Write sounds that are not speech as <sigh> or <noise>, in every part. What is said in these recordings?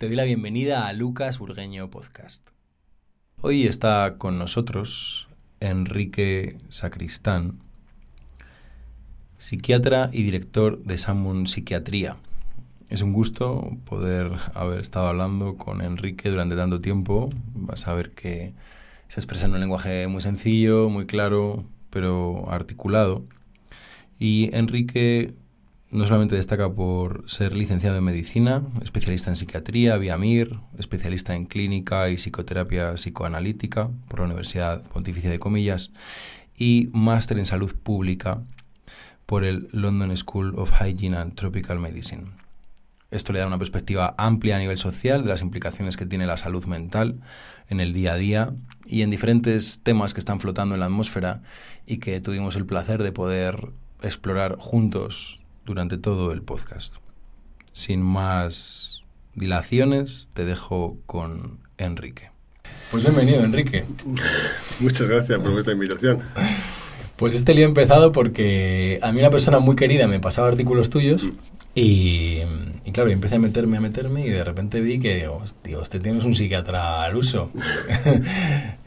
te doy la bienvenida a Lucas Burgueño Podcast. Hoy está con nosotros Enrique Sacristán, psiquiatra y director de Samun Psiquiatría. Es un gusto poder haber estado hablando con Enrique durante tanto tiempo. Vas a ver que se expresa en un lenguaje muy sencillo, muy claro, pero articulado. Y Enrique no solamente destaca por ser licenciado en medicina, especialista en psiquiatría, vía MIR, especialista en clínica y psicoterapia psicoanalítica por la Universidad Pontificia de Comillas y máster en salud pública por el London School of Hygiene and Tropical Medicine. Esto le da una perspectiva amplia a nivel social de las implicaciones que tiene la salud mental en el día a día y en diferentes temas que están flotando en la atmósfera y que tuvimos el placer de poder explorar juntos durante todo el podcast. Sin más dilaciones, te dejo con Enrique. Pues bienvenido, Enrique. <laughs> Muchas gracias por vuestra invitación. Pues este lío ha empezado porque a mí una persona muy querida me pasaba artículos tuyos y, claro, yo empecé a meterme, a meterme y de repente vi que, hostia, usted tienes un psiquiatra al uso. <laughs>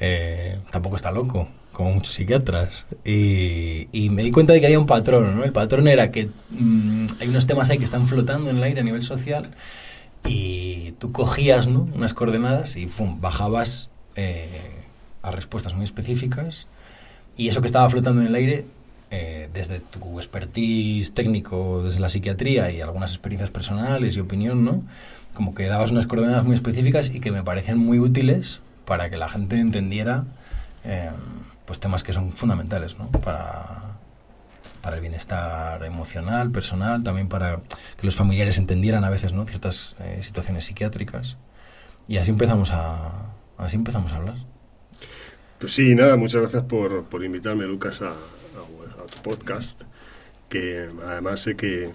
Eh, tampoco está loco como muchos psiquiatras. Y, me di cuenta de que había un patrón, ¿no? El patrón era que mm, hay unos temas ahí que están flotando en el aire a nivel social y tú cogías, ¿no? Unas coordenadas y bajabas eh, a respuestas muy específicas y eso que estaba flotando en el aire, eh, desde tu expertise técnico, desde la psiquiatría y algunas experiencias personales y opinión, ¿no? Como que dabas unas coordenadas muy específicas y que me parecían muy útiles para que la gente entendiera eh, pues temas que son fundamentales ¿no? para, para el bienestar emocional, personal, también para que los familiares entendieran a veces ¿no? ciertas eh, situaciones psiquiátricas. Y así empezamos a, así empezamos a hablar. Pues sí, nada, muchas gracias por, por invitarme, Lucas, a, tu podcast, que además sé que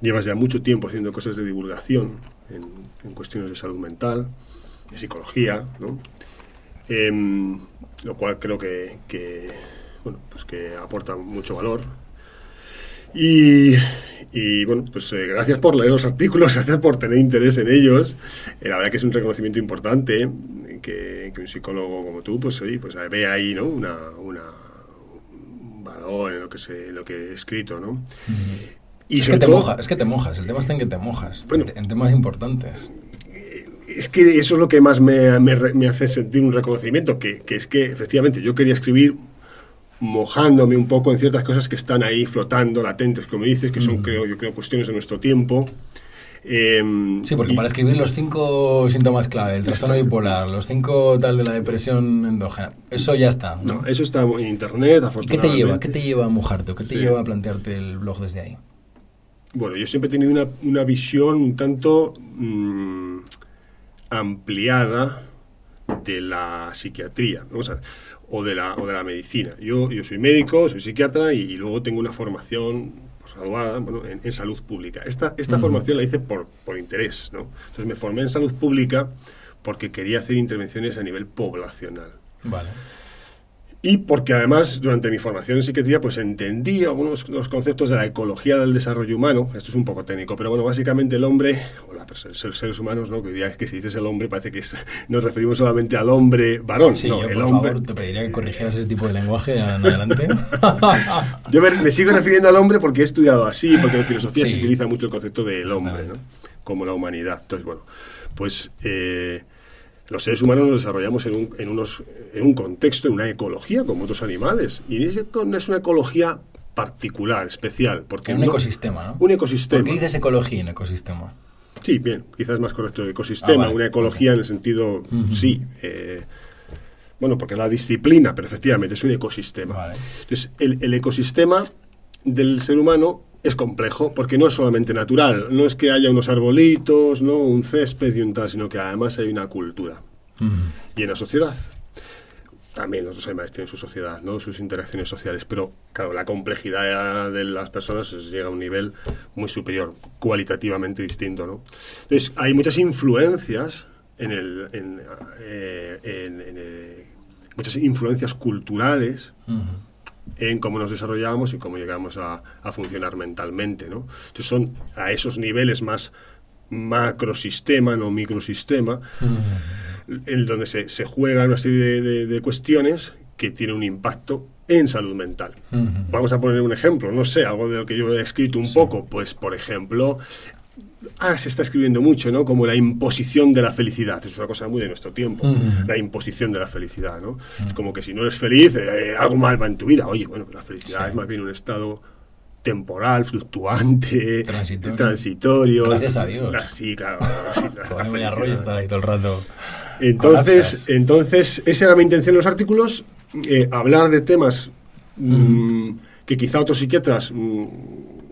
llevas ya mucho tiempo haciendo cosas de divulgación en, en cuestiones de salud mental, de psicología, ¿no? Em, lo cual creo que, bueno, pues que aporta mucho valor. Y, bueno, pues eh, gracias por leer los artículos, <laughs> gracias por tener interés en ellos. Eh, la verdad que es un reconocimiento importante que, un psicólogo como tú, pues, pues ve ahí ¿no? una, una, un valor en lo que, se, lo que he escrito. ¿no? y es, que te mojas, es que te mojas, el tema está en que te mojas, en temas importantes es que eso es lo que más me, me, hace sentir un reconocimiento, que, que, es que efectivamente yo quería escribir mojándome un poco en ciertas cosas que están ahí flotando, latentes, como dices, que son, mm. creo, yo creo, cuestiones de nuestro tiempo. Em, sí, porque para escribir los cinco síntomas clave, el trastorno bipolar, los cinco tal de la depresión endógena, eso ya está. No, eso está en internet, afortunadamente. ¿Qué te lleva? ¿Qué te lleva a mojarte qué te lleva a plantearte el blog desde ahí? Bueno, yo siempre he tenido una, una visión un tanto mm, ampliada de la psiquiatría, vamos a o de la, o de la medicina. Yo, yo soy médico, soy psiquiatra y, luego tengo una formación pues, graduada bueno, en, salud pública. Esta, esta formación la hice por, por interés, ¿no? Entonces me formé en salud pública porque quería hacer intervenciones a nivel poblacional. Vale. Y porque además durante mi formación en psiquiatría pues entendí algunos los conceptos de la ecología del desarrollo humano, esto es un poco técnico, pero bueno, básicamente el hombre, o la, los seres humanos, ¿no? que hoy es que si dices el hombre parece que <laughs> nos referimos solamente al hombre varón. Sí, no, el por hombre... favor, te pediría que corrigieras ese tipo de lenguaje en adelante. <laughs> yo me, sigo refiriendo al hombre porque he estudiado así, porque en filosofía se utiliza mucho el concepto del hombre, ¿no? como la humanidad. Entonces, bueno, pues... Eh, los seres humanos nos desarrollamos en un, en, unos, en un contexto, en una ecología como otros animales. Y es una ecología particular, especial. Porque un ecosistema, ¿no? Un ecosistema. ¿Por qué dices ecología en ecosistema? Sí, bien, quizás es más correcto ecosistema, ah, una ecología en el sentido, sí, eh, bueno, porque la disciplina, pero efectivamente es un ecosistema. Entonces, el, el, ecosistema del ser humano es complejo, porque no es solamente natural, no es que haya unos arbolitos, ¿no? un césped y un tal, sino que además hay una cultura. Y en la sociedad. También los animales tienen su sociedad, ¿no? sus interacciones sociales, pero claro, la complejidad de las personas llega a un nivel muy superior, cualitativamente distinto. ¿no? Entonces, hay muchas influencias en el, en, eh, eh, muchas influencias culturales en cómo nos desarrollamos y cómo llegamos a, funcionar mentalmente. ¿no? Entonces son a esos niveles más macrosistema, no microsistema, en donde se, se juega una serie de, cuestiones que tienen un impacto en salud mental. Vamos a poner un ejemplo, no sé, algo de lo que yo he escrito un poco, pues por ejemplo, ah, se está escribiendo mucho, ¿no? Como la imposición de la felicidad. Es una cosa muy de nuestro tiempo, la imposición de la felicidad, ¿no? Es como que si no eres feliz, eh, algo mal va en tu vida. Oye, bueno, la felicidad es más bien un estado temporal, fluctuante, transitorio. Gracias a Dios. Sí, claro. el rato. Entonces, entonces, esa era mi intención en los artículos, eh, hablar de temas mm, que quizá otros psiquiatras, mm,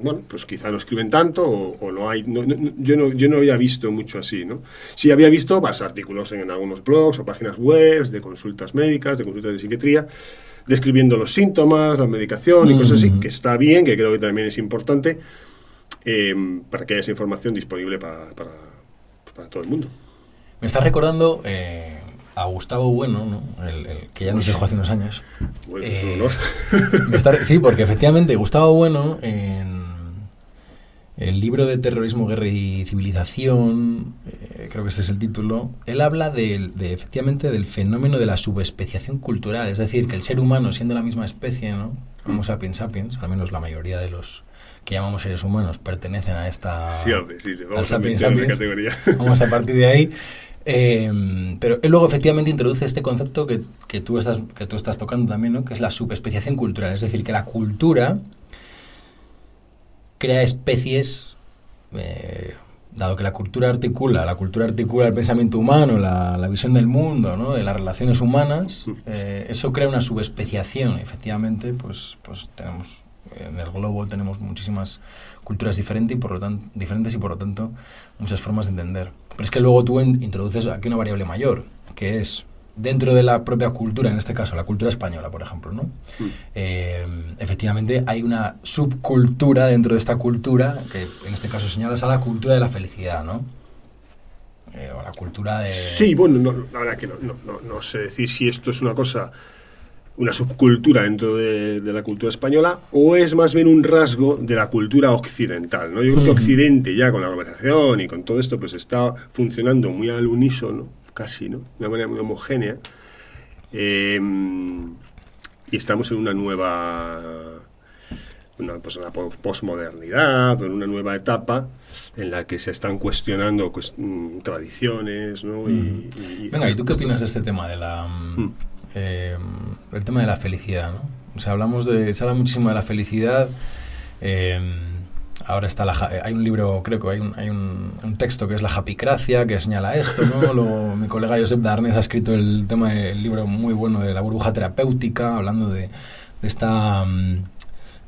bueno, pues quizá no escriben tanto o, no hay, yo, no, yo no había visto mucho así, ¿no? Sí había visto más artículos en, algunos blogs o páginas web de consultas médicas, de consultas de psiquiatría, describiendo los síntomas, la medicación y cosas así, que está bien, que creo que también es importante eh, para que haya esa información disponible para, todo el mundo. Me está recordando eh, a Gustavo Bueno, ¿no? el, que ya nos dejó hace unos años. Bueno, es un eh, honor. sí, porque efectivamente Gustavo Bueno en el libro de terrorismo, guerra y civilización, eh, creo que este es el título, él habla de, efectivamente del fenómeno de la subespeciación cultural, es decir, que el ser humano, siendo la misma especie, ¿no? Homo sapiens sapiens, al menos la mayoría de los que llamamos seres humanos pertenecen a esta... Sí, sí, vamos a sapiens, sapiens, categoría. Vamos a partir de ahí. Eh, pero él luego efectivamente introduce este concepto que, que, tú estás, que tú estás tocando también, ¿no? que es la subespeciación cultural, es decir, que la cultura crea especies, eh, dado que la cultura articula, la cultura articula el pensamiento humano, la, visión del mundo, ¿no? de las relaciones humanas, eh, eso crea una subespeciación. Efectivamente, pues, pues tenemos, en el globo tenemos muchísimas culturas diferentes y, por lo tanto, diferentes y por lo tanto muchas formas de entender. Pero es que luego tú introduces aquí una variable mayor, que es dentro de la propia cultura, en este caso la cultura española, por ejemplo, ¿no? Mm. Eh, efectivamente hay una subcultura dentro de esta cultura, que en este caso señalas a la cultura de la felicidad, ¿no? Eh, o la cultura de... Sí, bueno, la verdad que no, no, sé decir si esto es una cosa, una subcultura dentro de, la cultura española o es más bien un rasgo de la cultura occidental, ¿no? Yo creo que Occidente ya con la globalización y con todo esto pues está funcionando muy al unísono, casi, ¿no? De una manera muy homogénea. Em, y estamos en una nueva una, pues una posmodernidad o en una nueva etapa en la que se están cuestionando pues, mm, tradiciones ¿no? y, venga y tú qué opinas de este tema de la mm, mm. Em, el tema de la felicidad ¿no? o sea hablamos de se habla muchísimo de la felicidad eh, ahora está la, eh, hay un libro, creo que hay un, hay un, texto que es La Japicracia, que señala esto, ¿no? <laughs> Luego, mi colega Josep Darnes ha escrito el tema del libro muy bueno de la burbuja terapéutica, hablando de, esta mm,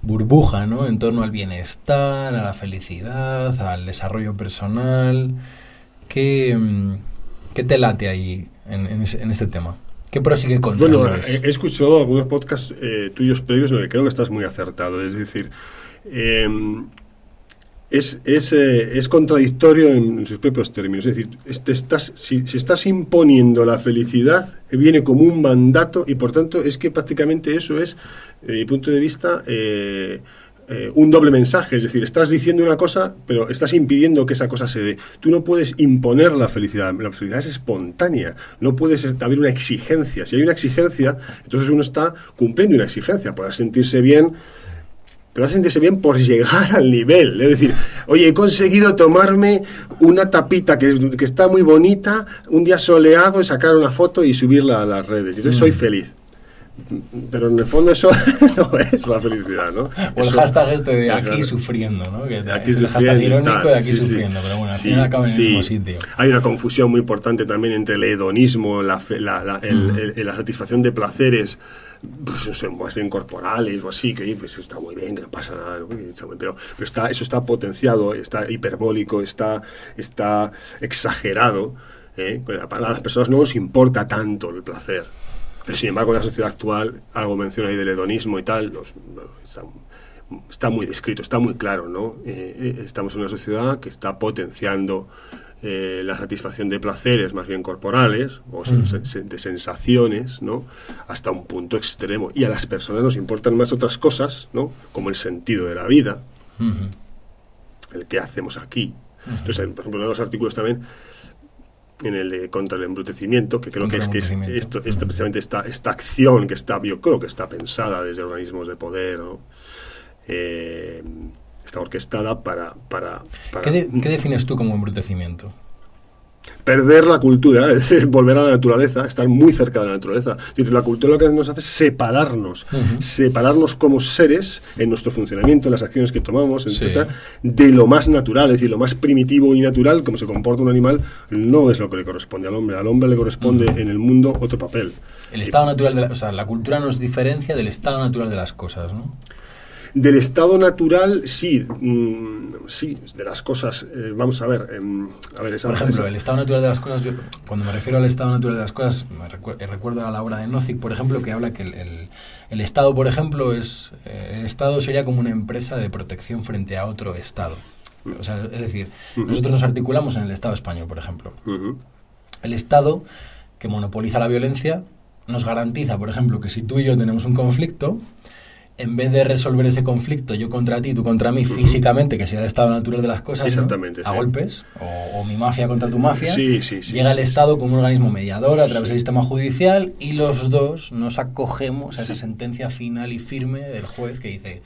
burbuja, ¿no? En torno al bienestar, a la felicidad, al desarrollo personal. ¿Qué, mm, qué te late ahí en, en, este tema? ¿Qué prosigue con Bueno, he, escuchado algunos podcasts eh, tuyos previos en los que creo que estás muy acertado. Es decir, eh, es, es, eh, es, contradictorio en sus propios términos. Es decir, estás, si, estás imponiendo la felicidad, viene como un mandato y por tanto es que prácticamente eso es, desde mi punto de vista, eh, eh, un doble mensaje. Es decir, estás diciendo una cosa, pero estás impidiendo que esa cosa se dé. Tú no puedes imponer la felicidad. La felicidad es espontánea. No puedes haber una exigencia. Si hay una exigencia, entonces uno está cumpliendo una exigencia. Puedes sentirse bien pero vas a sentirse bien por llegar al nivel. Es decir, oye, he conseguido tomarme una tapita que, que está muy bonita, un día soleado, sacar una foto y subirla a las redes. Entonces soy mm. feliz. Pero en el fondo eso <laughs> no es la felicidad, ¿no? O el hashtag este de aquí sufriendo, ¿no? Que aquí el hashtag irónico de aquí sufriendo, pero bueno, al final acaba en el mismo sitio. Hay una confusión muy importante también entre el hedonismo, la, la, la, la satisfacción de placeres pues, más bien corporales o así, que pues, está muy bien, que no pasa nada, pero, pero está, eso está potenciado, está hiperbólico, está, está exagerado. ¿eh? Para las personas no nos importa tanto el placer. Pero sin embargo, en la sociedad actual, algo menciona ahí del hedonismo y tal, está, muy descrito, está muy claro, ¿no? Eh, eh, estamos en una sociedad que está potenciando eh, la satisfacción de placeres más bien corporales o de sensaciones, ¿no? Hasta un punto extremo. Y a las personas nos importan más otras cosas, ¿no? Como el sentido de la vida, el que hacemos aquí, Entonces, por ejemplo, de los artículos también en el de contra el embrutecimiento, que creo que es que es esto, esta, precisamente esta, esta acción que está, yo creo que está pensada desde organismos de poder, eh, está orquestada para... para, ¿Qué, ¿Qué, defines tú como embrutecimiento? perder la cultura, es decir, <laughs> volver a la naturaleza, estar muy cerca de la naturaleza. Es decir, la cultura lo que nos hace es separarnos, separarnos como seres en nuestro funcionamiento, en las acciones que tomamos, etcétera, de lo más natural, es decir, lo más primitivo y natural, como se comporta un animal, no es lo que le corresponde al hombre. Al hombre le corresponde en el mundo otro papel. El estado natural, de la, o sea, la cultura nos diferencia del estado natural de las cosas, ¿no? Del estado natural, sí, mm, sí, de las cosas. Eh, vamos a ver, em, a ver esa, Por ejemplo, el estado natural de las cosas, cuando me refiero al estado natural de las cosas, me eh, recuerdo a la obra de Nozick, por ejemplo, que habla que el, el, Estado, por ejemplo, es eh, el Estado sería como una empresa de protección frente a otro Estado. O sea, es decir, nosotros nos articulamos en el Estado español, por ejemplo. El Estado que monopoliza la violencia nos garantiza, por ejemplo, que si tú y yo tenemos un conflicto, en vez de resolver ese conflicto, yo contra ti, tú contra mí, físicamente, que sería el estado natural de las cosas, a golpes, o, mi mafia contra tu mafia, llega el Estado como un organismo mediador a través del sistema judicial y los dos nos acogemos a esa sentencia final y firme del juez que dice,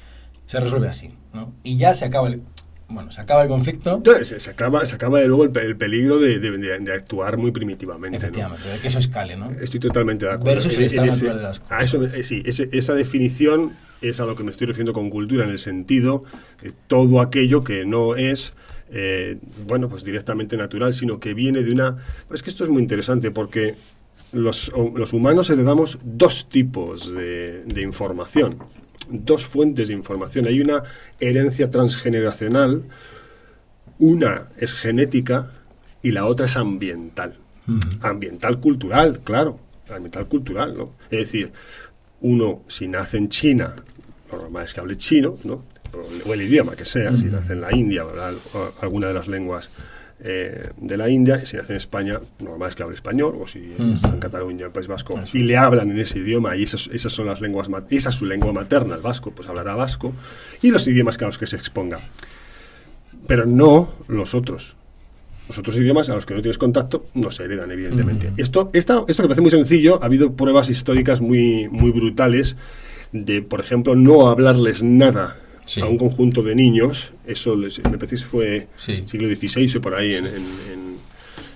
se resuelve así, ¿no? Y ya se acaba el... Bueno, se acaba el conflicto. Se acaba, se acaba de luego el, peligro de, de, actuar muy primitivamente. Efectivamente, de que eso escale, ¿no? Estoy totalmente de acuerdo. Es el estado natural de las cosas. eso, eh, sí, esa definición es a lo que me estoy refiriendo con cultura en el sentido de todo aquello que no es eh, bueno pues directamente natural sino que viene de una es que esto es muy interesante porque los, los humanos heredamos dos tipos de, de, información dos fuentes de información. Hay una herencia transgeneracional una es genética y la otra es ambiental. Ambiental cultural claro ambiental cultural no es decir uno, si nace en China, lo normal es que hable chino, ¿no? o el idioma que sea, si nace en la India, o alguna de las lenguas eh, de la India, si nace en España, normal es que hable español, o si nace en Cataluña, el País Vasco, y le hablan en ese idioma, y esas, esas son las lenguas, esa es su lengua materna, el vasco, pues hablará vasco, y los idiomas a los que se exponga. Pero no los otros. Los otros idiomas a los que no tienes contacto no se heredan, evidentemente. esto, esto, esto que parece muy sencillo, ha habido pruebas históricas muy, muy brutales de, por ejemplo, no hablarles nada a un conjunto de niños, eso les, me parece que fue siglo XVI o por ahí en,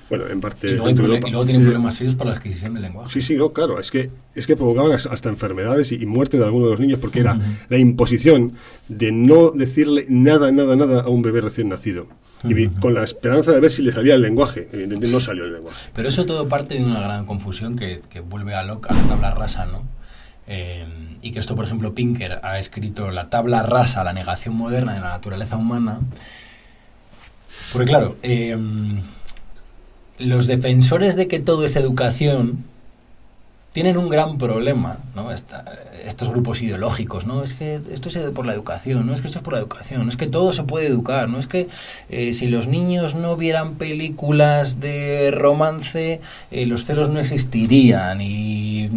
bueno, en parte y luego, y luego tienen problemas serios para la adquisición del lenguaje. Sí, sí, no, claro, es que es que provocaban hasta enfermedades y, muerte de algunos de los niños porque era la imposición de no decirle nada, nada, nada a un bebé recién nacido. Y con la esperanza de ver si le salía el lenguaje. Evidentemente no salió el lenguaje. Pero eso todo parte de una gran confusión que, que vuelve a, loca, a la tabla rasa, ¿no? Eh, y que esto, por ejemplo, Pinker ha escrito la tabla rasa, la negación moderna de la naturaleza humana. Porque claro, eh, los defensores de que todo es educación tienen un gran problema, ¿no? estos grupos ideológicos, ¿no? Es que esto es por la educación, ¿no? Es que esto es por la educación, es que todo se puede educar, ¿no? Es que eh, si los niños no vieran películas de romance, los celos no existirían y,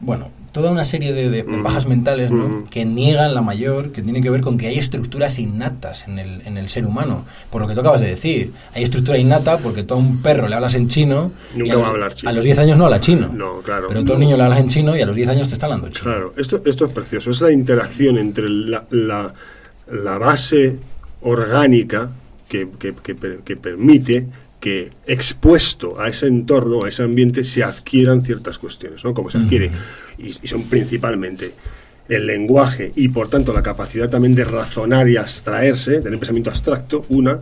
bueno, toda una serie de, bajas mentales que niegan la mayor, que tiene que ver con que hay estructuras innatas en el, en el ser humano. Por lo que tú acabas de decir, hay estructura innata porque todo un perro le hablas en chino Nunca va a hablar chino. A los 10 años no habla chino. No, claro. Pero todo niño le hablas en chino y a los 10 años te está hablando chino. Claro, esto, esto es precioso. Es la interacción entre la, la, la base orgánica que, que, que, que permite que expuesto a ese entorno, a ese ambiente, se adquieran ciertas cuestiones, ¿no? Como se adquiere, y, son principalmente el lenguaje y por tanto la capacidad también de razonar y abstraerse, tener pensamiento abstracto, una,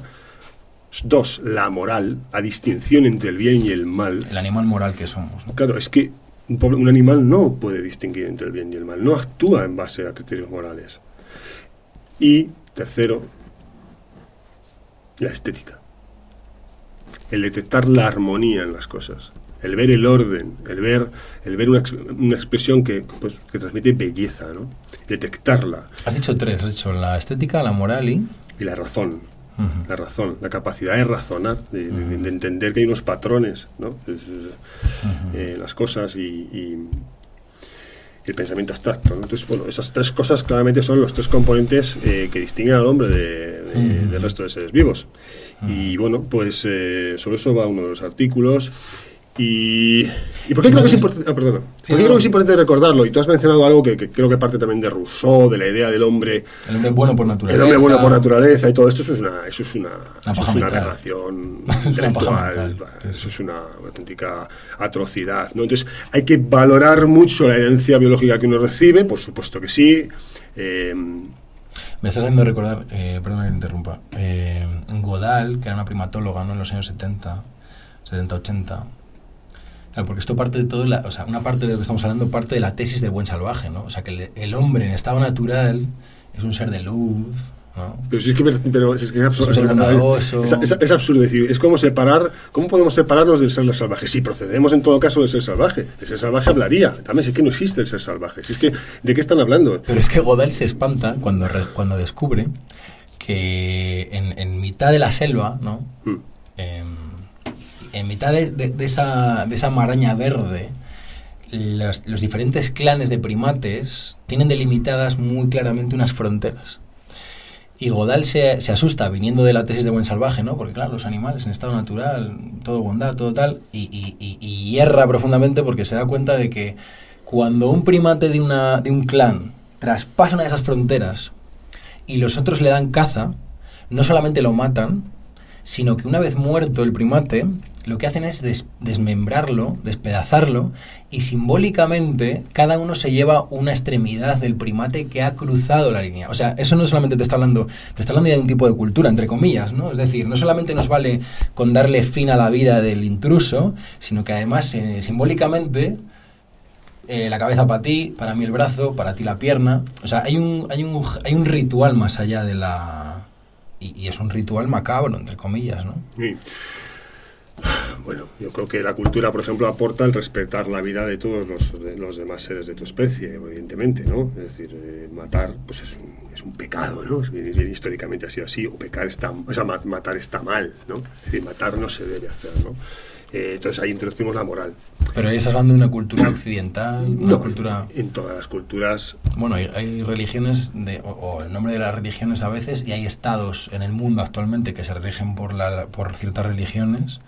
dos, la moral, la distinción entre el bien y el mal. El animal moral que somos. Claro, es que un, un animal no puede distinguir entre el bien y el mal, no actúa en base a criterios morales. Y tercero, la estética el detectar la armonía en las cosas, el ver el orden, el ver, el ver una, una expresión que, pues, que transmite belleza, ¿no? detectarla. Has dicho tres, has dicho la estética, la moral y... Y la razón. La razón, la capacidad de razonar, de, entender que hay unos patrones, ¿no? Eh, las cosas y, el pensamiento abstracto. Entonces, bueno, esas tres cosas claramente son los tres componentes eh, que distinguen al hombre de, del resto de seres vivos. Y bueno, pues eh, sobre eso va uno de los artículos. Y, ¿y por qué creo que es importante? Ah, perdona. ¿Por qué creo que es importante recordarlo? Y tú has mencionado algo que, creo que parte también de Rousseau, de la idea del hombre. El hombre bueno por naturaleza. El hombre bueno por naturaleza y todo esto. Eso es una, eso es una, eso es una relación <laughs> intelectual. eso es una auténtica atrocidad. ¿no? Entonces, hay que valorar mucho la herencia biológica que uno recibe, por supuesto que sí. Eh, me estás haciendo recordar, eh, perdón que me interrumpa, eh, Godal, que era una primatóloga ¿no? en los años 70, 70, 80 porque esto parte de todo, la, o sea, una parte de lo que estamos hablando parte de la tesis del buen salvaje, ¿no? O sea, que el, hombre en estado natural es un ser de luz, ¿no? Pero si es que, pero es, que es, absurdo, es, absurdo decir, es como separar, ¿cómo podemos separarnos del ser salvaje? Si procedemos en todo caso del ser salvaje, el ser salvaje hablaría, también es que no existe el ser salvaje, si es que, ¿de qué están hablando? Pero es que Godel se espanta cuando, cuando descubre que en, en mitad de la selva, ¿no? Em, en mitad de, esa, de esa maraña verde, los, diferentes clanes de primates tienen delimitadas muy claramente unas fronteras. Y Godal se, se, asusta viniendo de la tesis de buen salvaje, ¿no? Porque claro, los animales en estado natural, todo bondad, todo tal, y, y, hierra profundamente porque se da cuenta de que cuando un primate de, una, de un clan traspasa una de esas fronteras y los otros le dan caza, no solamente lo matan, sino que una vez muerto el primate, lo que hacen es desmembrarlo, despedazarlo, y simbólicamente cada uno se lleva una extremidad del primate que ha cruzado la línea. O sea, eso no solamente te está hablando, te está hablando de un tipo de cultura, entre comillas, ¿no? Es decir, no solamente nos vale con darle fin a la vida del intruso, sino que además eh, simbólicamente eh, la cabeza para ti, para mí el brazo, para ti la pierna. O sea, hay un, hay un, hay un ritual más allá de la... Y, y es un ritual macabro, entre comillas, ¿no? Sí. Bueno, yo creo que la cultura, por ejemplo, aporta el respetar la vida de todos los, demás seres de tu especie, evidentemente, ¿no? Es decir, eh, matar, pues es un, es un pecado, ¿no? Es bien, históricamente ha sido así, o pecar está, o sea, matar está mal, ¿no? Es decir, matar no se debe hacer, ¿no? Eh, entonces ahí introducimos la moral. Pero ahí estás hablando de una cultura occidental, una cultura... En todas las culturas... Bueno, hay, religiones, de, o, el nombre de las religiones a veces, y hay estados en el mundo actualmente que se rigen por, la, por ciertas religiones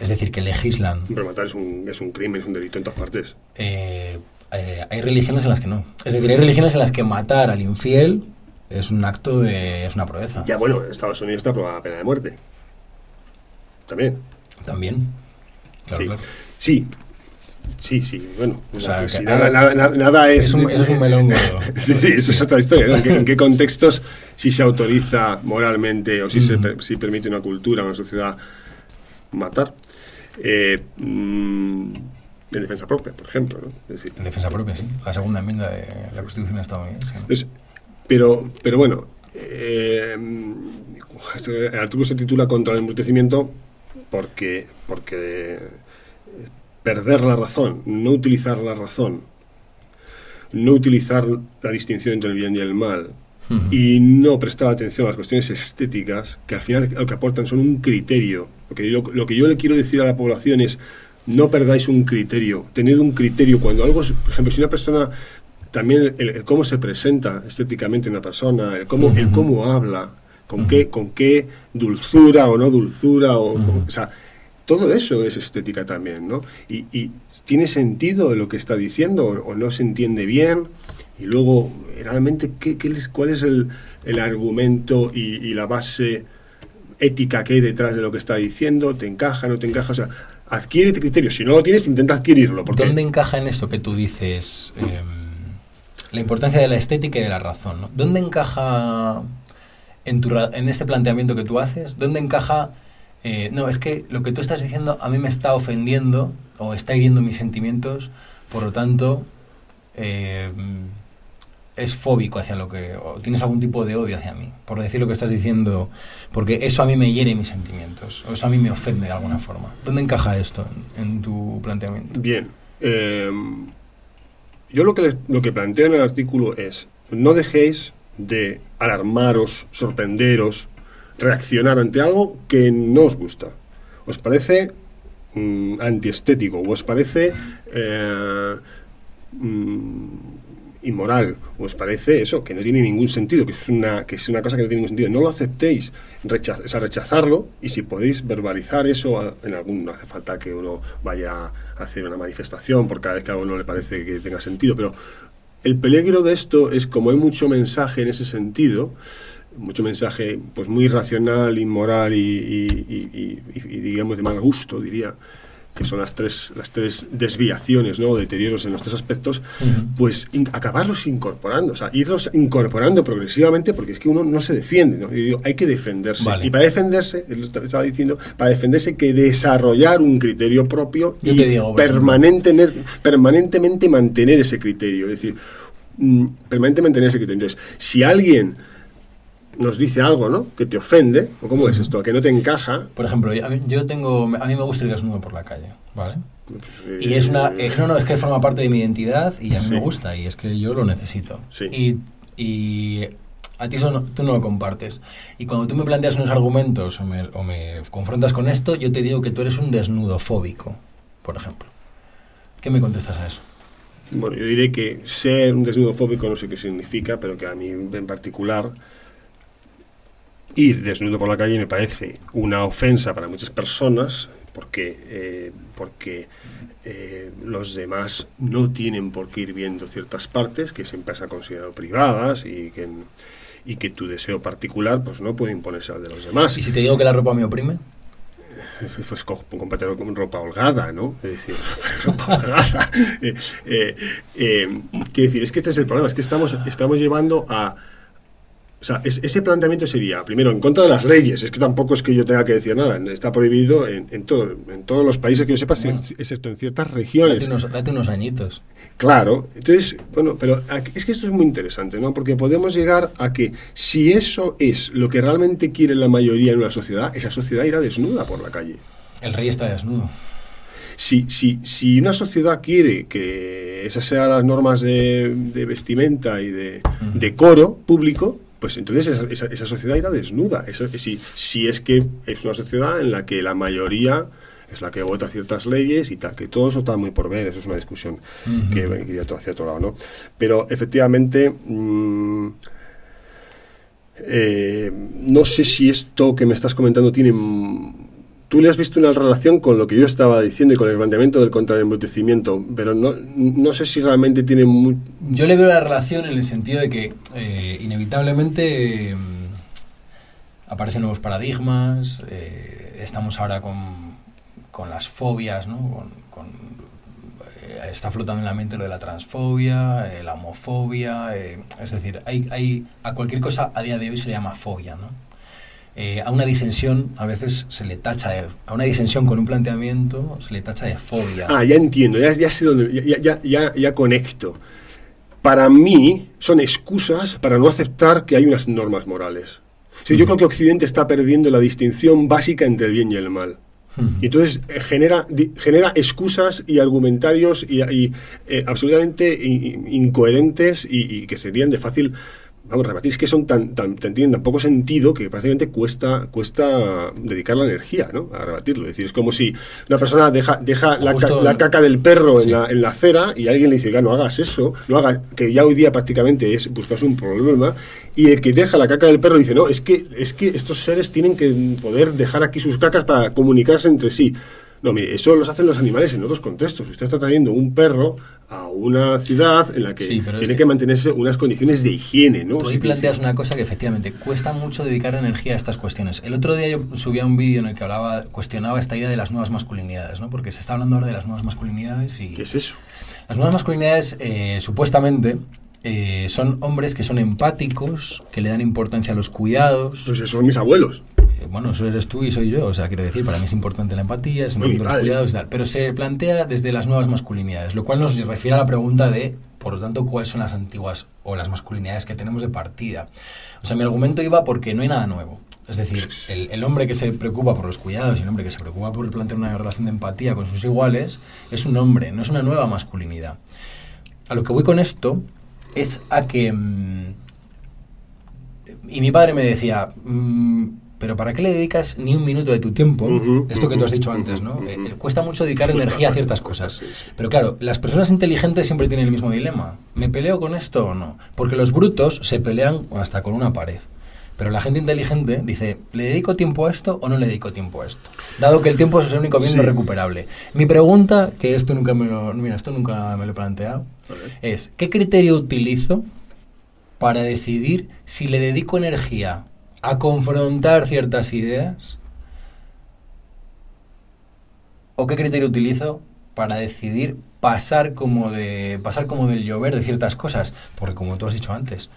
es decir, que legislan. Pero matar es un, es un crimen, es un delito en todas partes. Eh, eh, hay religiones en las que no. Es decir, hay religiones en las que matar al infiel es un acto de. es una proeza. Ya, bueno, en Estados Unidos está aprobada la pena de muerte. También. También. Claro, sí. Claro. Sí, Sí, sí, bueno. nada, nada, nada, es. Es un, es un melón <laughs> sí, sí, eso es otra historia. ¿En, qué, contextos si se autoriza moralmente o si, se, si permite una cultura, una sociedad matar? Eh, mm, en defensa propia, por ejemplo. en defensa propia, sí. La segunda enmienda de la Constitución estadounidense. pero, pero bueno, eh, el artículo se titula Contra el embrutecimiento porque, porque perder la razón, no utilizar la razón, no utilizar la distinción entre el bien y el mal, y no prestar atención a las cuestiones estéticas, que al final lo que aportan son un criterio. Lo que, yo, lo que yo le quiero decir a la población es, no perdáis un criterio, tened un criterio. Cuando algo, por ejemplo, si una persona, también el, cómo se presenta estéticamente una persona, el cómo, el cómo habla, con, qué, con qué dulzura o no dulzura, o, o sea, todo eso es estética también, ¿no? Y, y, tiene sentido lo que está diciendo o, no se entiende bien. Y luego, realmente, ¿qué, qué cuál es el, el argumento y, y, la base ética que hay detrás de lo que está diciendo? ¿Te encaja, no te encaja? O sea, adquiere este criterio. Si no lo tienes, intenta adquirirlo. Porque... ¿Dónde encaja en esto que tú dices em, la importancia de la estética y de la razón? ¿Dónde encaja en, tu, en este planteamiento que tú haces? ¿Dónde encaja eh, no, es que lo que tú estás diciendo a mí me está ofendiendo o está hiriendo mis sentimientos, por lo tanto, eh, es fóbico hacia lo que... o tienes algún tipo de odio hacia mí, por decir lo que estás diciendo, porque eso a mí me hiere mis sentimientos, o eso a mí me ofende de alguna forma. ¿Dónde encaja esto en, tu planteamiento? Bien. Em, yo lo que, lo que planteo en el artículo es, no dejéis de alarmaros, sorprenderos, reaccionar ante algo que no os gusta. ¿Os parece mm, antiestético? ¿O os parece eh, mm, inmoral, os parece eso, que no tiene ningún sentido, que es una, que es una cosa que no tiene ningún sentido, no lo aceptéis, rechaz, o rechazarlo y si podéis verbalizar eso, en algún, no hace falta que uno vaya a hacer una manifestación por cada vez que a uno le parece que tenga sentido, pero el peligro de esto es como hay mucho mensaje en ese sentido, mucho mensaje pues muy racional, inmoral y digamos de mal gusto, diría, que son las tres, las tres desviaciones, ¿no? deterioros en los tres aspectos, pues acabarlos incorporando, o sea, irlos incorporando progresivamente, porque es que uno no se defiende, ¿no? Digo, hay que defenderse. Y para defenderse, estaba diciendo, para defenderse hay que desarrollar un criterio propio y permanente, permanentemente mantener ese criterio. Es decir, mm, permanentemente mantener ese criterio. Entonces, si alguien nos dice algo, ¿no? Que te ofende, o cómo es esto, que no te encaja. Por ejemplo, yo tengo, a mí me gusta ir desnudo por la calle, ¿vale? y es una, eh, no, no, es que forma parte de mi identidad y a mí me gusta y es que yo lo necesito. Y, y a ti eso tú no lo compartes. Y cuando tú me planteas unos argumentos o me, o me confrontas con esto, yo te digo que tú eres un desnudofóbico, por ejemplo. ¿Qué me contestas a eso? Bueno, yo diré que ser un desnudofóbico no sé qué significa, pero que a mí en particular ir desnudo por la calle me parece una ofensa para muchas personas porque, eh, porque eh, los demás no tienen por qué ir viendo ciertas partes que siempre se han considerado privadas y que, y que tu deseo particular pues no puede imponerse al de los demás. ¿Y si te digo que la ropa me oprime? <laughs> Pues compártelo con ropa holgada, ¿no? Es decir, <laughs> ropa holgada. <laughs> eh, quiero decir, es que este es el problema, es que estamos, estamos llevando a o sea, ese planteamiento sería, primero, en contra de las leyes. Es que tampoco es que yo tenga que decir nada. Está prohibido en, en, todo, en todos los países que yo sepa, excepto en ciertas regiones. Date unos, añitos. Claro. Entonces, bueno, pero es que esto es muy interesante, ¿no? Porque podemos llegar a que si eso es lo que realmente quiere la mayoría en una sociedad, esa sociedad irá desnuda por la calle. El rey está desnudo. Si, si, si una sociedad quiere que esas sean las normas de, vestimenta y de decoro público, pues entonces esa, sociedad irá desnuda. Eso, si, si es que es una sociedad en la que la mayoría es la que vota ciertas leyes y tal, que todo eso está muy por ver, eso es una discusión que, iría hacia otro lado, ¿no? Pero efectivamente, mm, eh, no sé si esto que me estás comentando tiene tú le has visto una relación con lo que yo estaba diciendo y con el planteamiento del contraembrutecimiento, pero no, no sé si realmente tiene muy... Yo le veo la relación en el sentido de que eh, inevitablemente mm, aparecen nuevos paradigmas, eh, estamos ahora con, con, las fobias, ¿no? Con, eh, está flotando en la mente lo de la transfobia, la homofobia, es decir, hay, hay, a cualquier cosa a día de hoy se le llama fobia, ¿no? Eh, a una disensión a veces se le tacha de, a una disensión con un planteamiento se le tacha de fobia. Ah, ya entiendo, ya, ya sé dónde, ya, ya, ya, ya conecto. Para mí son excusas para no aceptar que hay unas normas morales. Yo creo que Occidente está perdiendo la distinción básica entre el bien y el mal. Y entonces eh, genera, genera excusas y argumentarios y, eh, absolutamente incoherentes y, que serían de fácil vamos, rebatir, es que son tan, tan, tienen tan poco sentido que prácticamente cuesta, cuesta dedicar la energía ¿no? a rebatirlo. Es decir, es como si una persona deja, deja la, la, caca del perro en, la, en la acera y alguien le dice, no hagas eso, no hagas, que ya hoy día prácticamente es buscarse un problema, y el que deja la caca del perro dice, no, es que, es que estos seres tienen que poder dejar aquí sus cacas para comunicarse entre sí. No, mire, eso los hacen los animales en otros contextos. Usted está trayendo un perro a una ciudad en la que tiene que... mantenerse unas condiciones de higiene, ¿no? Tú ahí planteas una cosa que efectivamente cuesta mucho dedicar energía a estas cuestiones. El otro día yo subía un vídeo en el que hablaba, cuestionaba esta idea de las nuevas masculinidades, ¿no? Porque se está hablando ahora de las nuevas masculinidades y... ¿Qué es eso? Las nuevas masculinidades, eh, supuestamente, eh, son hombres que son empáticos, que le dan importancia a los cuidados. Pues esos son mis abuelos. Eh, bueno, eso eres tú y soy yo. O sea, quiero decir, para mí es importante la empatía, es importante los cuidados y tal. Pero se plantea desde las nuevas masculinidades, lo cual nos refiere a la pregunta de, por lo tanto, cuáles son las antiguas o las masculinidades que tenemos de partida. O sea, mi argumento iba porque no hay nada nuevo. Es decir, el, el, hombre que se preocupa por los cuidados y el hombre que se preocupa por plantear una relación de empatía con sus iguales es un hombre, no es una nueva masculinidad. A lo que voy con esto es a que... Mm, y mi padre me decía, mm, pero ¿para qué le dedicas ni un minuto de tu tiempo? Esto que tú has dicho antes, ¿no? Eh, cuesta mucho dedicar energía a ciertas cosas. Pero claro, las personas inteligentes siempre tienen el mismo dilema. ¿Me peleo con esto o no? Porque los brutos se pelean hasta con una pared. Pero la gente inteligente dice, ¿le dedico tiempo a esto o no le dedico tiempo a esto? Dado que el tiempo es el único bien no recuperable. Mi pregunta, que esto nunca me lo, mira, esto nunca me lo he planteado, es, ¿qué criterio utilizo para decidir si le dedico energía a confrontar ciertas ideas? ¿O qué criterio utilizo para decidir pasar como de pasar como del llover de ciertas cosas? Porque como tú has dicho antes,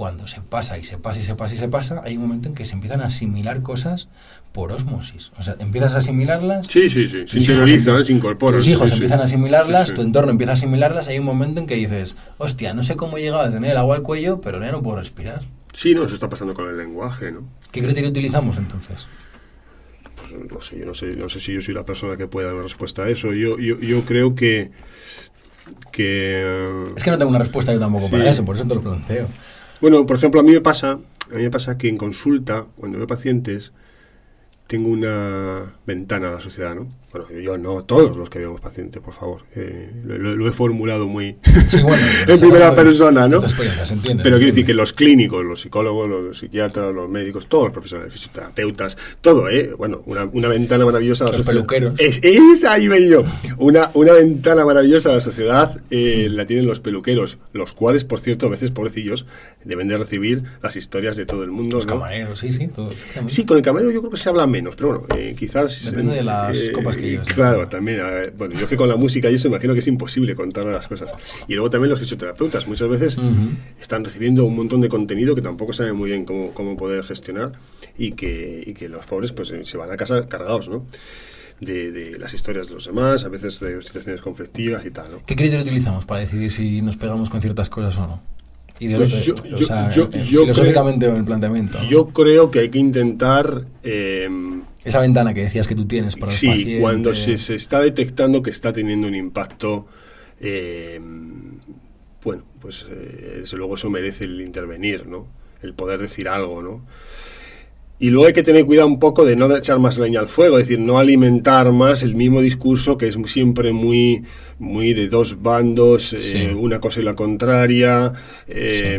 cuando se pasa y se pasa y se pasa y se pasa, hay un momento en que se empiezan a asimilar cosas por osmosis. O sea, empiezas a asimilarlas. Sí, sí, sí. Se interiorizan, se incorporan. Tus hijos empiezan a asimilarlas, tu entorno empieza a asimilarlas. Hay un momento en que dices, hostia, no sé cómo he llegado a tener el agua al cuello, pero ya no puedo respirar. Sí, no, eso está pasando con el lenguaje, ¿no? ¿Qué criterio utilizamos entonces? Pues no sé, yo no sé, no sé si yo soy la persona que pueda dar una respuesta a eso. Yo, yo, yo creo que. que es que no tengo una respuesta yo tampoco para eso, por eso te lo planteo. Bueno, por ejemplo, a mí me pasa, a mí me pasa que en consulta, cuando veo pacientes, tengo una ventana a la sociedad, ¿no? Bueno, yo no, todos los que vemos pacientes, por favor. lo, he formulado muy <laughs> en primera persona, ¿no? Pero quiero decir que los clínicos, los psicólogos, los psiquiatras, los médicos, todos los profesionales, fisioterapeutas, todo, ¿eh? Bueno, una, una ventana maravillosa a la sociedad. peluqueros. Es, es ahí yo. Una, una ventana maravillosa a la sociedad eh, la tienen los peluqueros, los cuales, por cierto, a veces, pobrecillos, deben de recibir las historias de todo el mundo. Los camareros, sí, sí. Sí, con el camarero yo creo que se habla menos, pero bueno, eh, quizás... Depende de las eh, copas lleves. Claro, también. bueno, yo que con la música y eso imagino que es imposible contar las cosas. Y luego también los fisioterapeutas muchas veces están recibiendo un montón de contenido que tampoco saben muy bien cómo, cómo poder gestionar y que, y que los pobres pues se van a casa cargados, ¿no? De, de, las historias de los demás, a veces de situaciones conflictivas y tal. ¿no? ¿Qué criterio utilizamos para decidir si nos pegamos con ciertas cosas o no? Pues yo, o sea, filosóficamente creo, el planteamiento. Yo creo que hay que intentar... Em, Esa ventana que decías que tú tienes para los Sí, cuando se, se, está detectando que está teniendo un impacto... Em, bueno, pues eh, desde luego eso merece el intervenir, ¿no? El poder decir algo, ¿no? Y luego hay que tener cuidado un poco de no echar más leña al fuego, es decir, no alimentar más el mismo discurso que es siempre muy, muy de dos bandos, eh, una cosa y la contraria, eh,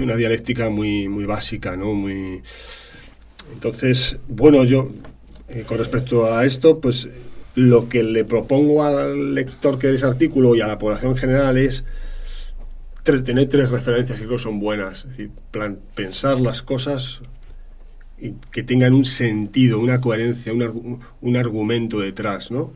una dialéctica muy, muy básica, ¿no? Muy... Entonces, bueno, yo, eh, con respecto a esto, pues lo que le propongo al lector que ese artículo y a la población en general es tener tres referencias que creo son buenas, es decir, pensar las cosas que tengan un sentido, una coherencia, un, un argumento detrás, ¿no?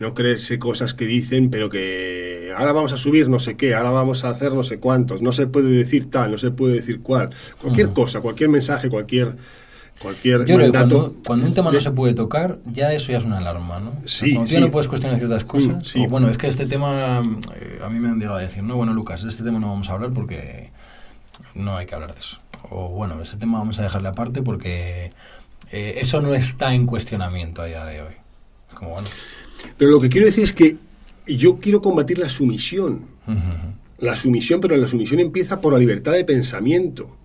No creerse cosas que dicen, pero que ahora vamos a subir no sé qué, ahora vamos a hacer no sé cuántos, no se puede decir tal, no se puede decir cuál. Cualquier cosa, cualquier mensaje, cualquier cualquier Yo cuando, cuando, un tema no se puede tocar, ya eso ya es una alarma, ¿no? Sí, cuando tú no puedes cuestionar ciertas mm, cosas, bueno, es que este tema, eh, a mí me han llegado a decir, no, bueno, Lucas, de este tema no vamos a hablar porque no hay que hablar de eso o bueno, ese tema vamos a dejarle aparte porque eh, eso no está en cuestionamiento a día de hoy. Como, bueno. Pero lo que quiero decir es que yo quiero combatir la sumisión. La sumisión, pero la sumisión empieza por la libertad de pensamiento.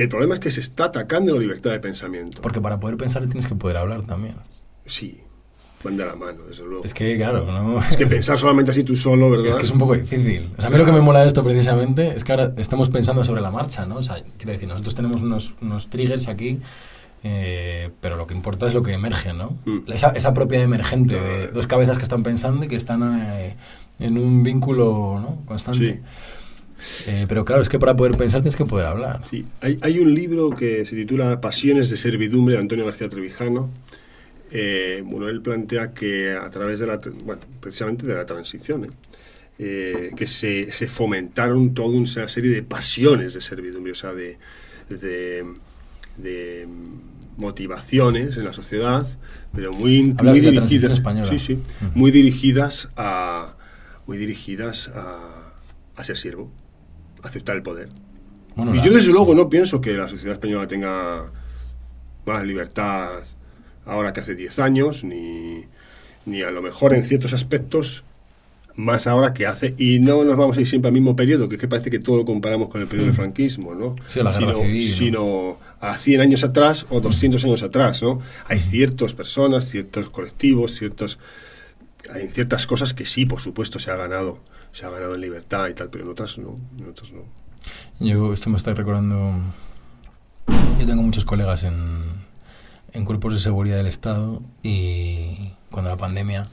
Y el problema es que se está atacando la libertad de pensamiento. Porque para poder pensar tienes que poder hablar también. Sí, van de la mano, desde luego. Es que, claro, ¿no? Es que pensar solamente así tú solo, ¿verdad? Es que es un poco difícil. O sea, a mí lo que me mola de esto precisamente es que ahora estamos pensando sobre la marcha, ¿no? O sea, quiero decir, nosotros tenemos unos, unos triggers aquí, eh, pero lo que importa es lo que emerge, ¿no? Mm. Esa, esa propiedad emergente de dos cabezas que están pensando y que están eh, en un vínculo ¿no? constante. Eh, pero claro, es que para poder pensar tienes que poder hablar. Sí, hay, hay un libro que se titula Pasiones de Servidumbre de Antonio García Trevijano, eh, bueno, él plantea que a través de la, bueno, precisamente de la transición, ¿eh? Eh, que se, se, fomentaron toda una serie de pasiones de servidumbre, o sea, de, de, motivaciones en la sociedad, pero muy, muy dirigidas, sí, sí, muy dirigidas a, muy dirigidas a, a ser siervo, aceptar el poder. y yo desde luego no pienso que la sociedad española tenga más libertad ahora que hace 10 años, ni, ni a lo mejor en ciertos aspectos más ahora que hace, y no nos vamos a ir siempre al mismo periodo, que es que parece que todo lo comparamos con el periodo del mm. franquismo, ¿no? sino, a 100 años atrás o 200 años atrás, ¿no? Hay ciertas personas, ciertos colectivos, ciertos hay ciertas cosas que sí, por supuesto, se ha ganado, se ha ganado en libertad y tal, pero en otras no, en otras no. Yo esto me está recordando, yo tengo muchos colegas en, en cuerpos de seguridad del Estado y cuando la pandemia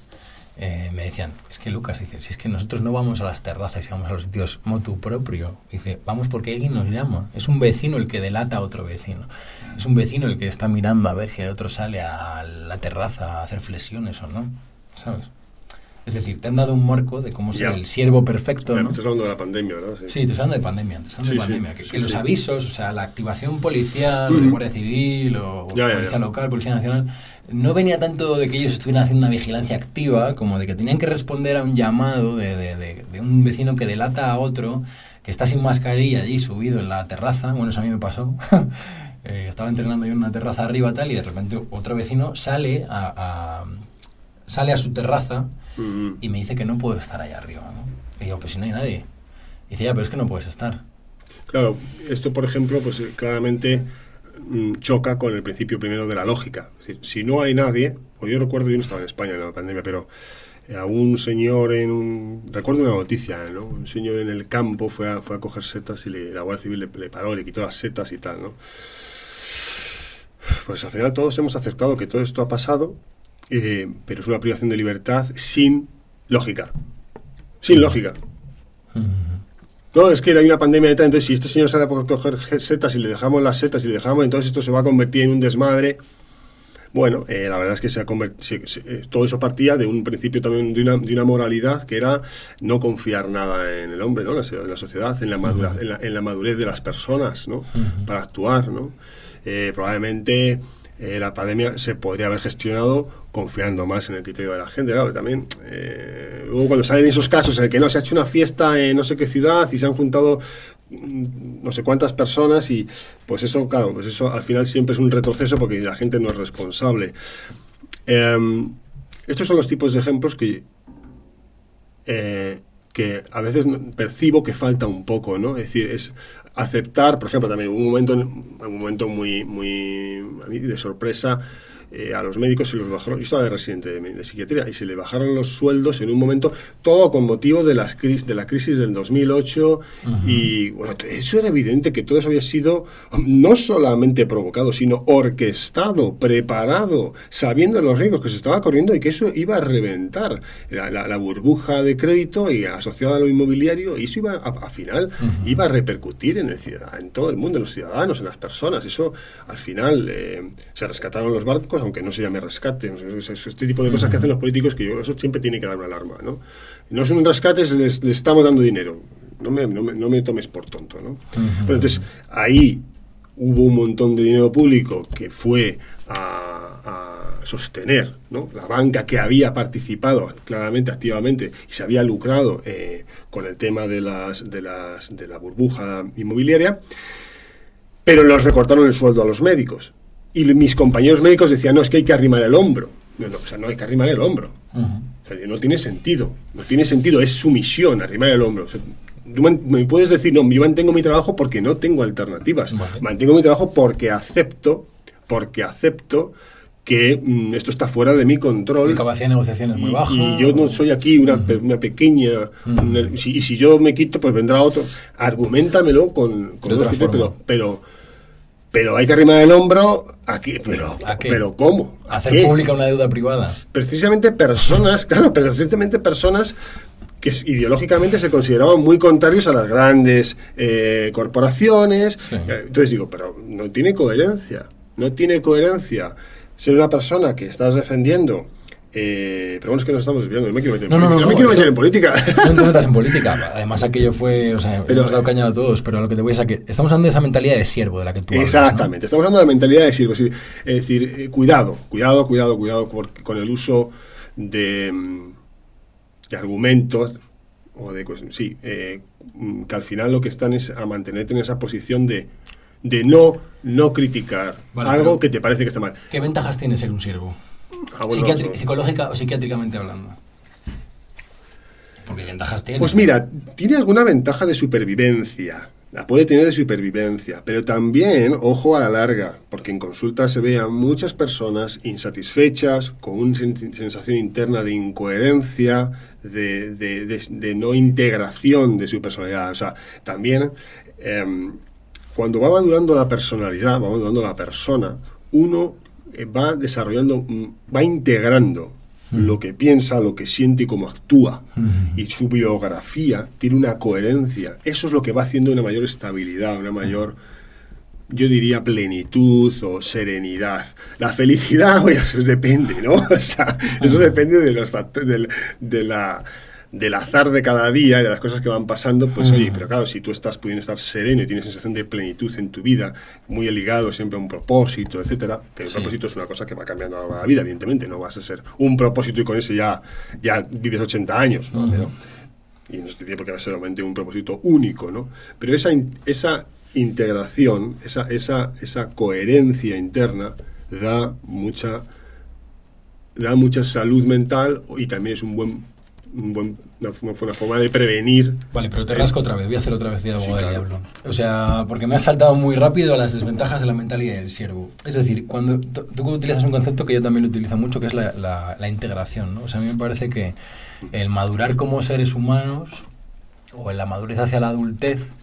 eh, me decían, es que Lucas dice, si es que nosotros no vamos a las terrazas y vamos a los sitios motu propio, dice, vamos porque alguien nos llama, es un vecino el que delata a otro vecino, es un vecino el que está mirando a ver si el otro sale a la terraza a hacer flexiones o no, ¿sabes? Es decir, te han dado un marco de cómo ser el siervo perfecto. ¿no? Estás hablando de la pandemia, ¿verdad? Sí, sí te estás hablando de pandemia. Te estás hablando de pandemia. que, los avisos, o sea, la activación policial, de Guardia Civil, o Policía Local, Policía Nacional, no venía tanto de que ellos estuvieran haciendo una vigilancia activa, como de que tenían que responder a un llamado de, de, de, un vecino que delata a otro, que está sin mascarilla allí subido en la terraza. Bueno, eso a mí me pasó. <laughs> Eh, estaba entrenando yo en una terraza arriba tal y de repente otro vecino sale a, a sale a su terraza y me dice que no puedo estar allá arriba. ¿no? Y digo, pues si no hay nadie. Y dice, ya, pero es que no puedes estar. Claro, esto por ejemplo, pues eh, claramente mm, choca con el principio primero de la lógica. Es decir, si no hay nadie, o yo recuerdo, yo no estaba en España en la pandemia, pero eh, a un señor en un... Recuerdo una noticia, ¿no? Un señor en el campo fue a, fue a coger setas y la Guardia Civil le, le, paró, le quitó las setas y tal, ¿no? Pues al final todos hemos aceptado que todo esto ha pasado eh, pero es una privación de libertad sin lógica. Sin lógica. No, es que hay una pandemia de tal, entonces si este señor sale a coger setas y le dejamos las setas y le dejamos, entonces esto se va a convertir en un desmadre. Bueno, eh, la verdad es que se ha eh, todo eso partía de un principio también de una, de una, moralidad que era no confiar nada en el hombre, ¿no? En la sociedad, en la, madurez, en la, madurez de las personas, ¿no? Para actuar, ¿no? probablemente eh, la pandemia se podría haber gestionado confiando más en el criterio de la gente. Claro, también, eh, luego cuando salen esos casos en el que no se ha hecho una fiesta en no sé qué ciudad y se han juntado mm, no sé cuántas personas y pues eso, claro, pues eso al final siempre es un retroceso porque la gente no es responsable. Em, estos son los tipos de ejemplos que eh, que a veces percibo que falta un poco, ¿no? Es decir, es aceptar, por ejemplo, también un momento, un momento muy, muy de sorpresa eh, a los médicos se los bajaron, yo estaba de residente de, psiquiatría, y se le bajaron los sueldos en un momento, todo con motivo de, las de la crisis del 2008, y bueno, eso era evidente que todo eso había sido no solamente provocado, sino orquestado, preparado, sabiendo los riesgos que se estaba corriendo y que eso iba a reventar la, burbuja de crédito y asociada a lo inmobiliario, y eso iba a, final iba a repercutir en, el, en todo el mundo, en los ciudadanos, en las personas, eso al final eh, se rescataron los barcos, aunque no se llame rescate. Este tipo de cosas que hacen los políticos, que yo, eso siempre tiene que dar una alarma. No, no es un rescate, les, estamos dando dinero. No me, no me, tomes por tonto. ¿no? entonces, ahí hubo un montón de dinero público que fue a, sostener ¿no? la banca que había participado claramente, activamente, y se había lucrado eh, con el tema de, las, de, las, de la burbuja inmobiliaria, pero los recortaron el sueldo a los médicos. Y mis compañeros médicos decían, no, es que hay que arrimar el hombro. No, no, o sea, no hay que arrimar el hombro. no tiene sentido. No tiene sentido, es su misión arrimar el hombro. me puedes decir, no, yo mantengo mi trabajo porque no tengo alternativas. Mantengo mi trabajo porque acepto, porque acepto que mm, esto está fuera de mi control. Mi capacidad de negociación es muy baja. Y yo no soy aquí una, una pequeña... y si yo me quito, pues vendrá otro. Argumentamelo con, con pero, pero pero hay que arrimar el hombro aquí. Pero, pero ¿cómo? Hacer pública una deuda privada. Precisamente personas, claro, precisamente personas que ideológicamente se consideraban muy contrarios a las grandes eh, corporaciones. Eh, entonces digo, pero no tiene coherencia. No tiene coherencia ser una persona que estás defendiendo eh, pero bueno, es que nos estamos desviando. No me quiero meter en política. No, no, me quiero meter en política. No te metas en política. Además, aquello fue. O sea, pero, hemos dado caña a todos, pero lo que te voy a decir es que estamos hablando de esa mentalidad de siervo de la que tú hablas. Exactamente. Estamos hablando de la mentalidad de siervo. Es decir, eh, cuidado, cuidado, cuidado, cuidado con el uso de, de argumentos o de. Sí, eh, que al final lo que están es a mantenerte en esa posición de de no, no criticar algo que te parece que está mal. ¿Qué ventajas tiene ser un siervo? Ah, psicológica o psiquiátricamente hablando. Porque ventajas tiene. Pues mira, tiene alguna ventaja de supervivencia. La puede tener de supervivencia, pero también, ojo a la larga, porque en consulta se ve a muchas personas insatisfechas, con una sensación interna de incoherencia, de, de, no integración de su personalidad. O sea, también em, cuando va madurando la personalidad, va madurando la persona, uno va desarrollando, mm, va integrando lo que piensa, lo que siente y cómo actúa. Y su biografía tiene una coherencia. Eso es lo que va haciendo una mayor estabilidad, una mayor, yo diría, plenitud o serenidad. La felicidad, <laughs> oye, eso depende, ¿no? <laughs> O sea, eso depende de los factores, de la del azar de cada día y de las cosas que van pasando, pues oye, pero claro, si tú estás pudiendo estar sereno y tienes sensación de plenitud en tu vida, muy ligado siempre a un propósito, etcétera, que el propósito es una cosa que va cambiando a la vida, evidentemente, no vas a ser un propósito y con eso ya, ya vives 80 años, ¿no? y no se tiene por qué ser realmente un propósito único, ¿no? Pero esa, esa integración, esa, esa, esa coherencia interna da mucha da mucha salud mental y también es un buen una, forma de prevenir. Vale, pero te rasco otra vez, voy a hacer otra vez de abogado del diablo. O sea, porque me has saltado muy rápido a las desventajas de la mentalidad del siervo. Es decir, cuando tú utilizas un concepto que yo también lo utilizo mucho, que es la, la, integración, ¿no? O sea, a mí me parece que el madurar como seres humanos, o en la madurez hacia la adultez,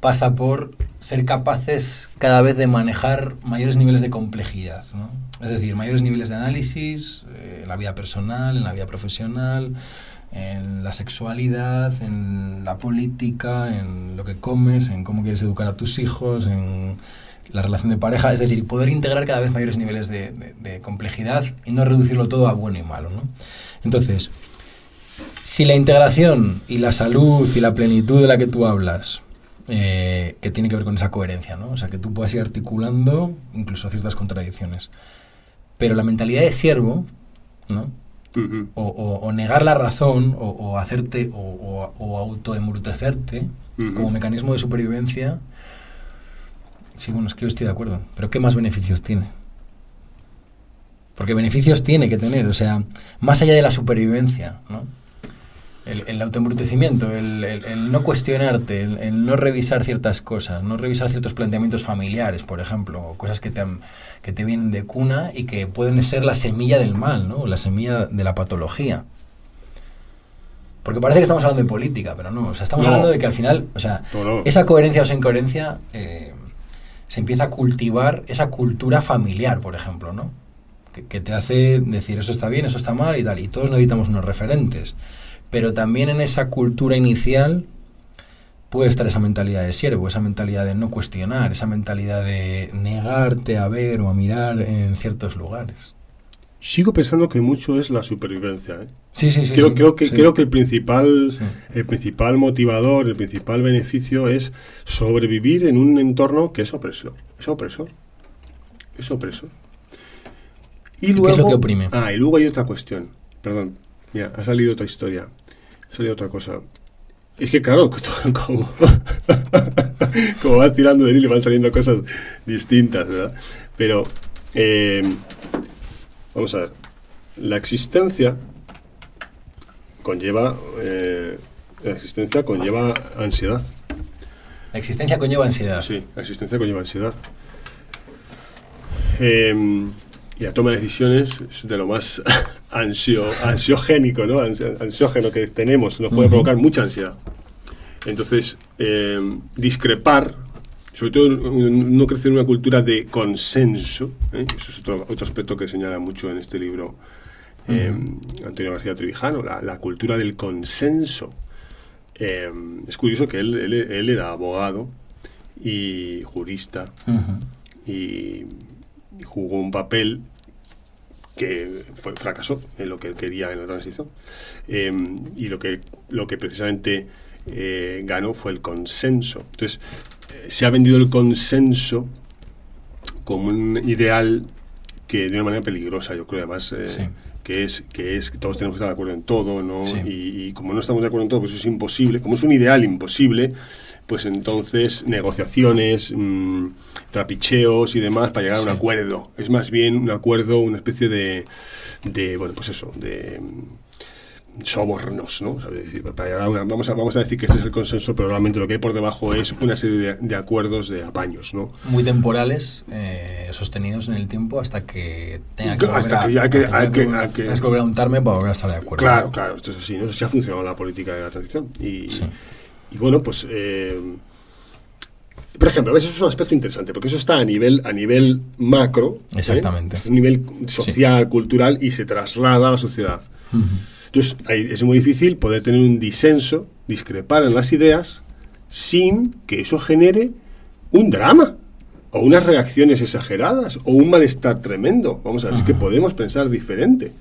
pasa por ser capaces cada vez de manejar mayores niveles de complejidad, ¿no? Es decir, mayores niveles de análisis eh, en la vida personal, en la vida profesional, en la sexualidad, en la política, en lo que comes, en cómo quieres educar a tus hijos, en la relación de pareja, es decir, poder integrar cada vez mayores niveles de, complejidad y no reducirlo todo a bueno y malo. ¿no? Entonces, si la integración y la salud y la plenitud de la que tú hablas, eh, que tiene que ver con esa coherencia, ¿no? o sea, que tú puedas ir articulando incluso ciertas contradicciones, pero la mentalidad de siervo, ¿no? O, negar la razón o, hacerte o, o autoembrutecerte como mecanismo de supervivencia, sí, bueno, es que yo estoy de acuerdo, pero ¿qué más beneficios tiene? Porque beneficios tiene que tener, o sea, más allá de la supervivencia, ¿no? El, el autoembrutecimiento, el, el, no cuestionarte, el, no revisar ciertas cosas, no revisar ciertos planteamientos familiares, por ejemplo, cosas que te han, que te vienen de cuna y que pueden ser la semilla del mal, ¿no? La semilla de la patología. Porque parece que estamos hablando de política, pero no. O sea, estamos hablando de que al final, o sea, esa coherencia o esa incoherencia eh, se empieza a cultivar esa cultura familiar, por ejemplo, ¿no? Que, que, te hace decir eso está bien, eso está mal y tal. Y todos necesitamos unos referentes. Pero también en esa cultura inicial puede estar esa mentalidad de siervo, esa mentalidad de no cuestionar, esa mentalidad de negarte a ver o a mirar en ciertos lugares. Sigo pensando que mucho es la supervivencia. ¿eh? Sí, sí, sí. Creo, creo que, creo que el, principal, el principal motivador, el principal beneficio es sobrevivir en un entorno que es opresor. Es opresor. Es opresor. Y luego, ¿Qué es lo que oprime? Ah, y luego hay otra cuestión. Perdón, mira, ha salido otra historia. Salido otra cosa. Es que claro, <laughs> como, como vas tirando de él y van saliendo cosas distintas, ¿verdad? Pero, eh, vamos a ver, la existencia conlleva, eh, la existencia conlleva ansiedad. La existencia conlleva ansiedad. Sí, la existencia conlleva ansiedad. Eh, y la toma de decisiones es de lo más <laughs> ansio, ansiogénico, ¿no? ansiógeno que tenemos, nos puede provocar mucha ansiedad. Entonces, eh, discrepar, sobre todo no crecer en una cultura de consenso, ¿eh? eso es otro, aspecto que señala mucho en este libro eh, Antonio García Trevijano, la, cultura del consenso. es curioso que él, era abogado y jurista y jugó un papel que fue, fracasó en lo que él quería en la transición. Em, y lo que, lo que precisamente eh, ganó fue el consenso. Entonces, eh, se ha vendido el consenso como un ideal que de una manera peligrosa, yo creo, además. Eh, que es que es que todos tenemos que estar de acuerdo en todo, ¿no? Y, como no estamos de acuerdo en todo, pues eso es imposible. Como es un ideal imposible, pues entonces negociaciones, mm, trapicheos y demás para llegar a un acuerdo. Es más bien un acuerdo, una especie de, de bueno, pues eso, de sobornos, ¿no? vamos, a, vamos a decir que este es el consenso, pero realmente lo que hay por debajo es una serie de, acuerdos de apaños, ¿no? Muy temporales, eh, sostenidos en el tiempo hasta que tenga que hasta que, hay que, hay que, hay que, que volver a untarme para volver a estar de acuerdo. Claro, claro, esto es así, ¿no? Así ha funcionado la política de la transición. Y, y bueno, pues... Eh, por ejemplo, eso es un aspecto interesante, porque eso está a nivel, a nivel macro, ¿eh? Exactamente. es un nivel social, cultural, y se traslada a la sociedad. Entonces, es muy difícil poder tener un disenso, discrepar en las ideas, sin que eso genere un drama, o unas reacciones exageradas, o un malestar tremendo. Vamos a ver, es que podemos pensar diferente.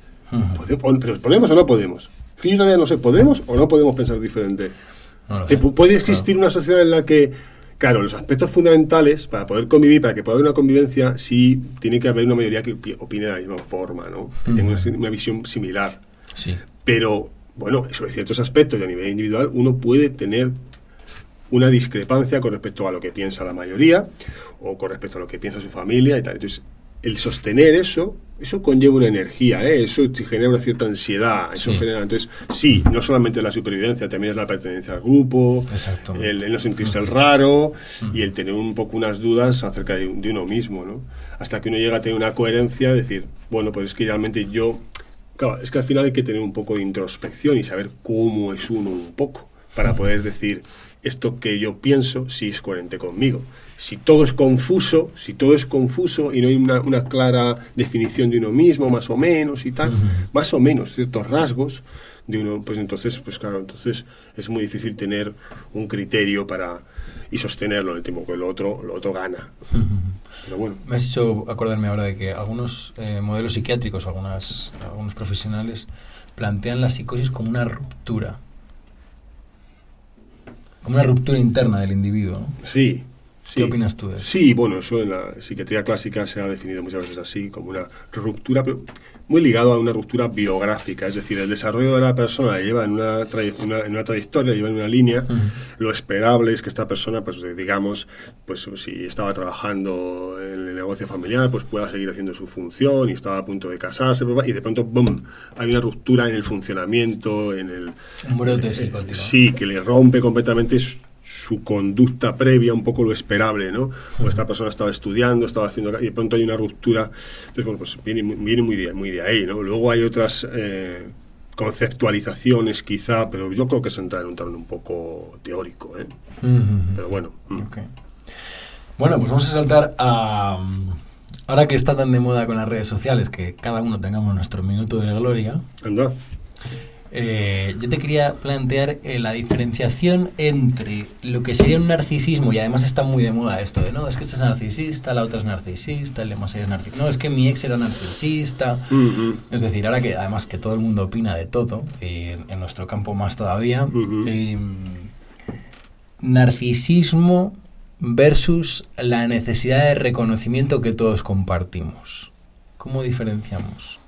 ¿Podemos, pero ¿Podemos o no podemos? Es que yo todavía no sé, ¿podemos o no podemos pensar diferente? ¿Puede existir una sociedad en la que Claro, los aspectos fundamentales para poder convivir, para que pueda haber una convivencia, sí tiene que haber una mayoría que opine de la misma forma, ¿no? que tenga una, visión similar. Sí. Pero, bueno, sobre ciertos aspectos y a nivel individual, uno puede tener una discrepancia con respecto a lo que piensa la mayoría o con respecto a lo que piensa su familia y tal. Entonces, el sostener eso, eso conlleva una energía, ¿eh? eso genera una cierta ansiedad. Eso genera, entonces, sí, no solamente la supervivencia, también es la pertenencia al grupo, el, no sentirse el raro y el tener un poco unas dudas acerca de, uno mismo, ¿no? Hasta que uno llega a tener una coherencia, decir, bueno, pues es que realmente yo. Claro, es que al final hay que tener un poco de introspección y saber cómo es uno un poco para poder decir esto que yo pienso si es coherente conmigo si todo es confuso, si todo es confuso y no hay una, clara definición de uno mismo, más o menos y tal, más o menos ciertos rasgos de uno, pues entonces, pues claro, entonces es muy difícil tener un criterio para y sostenerlo en el tiempo que el otro, lo otro gana. Pero bueno. Me has hecho acordarme ahora de que algunos eh, modelos psiquiátricos, algunas, algunos profesionales plantean la psicosis como una ruptura. Como una ruptura interna del individuo, ¿no? Sí, ¿Qué opinas tú de eso? Sí, bueno, eso en la psiquiatría clásica se ha definido muchas veces así, como una ruptura, pero muy ligado a una ruptura biográfica, es decir, el desarrollo de la persona la lleva en una, en una trayectoria, lleva en una línea, lo esperable es que esta persona, pues digamos, pues si estaba trabajando en el negocio familiar, pues pueda seguir haciendo su función y estaba a punto de casarse, y de pronto, ¡bum!, hay una ruptura en el funcionamiento, en el... Un brote eh, psicótico. Sí, que le rompe completamente su conducta previa, un poco lo esperable, ¿no? O esta persona estaba estudiando, estaba haciendo... y de pronto hay una ruptura. Entonces, bueno, pues viene, viene muy, de, muy de ahí, ¿no? Luego hay otras eh, conceptualizaciones quizá, pero yo creo que se entra en un terreno un poco teórico, ¿eh? Pero bueno. Mm. Bueno, pues vamos a saltar a... Ahora que está tan de moda con las redes sociales, que cada uno tengamos nuestro minuto de gloria. Anda. Eh, yo te quería plantear eh, la diferenciación entre lo que sería un narcisismo, y además está muy de moda esto de, no, es que este es narcisista, la otra es narcisista, el de más es narcisista, no, es que mi ex era narcisista. Mm-hmm. Es decir, ahora que además que todo el mundo opina de todo, y en, nuestro campo más todavía, mm-hmm. eh, narcisismo versus la necesidad de reconocimiento que todos compartimos. ¿Cómo diferenciamos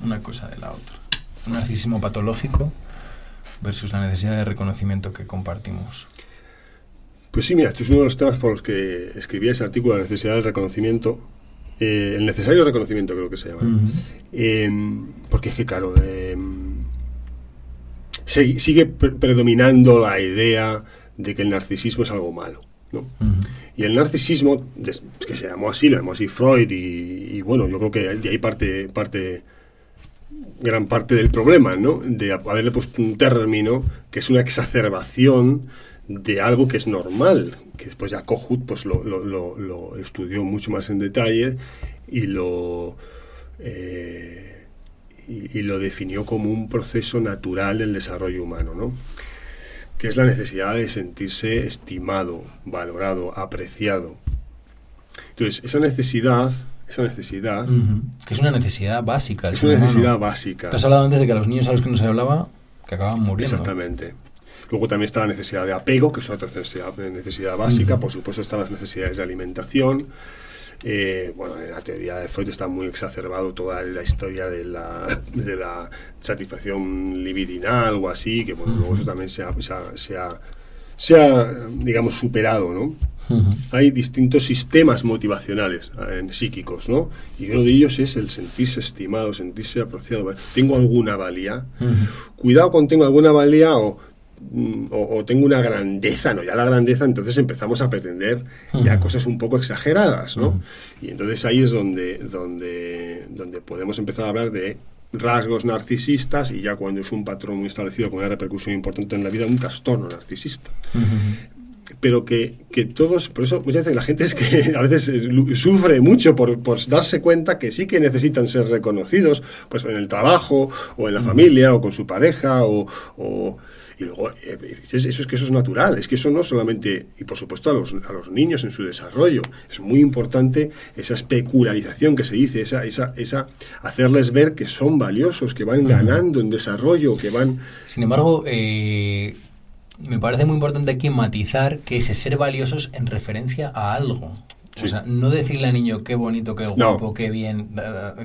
una cosa de la otra? Un narcisismo patológico versus la necesidad de reconocimiento que compartimos. Pues sí, mira, esto es uno de los temas por los que escribí ese artículo, la necesidad del reconocimiento, eh, el necesario reconocimiento creo que se llama. Em, porque es que, claro, em, sigue predominando la idea de que el narcisismo es algo malo. ¿no? Y el narcisismo, que se llamó así, lo llamó así Freud, y, y, bueno, yo creo que de ahí parte, parte gran parte del problema, ¿no? De haberle puesto un término que es una exacerbación de algo que es normal, que después ya Kohut pues lo, lo, estudió mucho más en detalle y lo, eh, y, lo definió como un proceso natural del desarrollo humano, ¿no? que es la necesidad de sentirse estimado, valorado, apreciado. Entonces, esa necesidad esa necesidad. Que es una necesidad básica. Es una necesidad básica. Te has hablado antes de que a los niños a los que no se hablaba, que acaban muriendo. Exactamente. Luego también está la necesidad de apego, que es otra necesidad, necesidad básica. Por supuesto están las necesidades de alimentación. Eh, bueno, en la teoría de Freud está muy exacerbado toda la historia de la, de la satisfacción libidinal o así, que bueno, luego eso también se ha, se ha, se ha, digamos, superado, ¿no? Hay distintos sistemas motivacionales eh, psíquicos, ¿no? Y uno de ellos es el sentirse estimado, sentirse apreciado. ¿Tengo alguna valía? Cuidado con tengo alguna valía mm, o, o, tengo una grandeza, ¿no? Ya la grandeza, entonces empezamos a pretender ya cosas un poco exageradas, ¿no? Y entonces ahí es donde, donde, donde podemos empezar a hablar de rasgos narcisistas y ya cuando es un patrón muy establecido con una repercusión importante en la vida, un trastorno narcisista. Pero que, que, todos, por eso muchas veces la gente es que <laughs> a veces sufre mucho por, por, darse cuenta que sí que necesitan ser reconocidos, pues en el trabajo, o en la familia, o con su pareja, o, o y luego, eh, eso es que eso es natural, es que eso no solamente, y por supuesto a los, a los niños en su desarrollo, es muy importante esa especularización que se dice, esa, esa, esa hacerles ver que son valiosos, que van ganando en desarrollo, que van... Sin embargo, eh, me parece muy importante aquí matizar que ese ser valiosos en referencia a algo. O sea, no decirle al niño qué bonito, qué guapo, qué bien,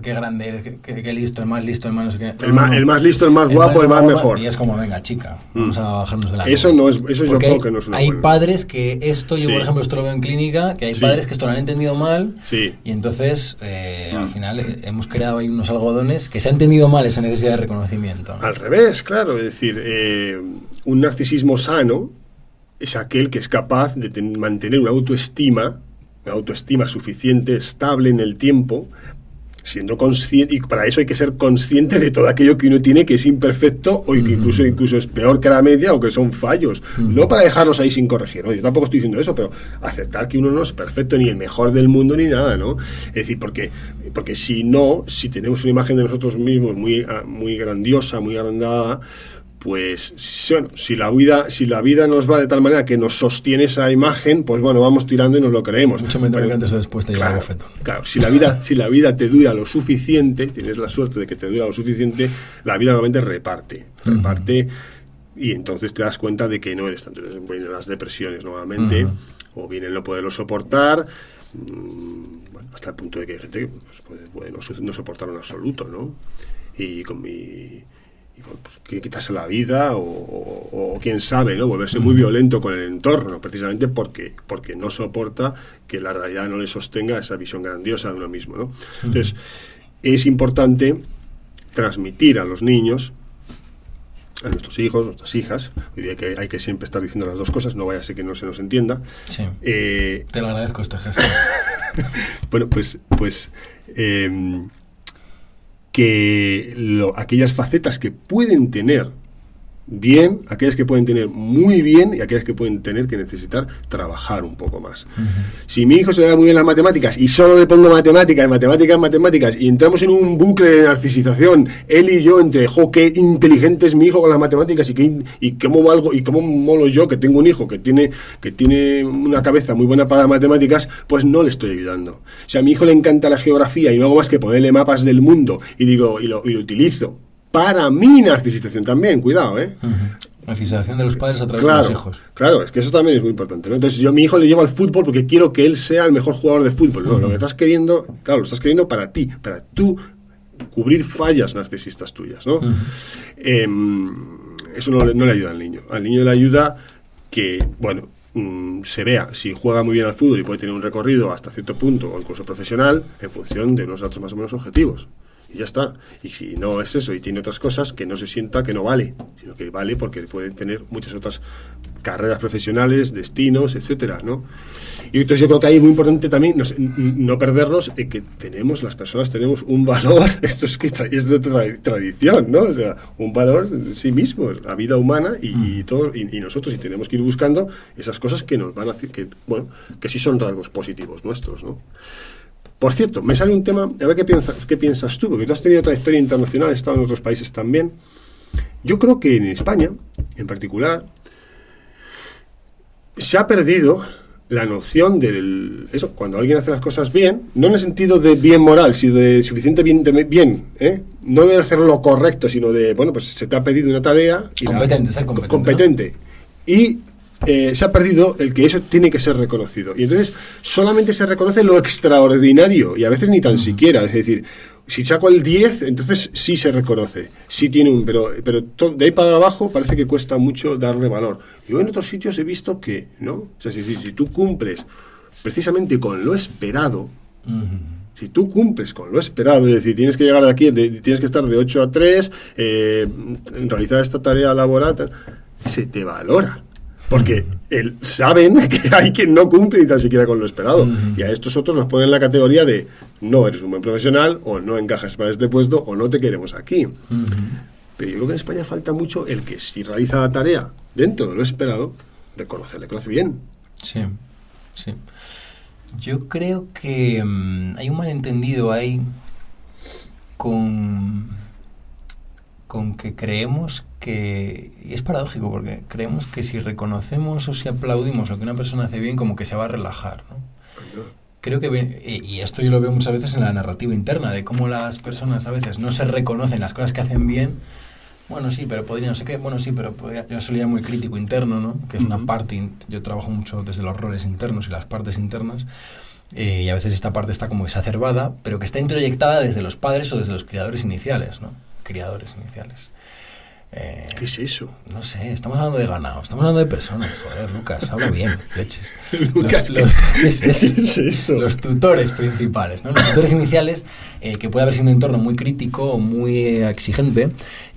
qué grande qué, listo, el más listo, el más... el, más el, más listo, el más guapo, el más, mejor. Y es como, venga, chica, mm. vamos a bajarnos de la... Eso no es, eso yo creo que no es una Hay padres que esto, yo por ejemplo esto lo veo en clínica, que hay padres que esto lo han entendido mal y entonces eh, al mm. final eh, hemos creado ahí unos algodones que se ha entendido mal esa necesidad de reconocimiento. Al revés, claro, es decir, eh, un narcisismo sano es aquel que es capaz de mantener una autoestima autoestima suficiente, estable en el tiempo, siendo consciente, y para eso hay que ser consciente de todo aquello que uno tiene que es imperfecto o que incluso, incluso es peor que la media o que son fallos. No para dejarlos ahí sin corregir, ¿no? yo tampoco estoy diciendo eso, pero aceptar que uno no es perfecto ni el mejor del mundo ni nada, ¿no? Es decir, porque, porque si no, si tenemos una imagen de nosotros mismos muy, ah, muy grandiosa, muy agrandada, pues bueno, si la vida si la vida nos va de tal manera que nos sostiene esa imagen, pues bueno, vamos tirando y nos lo creemos. Mucho menos que antes o después te claro, claro, si la vida <laughs> si la vida te dura lo suficiente, tienes la suerte de que te dura lo suficiente, la vida normalmente reparte, reparte y entonces te das cuenta de que no eres tanto. Entonces vienen las depresiones nuevamente o bien el no poderlo soportar. Mm, bueno, hasta el punto de que hay gente pues, puede, no, no soportar en absoluto, ¿no? Y con mi pues, que quitarse la vida o, quién sabe, ¿no? Volverse muy violento con el entorno, precisamente porque, porque no soporta que la realidad no le sostenga esa visión grandiosa de uno mismo, ¿no? Entonces, es importante transmitir a los niños a nuestros hijos, nuestras hijas, hoy que hay que siempre estar diciendo las dos cosas, no vaya a ser que no se nos entienda. Sí. Eh, Te lo agradezco este gesto. <laughs> bueno, pues, pues eh, que lo, aquellas facetas que pueden tener bien, aquellas que pueden tener muy bien y aquellas que pueden tener que necesitar trabajar un poco más. Si mi hijo se le da muy bien las matemáticas y solo le pongo matemáticas, matemáticas, matemáticas y entramos en un bucle de narcisización, él y yo, entre, jo, qué inteligente es mi hijo con las matemáticas y, qué, y cómo valgo y cómo molo yo que tengo un hijo que tiene, que tiene una cabeza muy buena para las matemáticas, pues no le estoy ayudando. Si a mi hijo le encanta la geografía y no hago más que ponerle mapas del mundo y digo, y lo, y lo utilizo para mi narcisización también, cuidado, ¿eh? Narcisización de los padres a través de los hijos. Claro, es que eso también es muy importante. ¿no? Entonces, yo a mi hijo le llevo al fútbol porque quiero que él sea el mejor jugador de fútbol. No, lo que estás queriendo, claro, lo estás queriendo para ti, para tú cubrir fallas narcisistas tuyas, ¿no? Em, eso no, le ayuda al niño. Al niño le ayuda que, bueno, mm, se vea si juega muy bien al fútbol y puede tener un recorrido hasta cierto punto o incluso profesional en función de unos datos más o menos objetivos y ya está. Y si no es eso y tiene otras cosas, que no se sienta que no vale, sino que vale porque puede tener muchas otras carreras profesionales, destinos, etcétera, ¿no? Y entonces yo creo que ahí es muy importante también no perdernos en que tenemos, las personas tenemos un valor, <laughs> esto es que es de tradición, ¿no? O sea, un valor en sí mismo, la vida humana y, mm. todo, y, nosotros y tenemos que ir buscando esas cosas que nos van a decir que, bueno, que sí son rasgos positivos nuestros, ¿no? Por cierto, me sale un tema, a ver qué piensas, qué piensas tú, porque tú has tenido trayectoria internacional, has estado en otros países también. Yo creo que en España, en particular, se ha perdido la noción del eso cuando alguien hace las cosas bien no en el sentido de bien moral sino de suficiente bien bien ¿eh? no de hacer lo correcto sino de bueno pues se te ha pedido una tarea competente ser competente, competente. y eh, se ha perdido el que eso tiene que ser reconocido. Y entonces solamente se reconoce lo extraordinario y a veces ni tan siquiera. Es decir, Si saco el 10, entonces sí se reconoce, sí tiene un, pero, pero de ahí para abajo parece que cuesta mucho darle valor. Yo en otros sitios he visto que, ¿no? O sea, si, si tú cumples precisamente con lo esperado, si tú cumples con lo esperado, es decir, tienes que llegar de aquí, tienes que estar de 8 a 3, eh, realizar esta tarea laboral, se te valora. Porque saben <laughs> que hay quien no cumple ni tan siquiera con lo esperado. Y a estos otros los ponen en la categoría de no eres un buen profesional, o no encajas para este puesto, o no te queremos aquí. Pero yo creo que en España falta mucho el que si realiza la tarea dentro de lo esperado, reconocerle, conoce bien. Sí, sí. Yo creo que mm, hay un malentendido ahí con, con que creemos que, y es paradójico porque creemos que si reconocemos o si aplaudimos lo que una persona hace bien, como que se va a relajar. ¿no? Creo que, y esto yo lo veo muchas veces en la narrativa interna, de cómo las personas a veces no se reconocen las cosas que hacen bien bueno, sí, pero podría, no sé qué, bueno, sí, pero podría, yo solía muy crítico interno, ¿no? Que es una parte, yo trabajo mucho desde los roles internos y las partes internas, eh, y a veces esta parte está como exacerbada, pero que está introyectada desde los padres o desde los criadores iniciales, ¿no? Criadores iniciales. Eh, ¿Qué es eso? No sé, estamos hablando de ganado, estamos hablando de personas. Joder, Lucas, habla bien, leches. <laughs> Lucas, los, ¿qué es eso? Los tutores principales, ¿no? Los tutores iniciales, eh, que puede haber sido un entorno muy crítico muy exigente,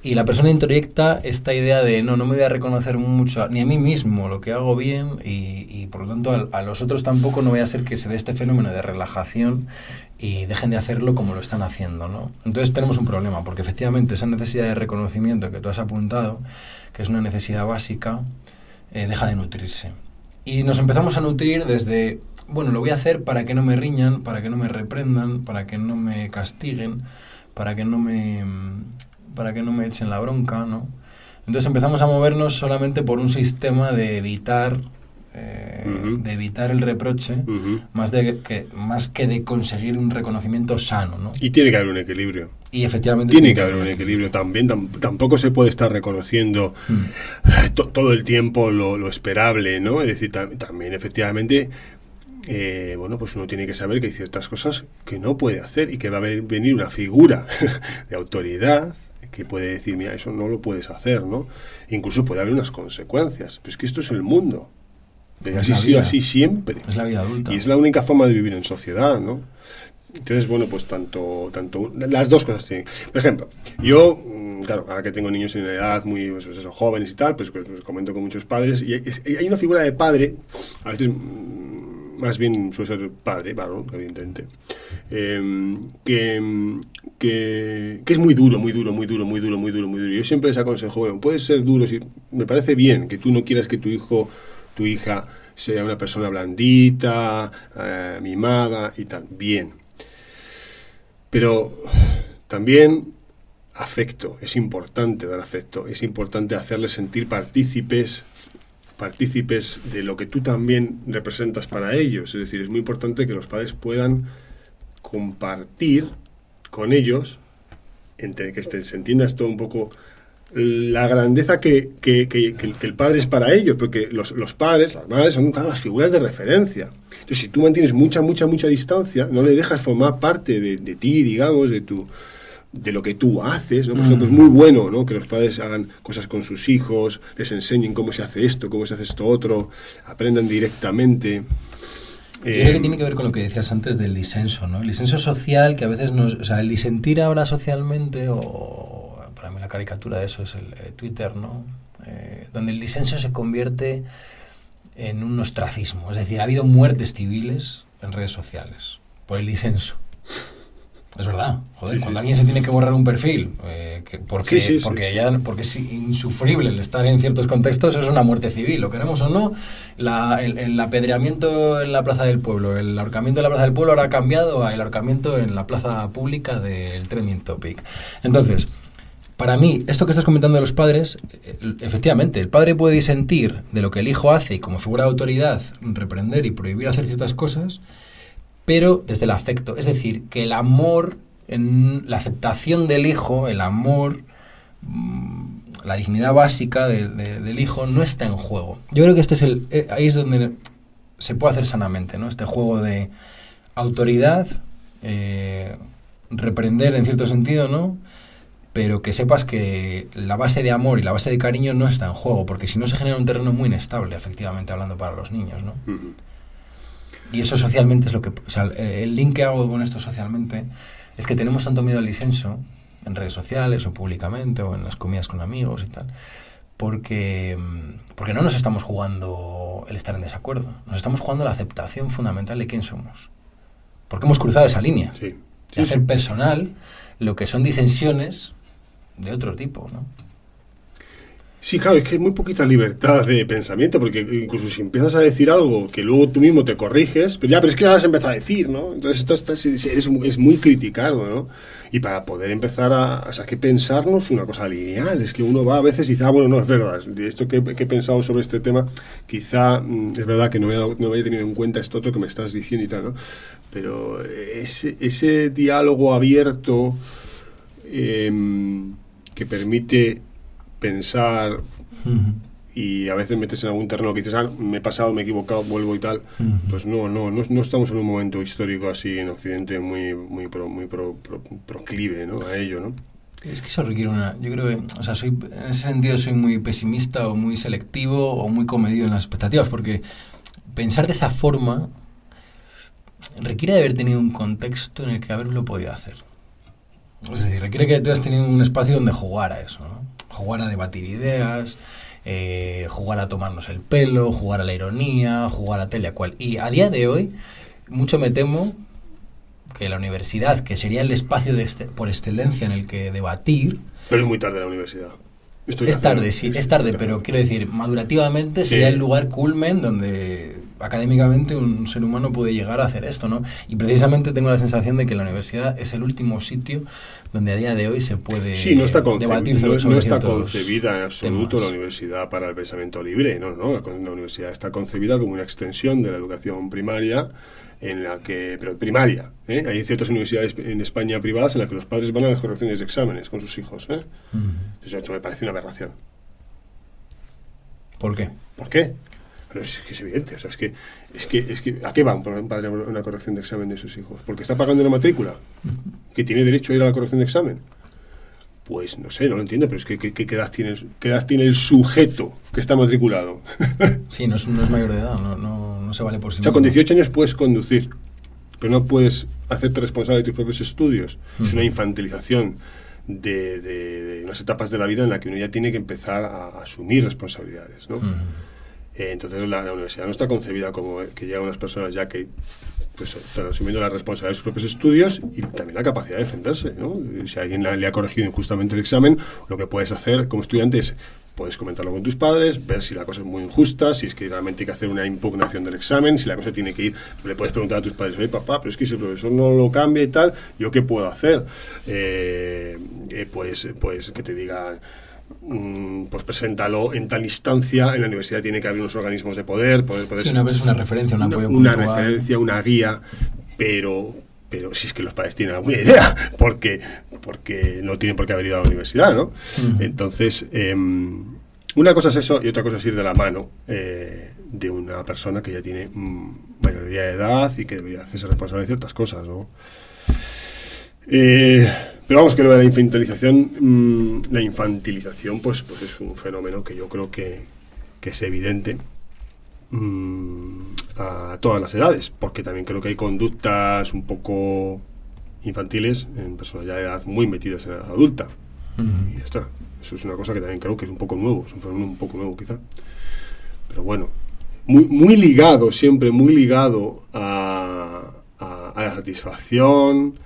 y la persona introyecta esta idea de no, no me voy a reconocer mucho ni a mí mismo lo que hago bien y, por lo tanto a, los otros tampoco no voy a hacer que se dé este fenómeno de relajación y dejen de hacerlo como lo están haciendo, ¿no? Entonces tenemos un problema, porque efectivamente esa necesidad de reconocimiento que tú has apuntado, que es una necesidad básica, eh, deja de nutrirse. Y nos empezamos a nutrir desde, bueno, lo voy a hacer para que no me riñan, para que no me reprendan, para que no me castiguen, para que no me, para que no me echen la bronca, ¿no? Entonces empezamos a movernos solamente por un sistema de evitar eh, de evitar el reproche, más, de que, más que de conseguir un reconocimiento sano. ¿no? Y tiene que haber un equilibrio. Y efectivamente. Tiene, que haber un equilibrio también. tampoco se puede estar reconociendo mm. todo el tiempo lo, esperable, ¿no? Es decir, también efectivamente. Eh, bueno, pues uno tiene que saber que hay ciertas cosas que no puede hacer y que va a venir una figura <laughs> de autoridad que puede decir, mira, eso no lo puedes hacer, ¿no? Incluso puede haber unas consecuencias. Pero es que esto es el mundo así así siempre. Es la vida adulta. Y es la única forma de vivir en sociedad, ¿no? Entonces, bueno, pues tanto, tanto, las dos cosas tienen. Por ejemplo, yo, mm, claro, ahora que tengo niños en edad muy, pues, pues jóvenes y tal, pues, pues, comento con muchos padres, y hay una figura de padre, a veces mm, más bien suele ser padre, varón, evidentemente, em, que, que, que, es muy duro, muy duro, muy duro, muy duro, muy duro, muy duro. Yo siempre les aconsejo, bueno, puede ser duro, si, me parece bien que tú no quieras que tu hijo tu hija sea una persona blandita, eh, mimada y tal. Bien. Pero también afecto, es importante dar afecto, es importante hacerles sentir partícipes partícipes de lo que tú también representas para ellos. Es decir, es muy importante que los padres puedan compartir con ellos, entre que se entienda esto un poco la grandeza que, que, que, el padre es para ellos, porque los, los padres, las madres, son las figuras de referencia. Entonces, si tú mantienes mucha, mucha, mucha distancia, no le dejas formar parte de, de ti, digamos, de tu de lo que tú haces, ¿no? Por ejemplo, es muy bueno, ¿no? Que los padres hagan cosas con sus hijos, les enseñen cómo se hace esto, cómo se hace esto otro, aprendan directamente. Yo creo que eh, tiene que ver con lo que decías antes del disenso, ¿no? El disenso social que a veces nos... O sea, el disentir ahora socialmente o la caricatura de eso es el eh, Twitter, ¿no? Eh, donde el disenso se convierte en un ostracismo. Es decir, ha habido muertes civiles en redes sociales por el disenso. Es verdad, joder, cuando alguien se tiene que borrar un perfil, eh, porque, porque, ya, porque es insufrible el estar en ciertos contextos, es una muerte civil, lo queremos o no, la, el, el, apedreamiento en la Plaza del Pueblo, el ahorcamiento en la Plaza del Pueblo ahora ha cambiado a el ahorcamiento en la plaza pública del trending topic. Entonces, para mí, esto que estás comentando de los padres, eh, efectivamente, el padre puede disentir de lo que el hijo hace y como figura de autoridad reprender y prohibir hacer ciertas cosas, pero desde el afecto. Es decir, que el amor, la aceptación del hijo, el amor, mm, la dignidad básica del hijo no está en juego. Yo creo que este es el, eh, ahí es donde se puede hacer sanamente, ¿no? Este juego de autoridad, eh, reprender en cierto sentido, ¿no? Pero que sepas que la base de amor y la base de cariño no está en juego, porque si no se genera un terreno muy inestable, efectivamente, hablando para los niños, ¿no? Y eso socialmente es lo que... O sea, el link que hago con esto socialmente es que tenemos tanto miedo al disenso, en redes sociales o públicamente o en las comidas con amigos y tal, porque, porque no nos estamos jugando el estar en desacuerdo, nos estamos jugando la aceptación fundamental de quién somos. Porque hemos cruzado esa línea. Sí. de hacer personal lo que son disensiones de otro tipo, ¿no? Sí, claro, es que hay muy poquita libertad de pensamiento, porque incluso si empiezas a decir algo que luego tú mismo te corriges, pero ya, pero es que ya has empezado a decir, ¿no? Entonces esto, es, es, muy criticado, ¿no? Y para poder empezar a, o sea, que pensarnos una cosa lineal, es que uno va a veces y dice, ah, bueno, no, es verdad, esto que, he pensado sobre este tema, quizá mm, es verdad que no, me, no había tenido en cuenta esto otro que me estás diciendo y tal, ¿no? Pero ese, ese diálogo abierto em, que permite pensar y a veces metes en algún terreno que dices, ah, me he pasado, me he equivocado, vuelvo y tal. Pues no, no, no, estamos en un momento histórico así en Occidente muy, muy, muy proclive ¿no? a ello, ¿no? Es que eso requiere una... Yo creo que, o sea, soy, en ese sentido soy muy pesimista o muy selectivo o muy comedido en las expectativas, porque pensar de esa forma requiere de haber tenido un contexto en el que haberlo podido hacer. Es decir, requiere que tú hayas tenido un espacio donde jugar a eso, ¿no? jugar a debatir ideas, eh, jugar a tomarnos el pelo, jugar a la ironía, jugar a tele, a cual. Y a día de hoy, mucho me temo que la universidad, que sería el espacio de este, por excelencia en el que debatir... Pero es muy tarde la universidad. es tarde, sí, es tarde, pero quiero decir, madurativamente sería el lugar culmen donde académicamente un ser humano puede llegar a hacer esto, ¿no? Y precisamente tengo la sensación de que la universidad es el último sitio donde a día de hoy se puede sí, no está debatir sobre, no, no está concebida en absoluto la universidad para el pensamiento libre, no, no, la, universidad está concebida como una extensión de la educación primaria en la que, pero primaria, ¿eh? hay ciertas universidades en España privadas en las que los padres van a las correcciones de exámenes con sus hijos, ¿eh? Eso me parece una aberración. ¿Por qué? ¿Por qué? Es, que es evidente, o sea, es que, es que, es que ¿a qué va un padre una corrección de examen de sus hijos? ¿Porque está pagando una matrícula? ¿Que tiene derecho a ir a la corrección de examen? Pues no sé, no lo entiendo, pero es que ¿qué, edad, tiene, qué edad tiene el sujeto que está matriculado? <laughs> sí, no es, no es mayor de edad, no, no, no, se vale por sí O sea, con 18 años puedes conducir, pero no puedes hacerte responsable de tus propios estudios. Es una infantilización de, de, unas etapas de la vida en la que uno ya tiene que empezar a, asumir responsabilidades, ¿no? Eh, entonces la, universidad no está concebida como que llegan unas personas ya que pues, están asumiendo la responsabilidad de sus propios estudios y también la capacidad de defenderse. ¿no? Si alguien le ha corregido injustamente el examen, lo que puedes hacer como estudiante es puedes comentarlo con tus padres, ver si la cosa es muy injusta, si es que realmente hay que hacer una impugnación del examen, si la cosa tiene que ir, le puedes preguntar a tus padres, oye papá, pero es que si el profesor no lo cambia y tal, ¿yo qué puedo hacer? Eh, eh, pues, pues que te digan pues preséntalo en tal instancia, en la universidad tiene que haber unos organismos de poder, poder, sí, una vez es una referencia, un apoyo Una, referencia, una guía, pero pero si es que los padres tienen alguna <laughs> idea, porque, porque no tienen por qué haber ido a la universidad, ¿no? Entonces, em, una cosa es eso y otra cosa es ir de la mano eh, de una persona que ya tiene mm, mayoría de edad y que debería hacerse responsable de ciertas cosas, ¿no? Eh, pero vamos, que lo de la infantilización, mm, la infantilización, pues, pues es un fenómeno que yo creo que, que es evidente mm, a todas las edades, porque también creo que hay conductas un poco infantiles en personas ya de edad muy metidas en la edad adulta. Y ya está. Eso es una cosa que también creo que es un poco nuevo, es un fenómeno un poco nuevo quizá. Pero bueno, muy, muy ligado, siempre muy ligado a, a, a la satisfacción,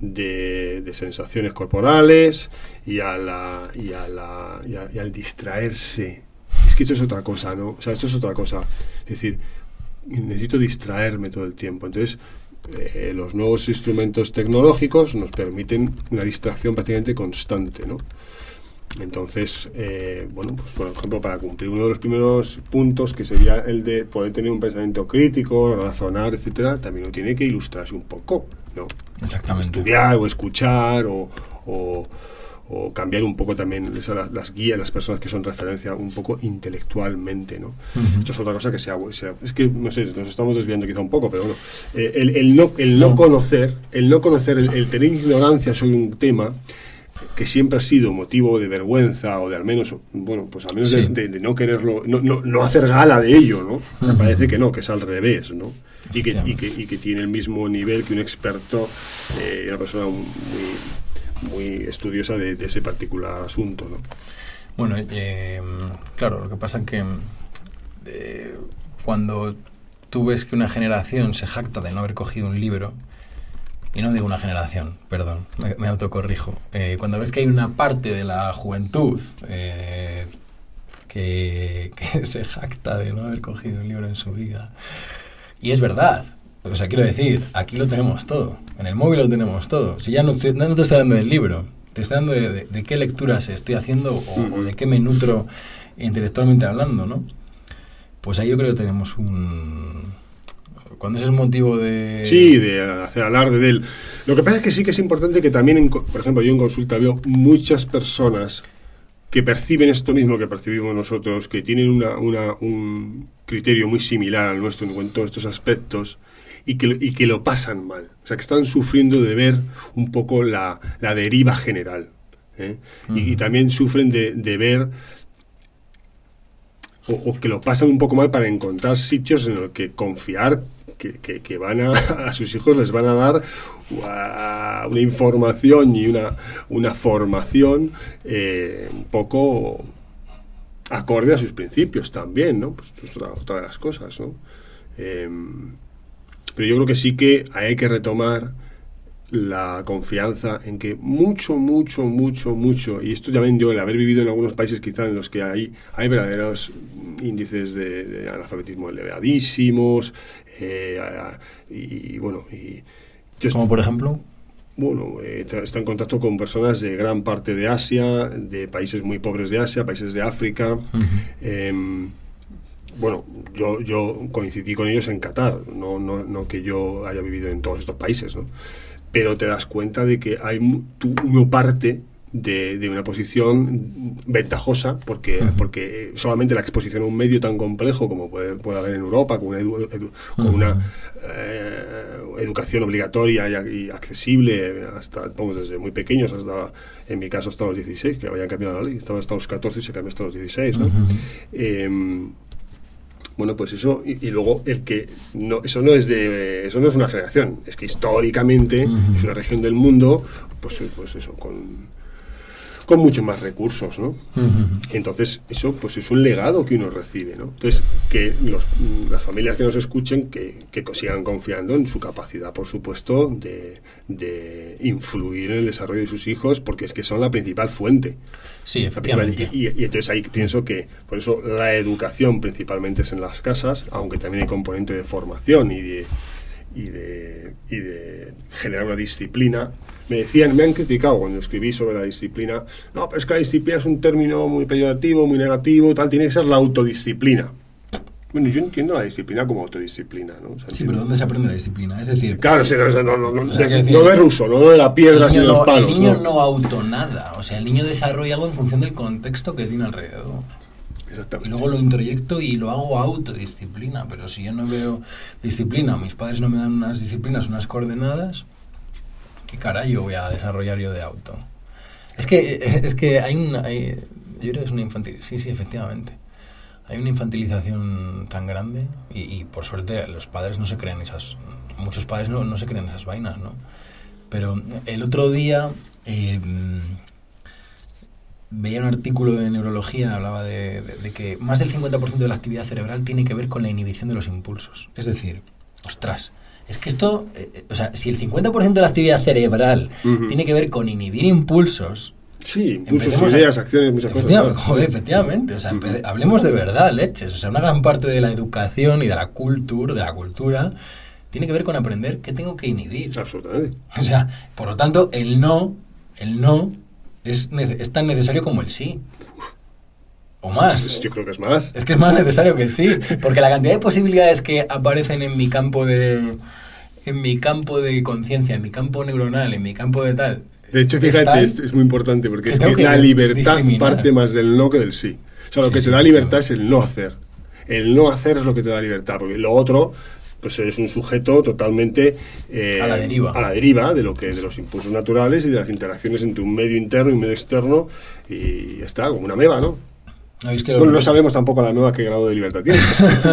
de, sensaciones corporales y, a la, y, a la, y, al distraerse. Es que esto es otra cosa, ¿no? O sea, esto es otra cosa. Es decir, necesito distraerme todo el tiempo. Entonces, eh, los nuevos instrumentos tecnológicos nos permiten una distracción prácticamente constante, ¿no? Entonces, eh, bueno, pues por ejemplo, para cumplir uno de los primeros puntos, que sería el de poder tener un pensamiento crítico, razonar, etcétera, también uno tiene que ilustrarse un poco, ¿no? Exactamente. Estudiar o escuchar o, o cambiar un poco también las, guías, las personas que son referencia un poco intelectualmente, ¿no? Esto es otra cosa que se ha, es que no sé, nos estamos desviando quizá un poco, pero bueno, eh, el, no, el no conocer, el no conocer, el, tener ignorancia sobre un tema que siempre ha sido motivo de vergüenza o de al menos, bueno, pues al menos de, no quererlo, no, no, no, hacer gala de ello, ¿no? Me parece que no, que es al revés, ¿no? Y que, y que, y que tiene el mismo nivel que un experto, eh, una persona muy muy estudiosa de, ese particular asunto. ¿no? Bueno, eh, claro, lo que pasa es que eh, cuando tú ves que una generación se jacta de no haber cogido un libro, y no digo una generación, perdón, me, autocorrijo, eh, cuando ves que hay una parte de la juventud que, que <laughs> se jacta de no haber cogido un libro en su vida, y es verdad, o sea, quiero decir, aquí lo tenemos todo. En el móvil lo tenemos todo. Si ya no, te, no te estoy hablando del libro, te estoy hablando de, qué lecturas estoy haciendo o, de qué me nutro intelectualmente hablando, ¿no? Pues ahí yo creo que tenemos un... Cuando ese es motivo de... Sí, de hacer alarde de él. Lo que pasa es que sí que es importante que también, por ejemplo, yo en consulta veo muchas personas que perciben esto mismo que percibimos nosotros, que tienen una, una, un criterio muy similar al nuestro en cuanto a estos aspectos, y que, y que lo pasan mal. O sea, que están sufriendo de ver un poco la, la deriva general. ¿eh? y, también sufren de, de ver o, que lo pasan un poco mal para encontrar sitios en los que confiar que, que, van a, <laughs> a, sus hijos les van a dar una información y una, una formación eh, un poco acorde a sus principios también, ¿no? Pues es otra, de las cosas, ¿no? Em, pero yo creo que sí que hay que retomar la confianza en que mucho, mucho, mucho, mucho, y esto también yo, el haber vivido en algunos países quizás en los que hay, hay verdaderos índices de, analfabetismo elevadísimos, eh, y, bueno, y... ¿Como por ejemplo? Bueno, eh, está en contacto con personas de gran parte de Asia, de países muy pobres de Asia, países de África bueno, yo, yo coincidí con ellos en Qatar, no, no, no que yo haya vivido en todos estos países, ¿no? Pero te das cuenta de que hay uno parte de, de, una posición ventajosa, porque, porque solamente la exposición a un medio tan complejo como puede, puede haber en Europa, con una, con una eh, educación obligatoria y, accesible, hasta vamos, desde muy pequeños hasta, en mi caso, hasta los 16, que habían cambiado la ley, estaban hasta los 14 y se cambió hasta los 16. ¿no? Bueno, pues eso, y, luego el que no, eso no es de, eso no es una generación, es que históricamente es una región del mundo, pues, pues eso, con, con muchos más recursos, ¿no? Entonces, eso pues es un legado que uno recibe, ¿no? Entonces, que las familias que nos escuchen, que, que, sigan confiando en su capacidad, por supuesto, de, de, influir en el desarrollo de sus hijos, porque es que son la principal fuente. Sí, efectivamente. Y, y, entonces ahí pienso que, por eso, la educación principalmente es en las casas, aunque también hay componente de formación y de, y de, y de generar una disciplina me decían, me han criticado cuando escribí sobre la disciplina, no, pero es que la disciplina es un término muy peyorativo, muy negativo, tal, tiene que ser la autodisciplina. Bueno, yo entiendo la disciplina como autodisciplina, ¿no? sí, pero ¿dónde se aprende la disciplina? Es decir... Claro, no, no, no, de ruso, no de la piedra, sino de los palos. El niño no. auto nada, o sea, el niño desarrolla algo en función del contexto que tiene alrededor. Y luego lo introyecto y lo hago autodisciplina, pero si yo no veo disciplina, mis padres no me dan unas disciplinas, unas coordenadas, ¿qué carajo voy a desarrollar yo de auto? Es que, <laughs> es que hay una... yo creo que es una infantil... Sí, sí, efectivamente. Hay una infantilización tan grande y, por suerte los padres no se creen esas... Muchos padres no, no se creen esas vainas, ¿no? Pero el otro día eh, veía un artículo de neurología, hablaba de, de que más del 50% de la actividad cerebral tiene que ver con la inhibición de los impulsos. Es decir, ostras, es que esto, eh, eh, o sea, si el 50% de la actividad cerebral tiene que ver con inhibir impulsos. Sí, impulsos, ideas, acciones, muchas cosas. Joder, efectivamente, o sea, hablemos de verdad, leches. O sea, una gran parte de la educación y de la cultura, de la cultura, tiene que ver con aprender qué tengo que inhibir. Absolutamente. O sea, por lo tanto, el no, el no es, es tan necesario como el sí. O más. Yo creo que es más. Es que es más necesario que sí. Porque la cantidad de posibilidades que aparecen en mi campo de. En mi campo de conciencia, en mi campo neuronal, en mi campo de tal, De hecho, fíjate, es, muy importante porque es que, la libertad parte más del no que del sí. O sea, lo que te da libertad es el no hacer. El no hacer es lo que te da libertad, porque lo otro pues eres un sujeto totalmente eh, a la deriva a la deriva de lo que de los impulsos naturales y de las interacciones entre un medio interno y un medio externo y está como una meba no no, bueno, no sabemos tampoco la nueva qué grado de libertad tiene,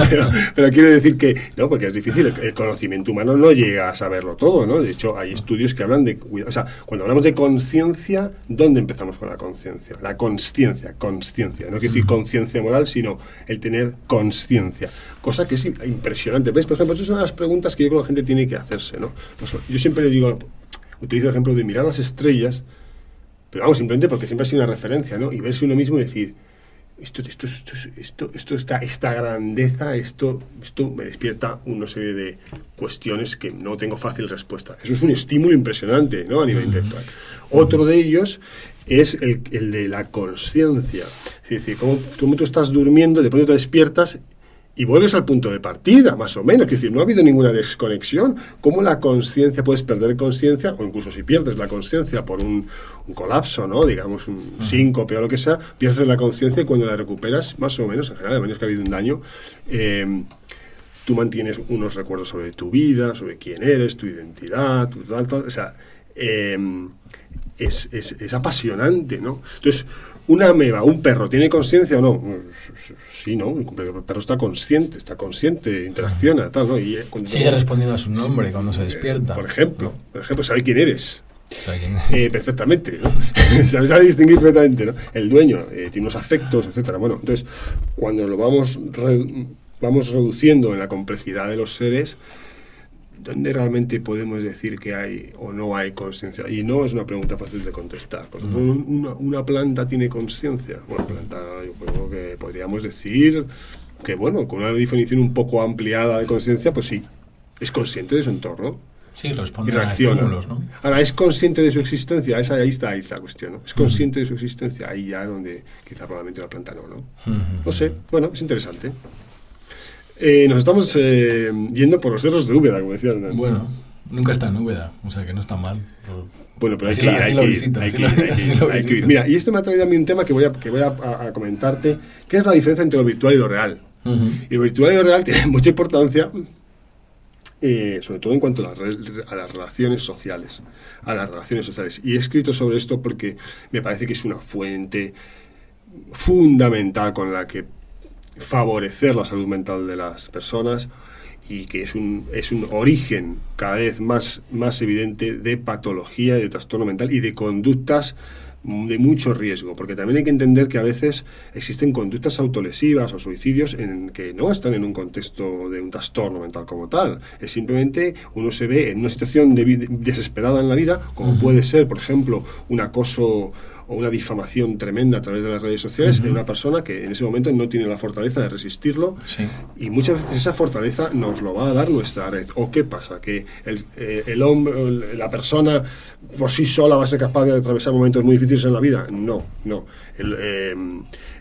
<laughs> pero, quiero decir que, no, porque es difícil, el, conocimiento humano no llega a saberlo todo, ¿no? De hecho, hay estudios que hablan de, o sea, cuando hablamos de conciencia, ¿dónde empezamos con la conciencia? La consciencia, conciencia, no quiero decir conciencia moral, sino el tener conciencia, cosa que es impresionante. ¿Ves? Por ejemplo, esas son las preguntas que yo creo que la gente tiene que hacerse, ¿no? Yo siempre le digo, utilizo el ejemplo de mirar las estrellas, pero vamos, simplemente porque siempre ha sido una referencia, ¿no? Y verse uno mismo y decir, esto, esto, esto, esto, está, esta grandeza, esto, esto me despierta una serie de cuestiones que no tengo fácil respuesta. Eso es un estímulo impresionante ¿no? a nivel intelectual. Otro de ellos es el, el de la conciencia. Es decir, cómo, cómo, tú estás durmiendo, de pronto te despiertas y vuelves al punto de partida, más o menos. Es decir, no ha habido ninguna desconexión. ¿Cómo la conciencia, puedes perder conciencia, o incluso si pierdes la conciencia por un, colapso, ¿no? digamos, un síncope o lo que sea, pierdes la conciencia y cuando la recuperas, más o menos, en general, a menos que ha habido un daño, eh, tú mantienes unos recuerdos sobre tu vida, sobre quién eres, tu identidad, tu tal, tal. O sea, eh, es, es, es apasionante, ¿no? Entonces, una ameba, un perro, ¿tiene conciencia o no? Sí, ¿no? El perro está consciente, está consciente, interacciona, tal, ¿no? Y eh, Sigue respondiendo a su nombre cuando se despierta. por ejemplo, por ejemplo, sabe quién eres. ¿Sabe quién eres? Eh, perfectamente, ¿no? <laughs> sabe, distinguir perfectamente, ¿no? El dueño eh, tiene unos afectos, etcétera. Bueno, entonces, cuando lo vamos, vamos reduciendo en la complejidad de los seres, ¿dónde realmente podemos decir que hay o no hay conciencia? Y no es una pregunta fácil de contestar. Porque una, planta tiene conciencia. Una planta, yo creo que podríamos decir que, bueno, con una definición un poco ampliada de conciencia, pues sí, es consciente de su entorno. Sí, responde y reacciona. a estímulos, ¿no? Ahora, ¿es consciente de su existencia? Esa, ahí, está, ahí está la cuestión, ¿no? ¿Es consciente de su existencia? Ahí ya donde quizá probablemente la planta no, ¿no? No sé, bueno, es interesante. Eh, nos estamos eh, yendo por los cerros de Úbeda, como decías. Bueno, nunca está en Úbeda, o sea que no está mal. Bueno, pero hay que ir, hay que ir, Mira, y esto me ha traído a mí un tema que voy a, que voy a, comentarte, que es la diferencia entre lo virtual y lo real. Y lo virtual y lo real <laughs> tiene mucha importancia, eh, sobre todo en cuanto a, a, las relaciones sociales. A las relaciones sociales. Y he escrito sobre esto porque me parece que es una fuente fundamental con la que favorecer la salud mental de las personas y que es un, es un origen cada vez más, más evidente de patología, de trastorno mental y de conductas de mucho riesgo, porque también hay que entender que a veces existen conductas autolesivas o suicidios en que no están en un contexto de un trastorno mental como tal, es simplemente uno se ve en una situación de, desesperada en la vida, como puede ser, por ejemplo, un acoso o una difamación tremenda a través de las redes sociales en una persona que en ese momento no tiene la fortaleza de resistirlo y muchas veces esa fortaleza nos lo va a dar nuestra red. ¿O qué pasa? Que el, eh, el hombre, la persona por sí sola va a ser capaz de atravesar momentos muy difíciles en la vida. No, no. Eh,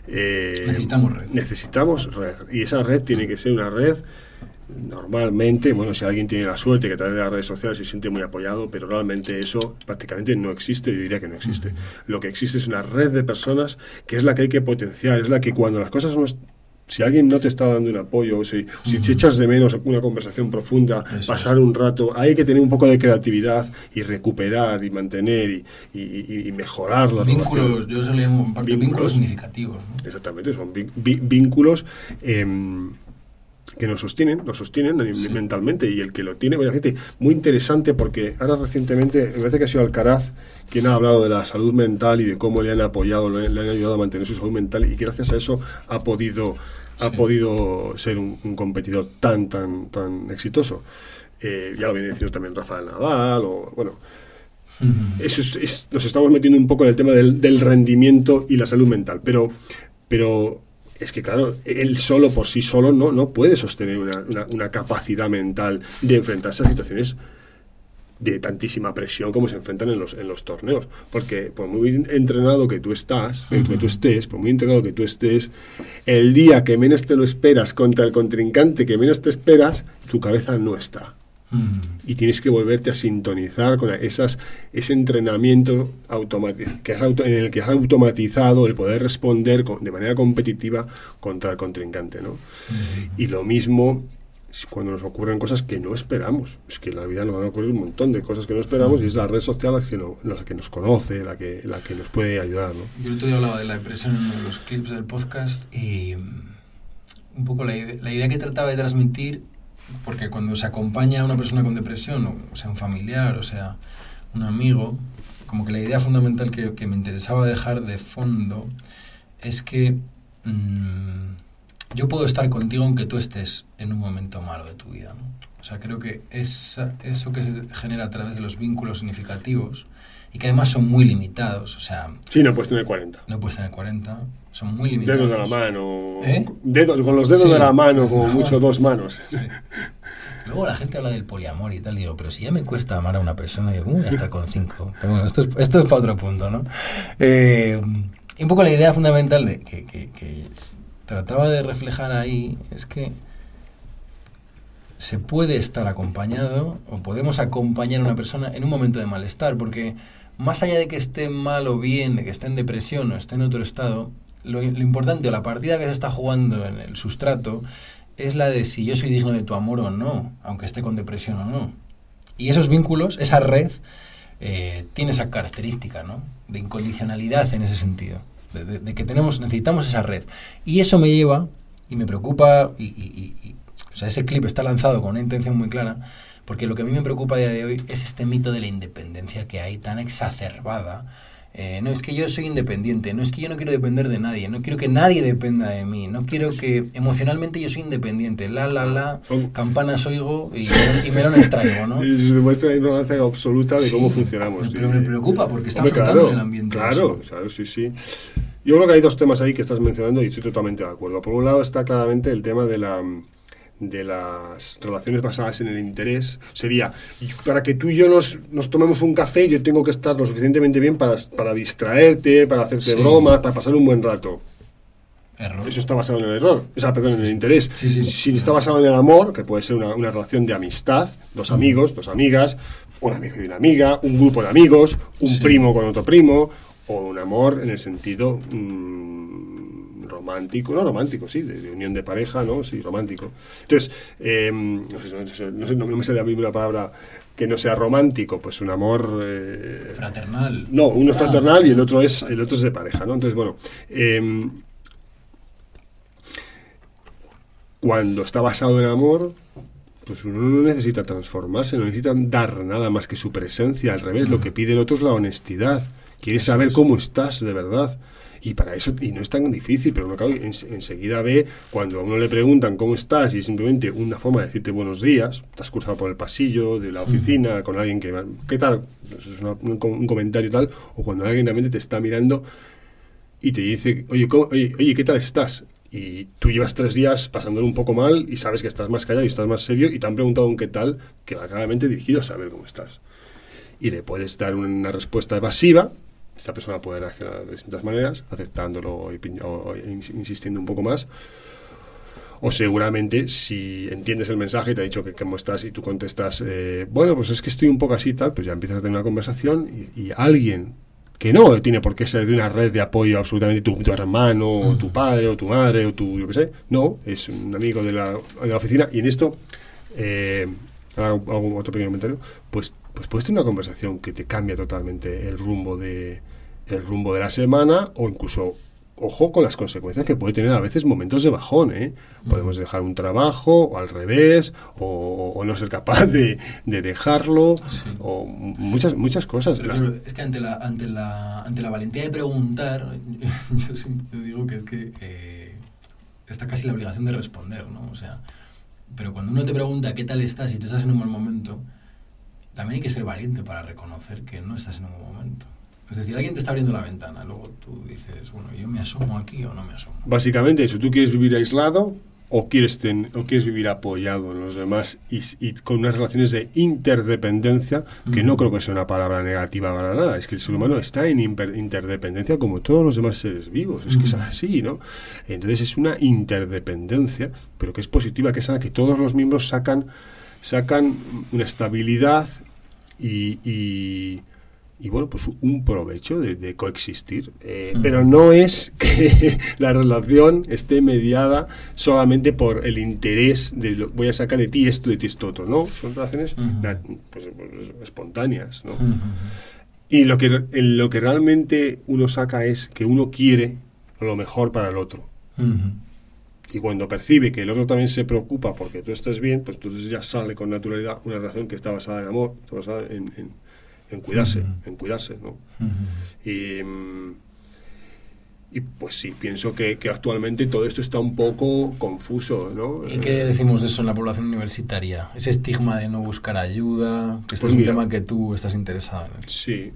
eh, necesitamos red. Necesitamos red. Y esa red tiene que ser una red normalmente, bueno, si alguien tiene la suerte que a través de las redes sociales se siente muy apoyado, pero realmente eso prácticamente no existe, yo diría que no existe. Lo que existe es una red de personas que es la que hay que potenciar, es la que cuando las cosas no... Si alguien no te está dando un apoyo, si, si echas de menos una conversación profunda, pasar un rato, hay que tener un poco de creatividad y recuperar y mantener y, mejorar las vínculos, yo vínculos, vínculos. significativos. Exactamente, son vínculos... Eh, que nos sostienen, nos sostienen mentalmente y el que lo tiene, bueno, gente, muy interesante porque ahora recientemente, me parece que ha sido Alcaraz quien ha hablado de la salud mental y de cómo le han apoyado, le, han ayudado a mantener su salud mental y que gracias a eso ha podido, ha podido ser un, competidor tan, tan, tan exitoso. Eh, ya lo viene diciendo también Rafael Nadal, o bueno, Eso es, nos estamos metiendo un poco en el tema del, del rendimiento y la salud mental, pero, pero es que, claro, él solo por sí solo no, no puede sostener una, capacidad mental de enfrentarse a situaciones de tantísima presión como se enfrentan en los, en los torneos. Porque por muy entrenado que tú estás, que tú estés, por muy entrenado que tú estés, el día que menos te lo esperas contra el contrincante que menos te esperas, tu cabeza no está. Y tienes que volverte a sintonizar con esas, ese entrenamiento que en el que has automatizado el poder responder de manera competitiva contra el contrincante. ¿no? Y lo mismo cuando nos ocurren cosas que no esperamos. Es que en la vida nos van a ocurrir un montón de cosas que no esperamos y es la red social la que, la que nos conoce, la que, la que nos puede ayudar. ¿no? Yo el otro día hablaba de la depresión en uno de los clips del podcast y un poco la, la idea que trataba de transmitir, porque cuando se acompaña a una persona con depresión, o sea un familiar, o sea un amigo, como que la idea fundamental que, que me interesaba dejar de fondo es que... Mmm, yo puedo estar contigo aunque tú estés en un momento malo de tu vida. O sea, creo que esa, eso que se genera a través de los vínculos significativos y que además son muy limitados, o sea... Sí, no puedes tener 40. No puedes tener 40, son muy limitados. Dedos de la mano. ¿Eh? Dedos, con los dedos de la mano, como mucho dos manos. Sí. Luego la gente habla del poliamor y tal, digo, pero si ya me cuesta amar a una persona, digo, ¿cómo voy a estar con cinco? Pero bueno, esto es, esto es para otro punto, ¿no? Eh, y un poco la idea fundamental de que, que, que trataba de reflejar ahí es que se puede estar acompañado o podemos acompañar a una persona en un momento de malestar, porque más allá de que esté mal o bien, de que esté en depresión o esté en otro estado, lo, importante o la partida que se está jugando en el sustrato es la de si yo soy digno de tu amor o no, aunque esté con depresión o no. Y esos vínculos, esa red, eh, tiene esa característica, ¿no? De incondicionalidad en ese sentido de, que tenemos, necesitamos esa red. Y eso me lleva, y me preocupa, y, o sea, ese clip está lanzado con una intención muy clara, porque lo que a mí me preocupa a día de hoy es este mito de la independencia que hay tan exacerbada. Eh, no es que yo soy independiente, no es que yo no quiero depender de nadie, no quiero que nadie dependa de mí, no quiero que emocionalmente yo soy independiente, la, la, la, campanas oigo y, y me lo extraigo, ¿no? <laughs> Y se demuestra ignorancia absoluta de cómo funcionamos. Pero me preocupa porque está afectando el ambiente. Claro, claro, sí, sí. Yo creo que hay dos temas ahí que estás mencionando y estoy totalmente de acuerdo. Por un lado está claramente el tema de la de las relaciones basadas en el interés sería para que tú y yo nos, nos tomemos un café yo tengo que estar lo suficientemente bien para, para distraerte, para hacerte bromas, para pasar un buen rato. Error. Eso está basado en el error, o sea, perdón, en el interés. si está basado en el amor, que puede ser una, una relación de amistad, dos amigos, dos amigas, un amigo y una amiga, un grupo de amigos, un primo con otro primo, o un amor en el sentido mm, romántico, no romántico, sí, de, unión de pareja, ¿no? Sí, romántico. Entonces, em, no, sé, no, sé, no, me sale a mí una palabra que no sea romántico, pues un amor eh, fraternal. No, uno es fraternal y el otro es el otro es de pareja, ¿no? Entonces, bueno, em, cuando está basado en amor, pues uno no necesita transformarse, no necesita dar nada más que su presencia, al revés, lo que pide el otro es la honestidad. Quieres saber cómo estás de verdad. Y para eso, y no es tan difícil, pero uno enseguida ve cuando a uno le preguntan cómo estás y simplemente una forma de decirte buenos días, estás cruzado por el pasillo de la oficina con alguien que, ¿qué tal? Eso es un, comentario tal, o cuando alguien realmente te está mirando y te dice, oye, oye, oye, ¿qué tal estás? y tú llevas tres días pasándolo un poco mal y sabes que estás más callado y estás más serio y te han preguntado un qué tal que va claramente dirigido a saber cómo estás. Y le puedes dar una respuesta evasiva esta persona puede reaccionar de distintas maneras, aceptándolo o, insistiendo un poco más. O seguramente si entiendes el mensaje y te ha dicho que cómo estás y tú contestas, eh, bueno, pues es que estoy un poco así tal, pues ya empiezas a tener una conversación y, alguien que no tiene por qué ser de una red de apoyo absolutamente tu, tu hermano, o tu padre, o tu madre, o tu, yo qué sé, no, es un amigo de la, de la oficina y en esto, eh, hago otro pequeño comentario, pues pues puedes tener una conversación que te cambia totalmente el rumbo de el rumbo de la semana o incluso ojo con las consecuencias que puede tener a veces momentos de bajón, ¿eh? Podemos dejar un trabajo o al revés, o, no ser capaz de, dejarlo, o muchas muchas cosas. es que ante la, ante, la, ante la valentía de preguntar, <laughs> yo siempre digo que es que eh, está casi la obligación de responder, ¿no? O sea, pero cuando uno te pregunta qué tal estás y tú estás en un mal momento, también hay que ser valiente para reconocer que no estás en un buen momento. Es decir, alguien te está abriendo la ventana, luego tú dices, bueno, yo me asomo aquí o no me asomo. Básicamente eso, tú quieres vivir aislado o quieres, o quieres vivir apoyado en los demás y, con unas relaciones de interdependencia, que no creo que sea una palabra negativa para nada, es que el ser humano está en interdependencia como todos los demás seres vivos, es que es así, ¿no? Entonces es una interdependencia, pero que es positiva, que es la que todos los miembros sacan sacan una estabilidad y, y, bueno, pues un provecho de, coexistir. Eh, pero no es <laughs> que la relación esté mediada solamente por el interés de voy a sacar de ti esto, de ti esto otro, ¿no? Son relaciones pues, pues, espontáneas, ¿no? Y lo que, lo que realmente uno saca es que uno quiere lo mejor para el otro. Y cuando percibe que el otro también se preocupa porque tú estés bien, pues entonces ya sale con naturalidad una relación que está basada en amor, está basada en, en, cuidarse, en cuidarse, ¿no? y, y, pues sí, pienso que, que, actualmente todo esto está un poco confuso, ¿no? ¿Y qué decimos de eso en la población universitaria? Ese estigma de no buscar ayuda, que este pues es un tema que tú estás interesado en. Sí.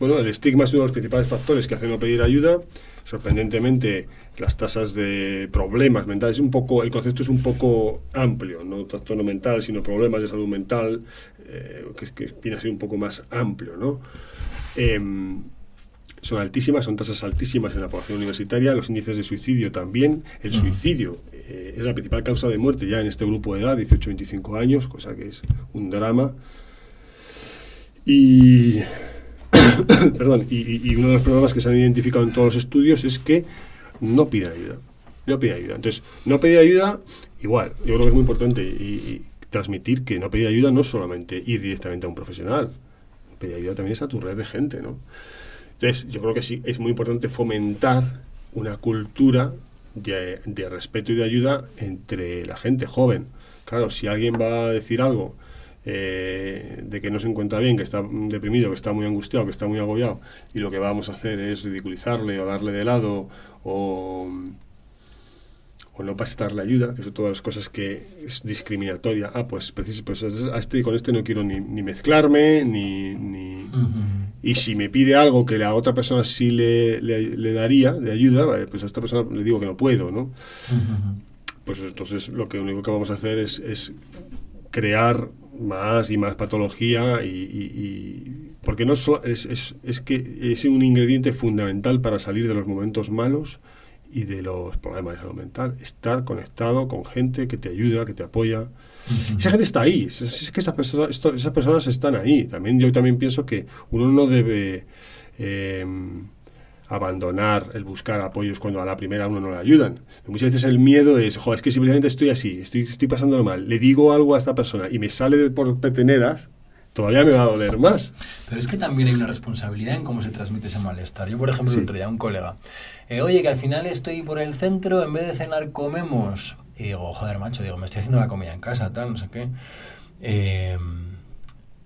Bueno, el estigma es uno de los principales factores que hacen no pedir ayuda sorprendentemente las tasas de problemas mentales, un poco, el concepto es un poco amplio, no trastorno mental, sino problemas de salud mental, eh, que, que, viene a ser un poco más amplio, ¿no? Em, son altísimas, son tasas altísimas en la población universitaria, los índices de suicidio también. El suicidio eh, es la principal causa de muerte ya en este grupo de edad, 18-25 años, cosa que es un drama. Y <coughs> Perdón, y, uno de los problemas que se han identificado en todos los estudios es que no piden ayuda. No piden ayuda. Entonces, no pedir ayuda, igual, yo creo que es muy importante y, transmitir que no pedir ayuda no es solamente ir directamente a un profesional. Pedir ayuda también es a tu red de gente, ¿no? Entonces, yo creo que sí, es muy importante fomentar una cultura de respeto y de ayuda entre la gente joven. Claro, si alguien va a decir algo eh, de que no se encuentra bien, que está deprimido, que está muy angustiado, que está muy agobiado, y lo que vamos a hacer es ridiculizarle o darle de lado o, o no prestarle ayuda, que son todas las cosas que es discriminatoria. Ah, pues, pues a este, con este no quiero ni, mezclarme, ni... ni Y si me pide algo que la otra persona sí le, le, daría de ayuda, pues a esta persona le digo que no puedo, ¿no? Pues entonces lo que único que vamos a hacer es, es crear más y más patología y, porque no es, es, es, que es un ingrediente fundamental para salir de los momentos malos y de los problemas de salud mental. Estar conectado con gente que te ayuda que te apoya. Esa gente está ahí. Es, que esas personas, esas personas están ahí. También yo también pienso que uno no debe eh, abandonar el buscar apoyos cuando a la primera uno no le ayudan. Muchas veces el miedo es, es que simplemente estoy así, estoy, estoy pasándolo mal, le digo algo a esta persona y me sale de por peteneras, todavía me va a doler más. Pero es que también hay una responsabilidad en cómo se transmite ese malestar. Yo, por ejemplo, el otro día, un colega, eh, oye, que al final estoy por el centro, en vez de cenar comemos. Y digo, joder, macho, digo, me estoy haciendo la comida en casa, tal, no sé qué. Eh,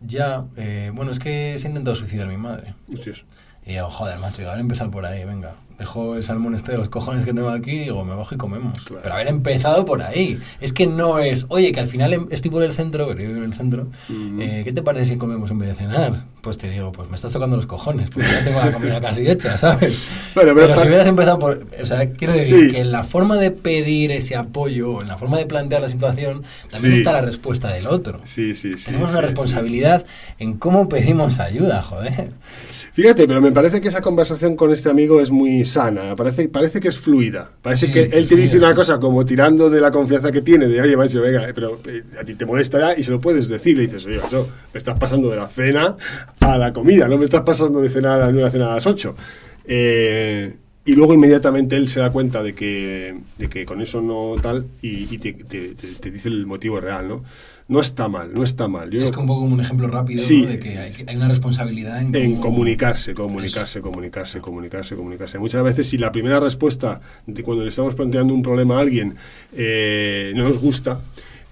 ya, eh, bueno, es que se ha intentado suicidar mi madre. Hostias. Y digo, joder, macho, haber empezado por ahí, venga. Dejo el salmón este de los cojones que tengo aquí y digo, me bajo y comemos. Pero haber empezado por ahí. Es que no es, oye, que al final em, estoy por el centro, pero yo vivo en el centro, eh, ¿qué te parece si comemos en vez de cenar? Pues te digo, pues me estás tocando los cojones, porque ya tengo la comida casi hecha, ¿sabes? <laughs> pero, si hubieras empezado por... O sea, quiero decir que en la forma de pedir ese apoyo, en la forma de plantear la situación, también está la respuesta del otro. Sí, sí, sí. Tenemos una responsabilidad en cómo pedimos ayuda, joder. Fíjate, pero me parece que esa conversación con este amigo es muy sana, parece, parece que es fluida. Parece que él te dice una cosa como tirando de la confianza que tiene, de oye, macho, venga, pero eh, a ti te molesta ya y se lo puedes decir. Le dices, oye, macho, me estás pasando de la cena a la comida, no me estás pasando de cena a la cena a las 8. Eh, y luego inmediatamente él se da cuenta de que, de que con eso no tal y, te, te, dice el motivo real, ¿no? No está mal, no está mal. es un poco como un ejemplo rápido de que hay, una responsabilidad en, en comunicarse, comunicarse, comunicarse, comunicarse, comunicarse. Muchas veces si la primera respuesta de cuando le estamos planteando un problema a alguien eh, no nos gusta,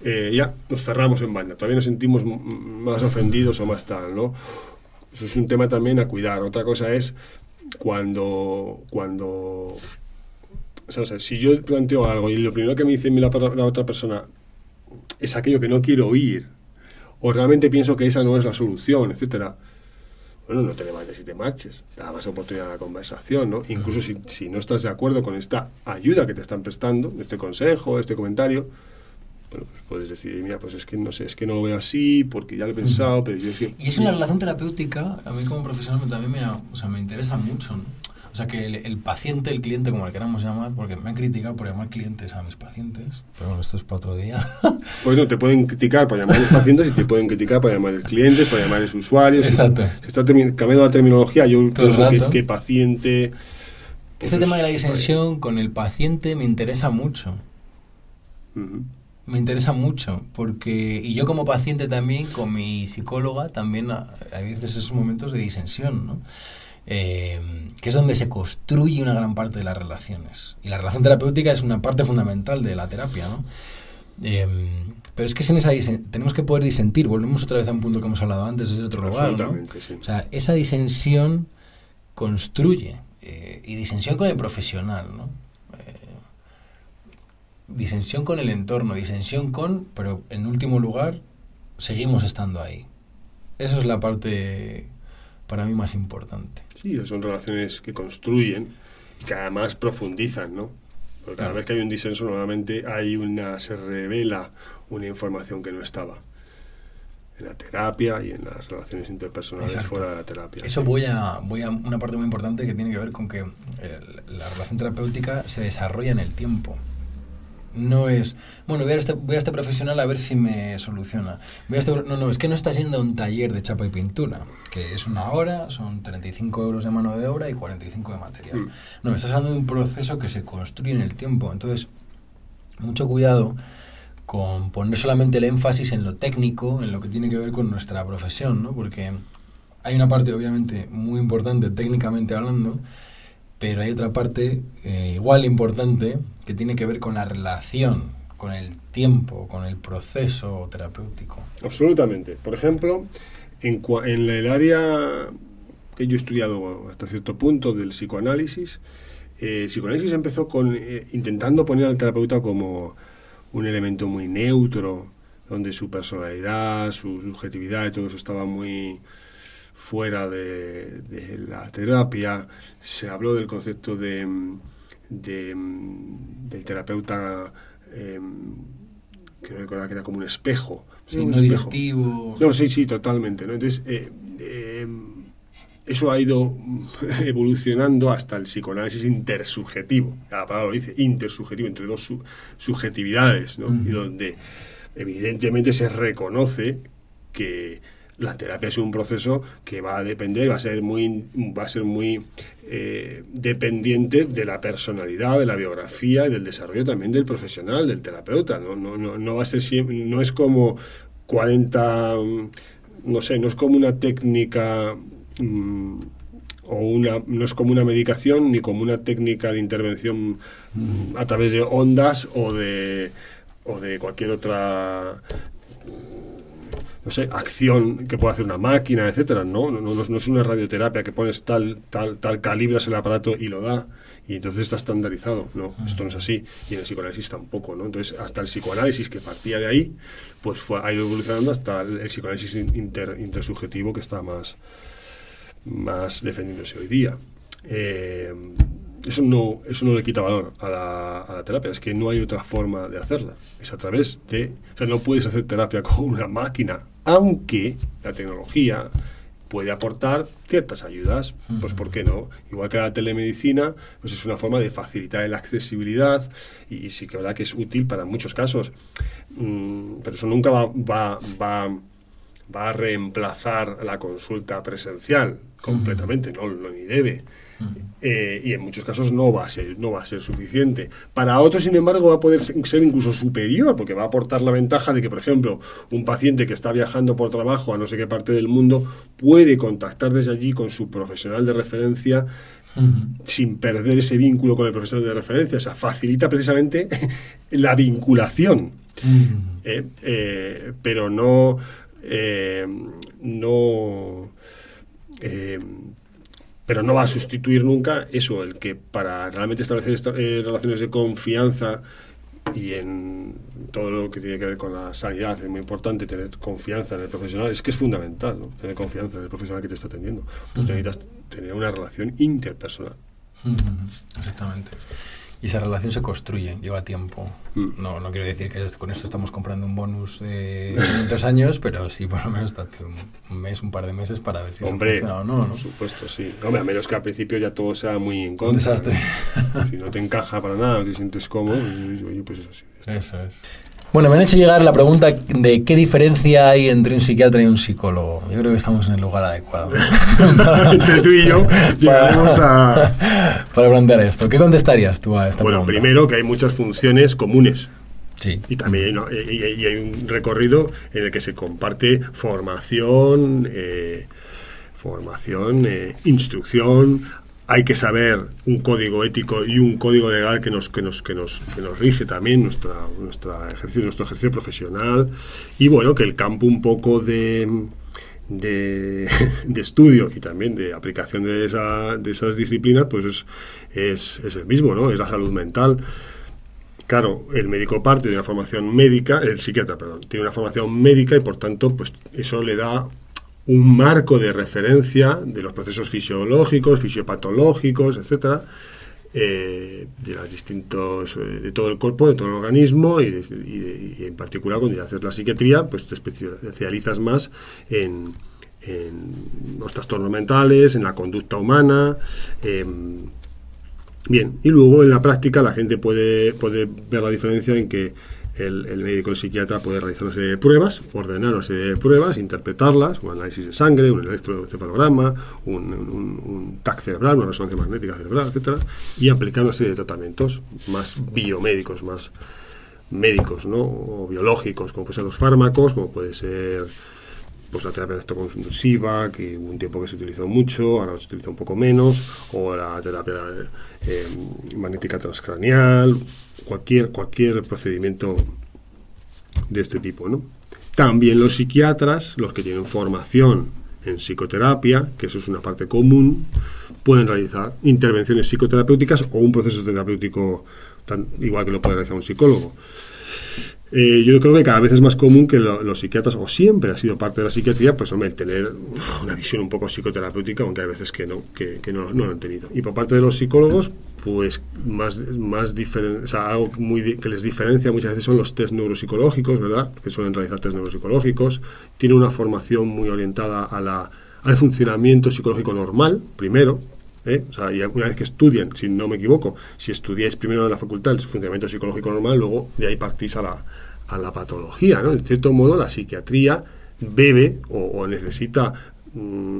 eh, ya nos cerramos en banda, todavía nos sentimos más ofendidos o más tal, ¿no? Eso es un tema también a cuidar. Otra cosa es cuando, cuando si yo planteo algo y lo primero que me dice la, la, otra persona es aquello que no quiero oír, o realmente pienso que esa no es la solución, etcétera, bueno, no te levantes y te marches, da más oportunidad a la conversación, ¿no? Incluso si, si, no estás de acuerdo con esta ayuda que te están prestando, este consejo, este comentario, bueno, pues puedes decir, mira, pues es que no sé, es que no lo veo así, porque ya lo he pensado, pero yo sí. Y eso en la relación terapéutica, a mí como profesional también me, o sea, me interesa mucho, ¿no? O sea, que el, paciente, el cliente, como le queramos llamar, porque me han criticado por llamar clientes a mis pacientes, pero bueno, esto es para otro día. <laughs> Pues no, te pueden criticar por llamar a los pacientes y te pueden criticar por llamar a los clientes, por llamar a los usuarios. Exacto. Si, está cambiando la terminología, yo pienso que, que, paciente... Este tema de la disensión con el paciente me interesa mucho. Me interesa mucho, porque, y yo como paciente también, con mi psicóloga, también hay veces esos momentos de disensión, ¿no? Eh, que es donde se construye una gran parte de las relaciones. Y la relación terapéutica es una parte fundamental de la terapia, ¿no? Eh, pero es que sin esa tenemos que poder disentir, volvemos otra vez a un punto que hemos hablado antes desde otro lugar, ¿no? O sea, esa disensión construye, eh, y disensión con el profesional, ¿no? Disensión con el entorno, disensión con, pero en último lugar, seguimos estando ahí. Esa es la parte para mí más importante. Sí, son relaciones que construyen y que además profundizan, ¿no? Porque cada vez que hay un disenso, nuevamente hay una, se revela una información que no estaba en la terapia y en las relaciones interpersonales fuera de la terapia. Eso voy a, voy a una parte muy importante que tiene que ver con que la relación terapéutica se desarrolla en el tiempo. No es, bueno, voy a, este, voy a este profesional a ver si me soluciona. Voy a este, no, no, es que no estás yendo a un taller de chapa y pintura, que es una hora, son 35 euros de mano de obra y 45 de material. Mm. No, estás hablando de un proceso que se construye en el tiempo. Entonces, mucho cuidado con poner solamente el énfasis en lo técnico, en lo que tiene que ver con nuestra profesión, ¿no? Porque hay una parte, obviamente, muy importante técnicamente hablando, pero hay otra parte eh, igual importante que tiene que ver con la relación, con el tiempo, con el proceso terapéutico. Absolutamente. Por ejemplo, en, el área que yo he estudiado hasta cierto punto del psicoanálisis, eh, el psicoanálisis empezó con eh, intentando poner al terapeuta como un elemento muy neutro, donde su personalidad, su subjetividad y todo eso estaba muy fuera de, la terapia, se habló del concepto de, del terapeuta, eh, que no que era como un espejo. Sí, un espejo. No, sí, sí, totalmente. Entonces, eh, em, eso ha ido <laughs> evolucionando hasta el psicoanálisis intersubjetivo. La palabra lo dice, intersubjetivo, entre dos subjetividades, ¿no? Y donde evidentemente se reconoce que la terapia es un proceso que va a depender, va a ser muy, va a ser muy eh, dependiente de la personalidad, de la biografía y del desarrollo también del profesional, del terapeuta. No, no, no, no va a ser no es como 40, no sé, no es como una técnica mm, o una, no es como una medicación ni como una técnica de intervención mm, a través de ondas o de o de cualquier otra no sé, acción que puede hacer una máquina, etcétera, ¿no? No, no, es una radioterapia que pones tal, tal, tal, calibras el aparato y lo da, y entonces está estandarizado. No, esto no es así, y en el psicoanálisis tampoco, ¿no? Entonces, hasta el psicoanálisis que partía de ahí, pues fue, ha ido evolucionando hasta el, psicoanálisis inter, intersubjetivo que está más, más defendiéndose hoy día. Eh, eso no, eso no le quita valor a la, terapia, es que no hay otra forma de hacerla. Es a través de. O sea, no puedes hacer terapia <laughs> con una máquina, aunque la tecnología puede aportar ciertas ayudas, pues ¿por qué no? Igual que la telemedicina, pues es una forma de facilitar la accesibilidad y, sí que verdad que es útil para muchos casos, mm, pero eso nunca va, va, va, va, a reemplazar la consulta presencial completamente, no, no ni debe. Eh, y en muchos casos no va, a ser, no va a ser suficiente. Para otros, sin embargo, va a poder ser incluso superior, porque va a aportar la ventaja de que, por ejemplo, un paciente que está viajando por trabajo a no sé qué parte del mundo puede contactar desde allí con su profesional de referencia sin perder ese vínculo con el profesional de referencia. O sea, facilita precisamente <laughs> la vinculación. Eh, eh, pero no, no pero no va a sustituir nunca eso, el que para realmente establecer eh, relaciones de confianza y en todo lo que tiene que ver con la sanidad, es muy importante tener confianza en el profesional, es que es fundamental, ¿no? tener confianza en el profesional que te está atendiendo. Pues necesitas tener una relación interpersonal. Exactamente. Y esa relación se construye, lleva tiempo. Mm. No, no quiero decir que con esto estamos comprando un bonus de dos años, pero sí por lo menos un mes, un par de meses para ver si Hombre, funciona o no, Por supuesto, sí. Hombre, a menos que al principio ya todo sea muy en contra. desastre. Si no te encaja para nada, no te sientes cómodo, pues, pues eso sí. Eso es. Bueno, me han hecho llegar la pregunta de qué diferencia hay entre un psiquiatra y un psicólogo. Yo creo que estamos en el lugar adecuado. <laughs> entre tú y yo llegaremos a... <laughs> Para plantear esto. ¿Qué contestarías tú a esta pregunta? Bueno, primero que hay muchas funciones comunes. Sí. Y también hay, un recorrido en el que se comparte formación, eh, formación, eh, instrucción, hay que saber un código ético y un código legal que nos, que nos, que nos, que nos rige también nuestra, nuestra ejercicio, nuestro ejercicio profesional y bueno, que el campo un poco de, <laughs> de, estudio y también de aplicación de, esa, de esas disciplinas pues es, es, es el mismo, ¿no? Es la salud mental. Claro, el médico parte de una formación médica, el psiquiatra, perdón, tiene una formación médica y por tanto, pues eso le da un marco de referencia de los procesos fisiológicos, fisiopatológicos, etcétera, eh, de los distintos eh, de todo el cuerpo, de todo el organismo y, en particular cuando ya haces la psiquiatría, pues te especializas más en, los trastornos mentales, en la conducta humana. Em, bien, y luego en la práctica la gente puede, puede ver la diferencia en que el, médico, el psiquiatra puede realizar una serie de pruebas, ordenar una serie de pruebas, interpretarlas, un análisis de sangre, un electroencefalograma, un, TAC cerebral, una resonancia magnética cerebral, etcétera, y aplicar una serie de tratamientos más biomédicos, más médicos, ¿no? o biológicos, como pueden ser los fármacos, como puede ser pues la terapia electroconvulsiva, que un tiempo que se utilizó mucho, ahora se utiliza un poco menos, o la terapia eh, magnética transcranial, cualquier, cualquier procedimiento de este tipo. ¿no? También los psiquiatras, los que tienen formación en psicoterapia, que eso es una parte común, pueden realizar intervenciones psicoterapéuticas o un proceso terapéutico tan, igual que lo puede realizar un psicólogo. Eh, yo creo que cada vez es más común que los psiquiatras, o siempre ha sido parte de la psiquiatría, pues hombre, el tener una visión un poco psicoterapéutica, aunque hay veces que no, que, no, lo han tenido. Y por parte de los psicólogos, pues más, más sea, algo muy que les diferencia muchas veces son los test neuropsicológicos, ¿verdad? Que suelen realizar test neuropsicológicos. Tiene una formación muy orientada a la, al funcionamiento psicológico normal, primero, ¿Eh? O sea, y una vez que estudian, si no me equivoco, si estudiáis primero en la facultad el funcionamiento psicológico normal, luego de ahí partís a la, a la patología. ¿no? En cierto modo, la psiquiatría bebe o, necesita mm,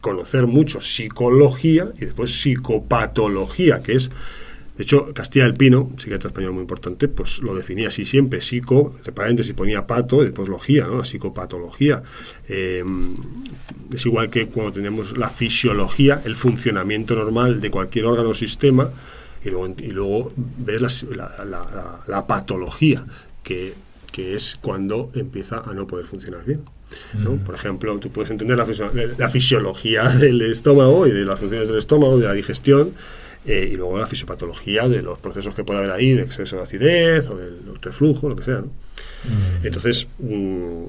conocer mucho psicología y después psicopatología, que es de hecho, Castilla del Pino, psiquiatra español muy importante, pues lo definía así siempre, psico, entre paréntesis ponía pato, y después logía, ¿no? la psicopatología. Eh, es igual que cuando tenemos la fisiología, el funcionamiento normal de cualquier órgano o sistema, y luego, y luego ves la, patología, que, es cuando empieza a no poder funcionar bien. ¿no? Mm. Por ejemplo, tú puedes entender la, la, fisiología del estómago y de las funciones del estómago, de la digestión, eh, y luego la fisiopatología de los procesos que puede haber ahí, de exceso de acidez o del reflujo, lo que sea. ¿no? Mm. Entonces, mm,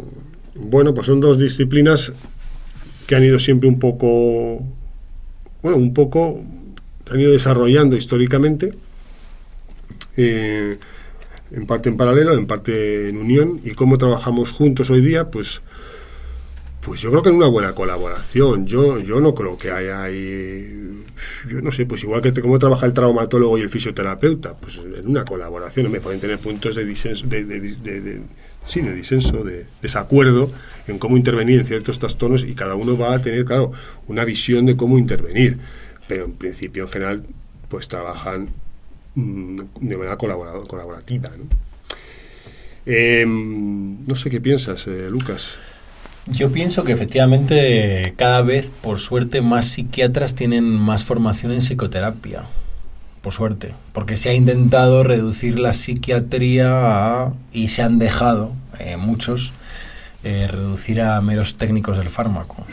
bueno, pues son dos disciplinas que han ido siempre un poco, bueno, un poco, han ido desarrollando históricamente, eh, en parte en paralelo, en parte en unión, y cómo trabajamos juntos hoy día, pues, pues yo creo que en una buena colaboración. Yo, yo no creo que haya ahí, yo no sé, pues igual que cómo trabaja el traumatólogo y el fisioterapeuta, pues en una colaboración me pueden tener puntos de disenso, de, disenso, de desacuerdo en cómo intervenir en ciertos trastornos y cada uno va a tener, claro, una visión de cómo intervenir. Pero en principio, en general, pues trabajan mm, de manera colaborativa. ¿no? Em, no sé qué piensas, eh, Lucas. Yo pienso que efectivamente cada vez, por suerte, más psiquiatras tienen más formación en psicoterapia por suerte, porque se ha intentado reducir la psiquiatría y se han dejado, eh, muchos, eh, reducir a meros técnicos del fármaco.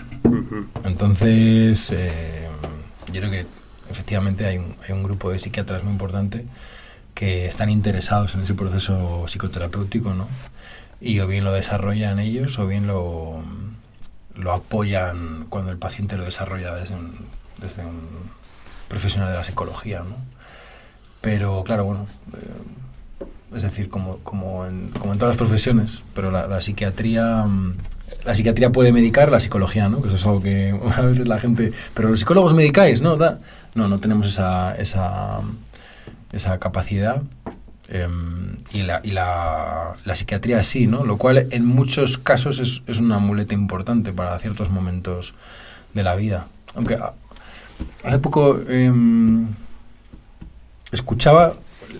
Entonces, eh, yo creo que efectivamente hay un, hay un, grupo de psiquiatras muy importante que están interesados en ese proceso psicoterapéutico, ¿no? Y o bien lo desarrollan ellos o bien lo, lo apoyan cuando el paciente lo desarrolla desde un, desde un profesional de la psicología, ¿no? Pero claro, bueno, eh, es decir, como, como, en, como en todas las profesiones, pero la, psiquiatría... Mm, la psiquiatría puede medicar, la psicología, ¿no? Que eso es algo que <laughs> a veces la gente... Pero los psicólogos medicáis, ¿no? Da, no, no tenemos esa, esa, esa capacidad. Em, y la, y la, psiquiatría sí, ¿no? Lo cual en muchos casos es, es una muleta importante para ciertos momentos de la vida. Aunque hace poco em, escuchaba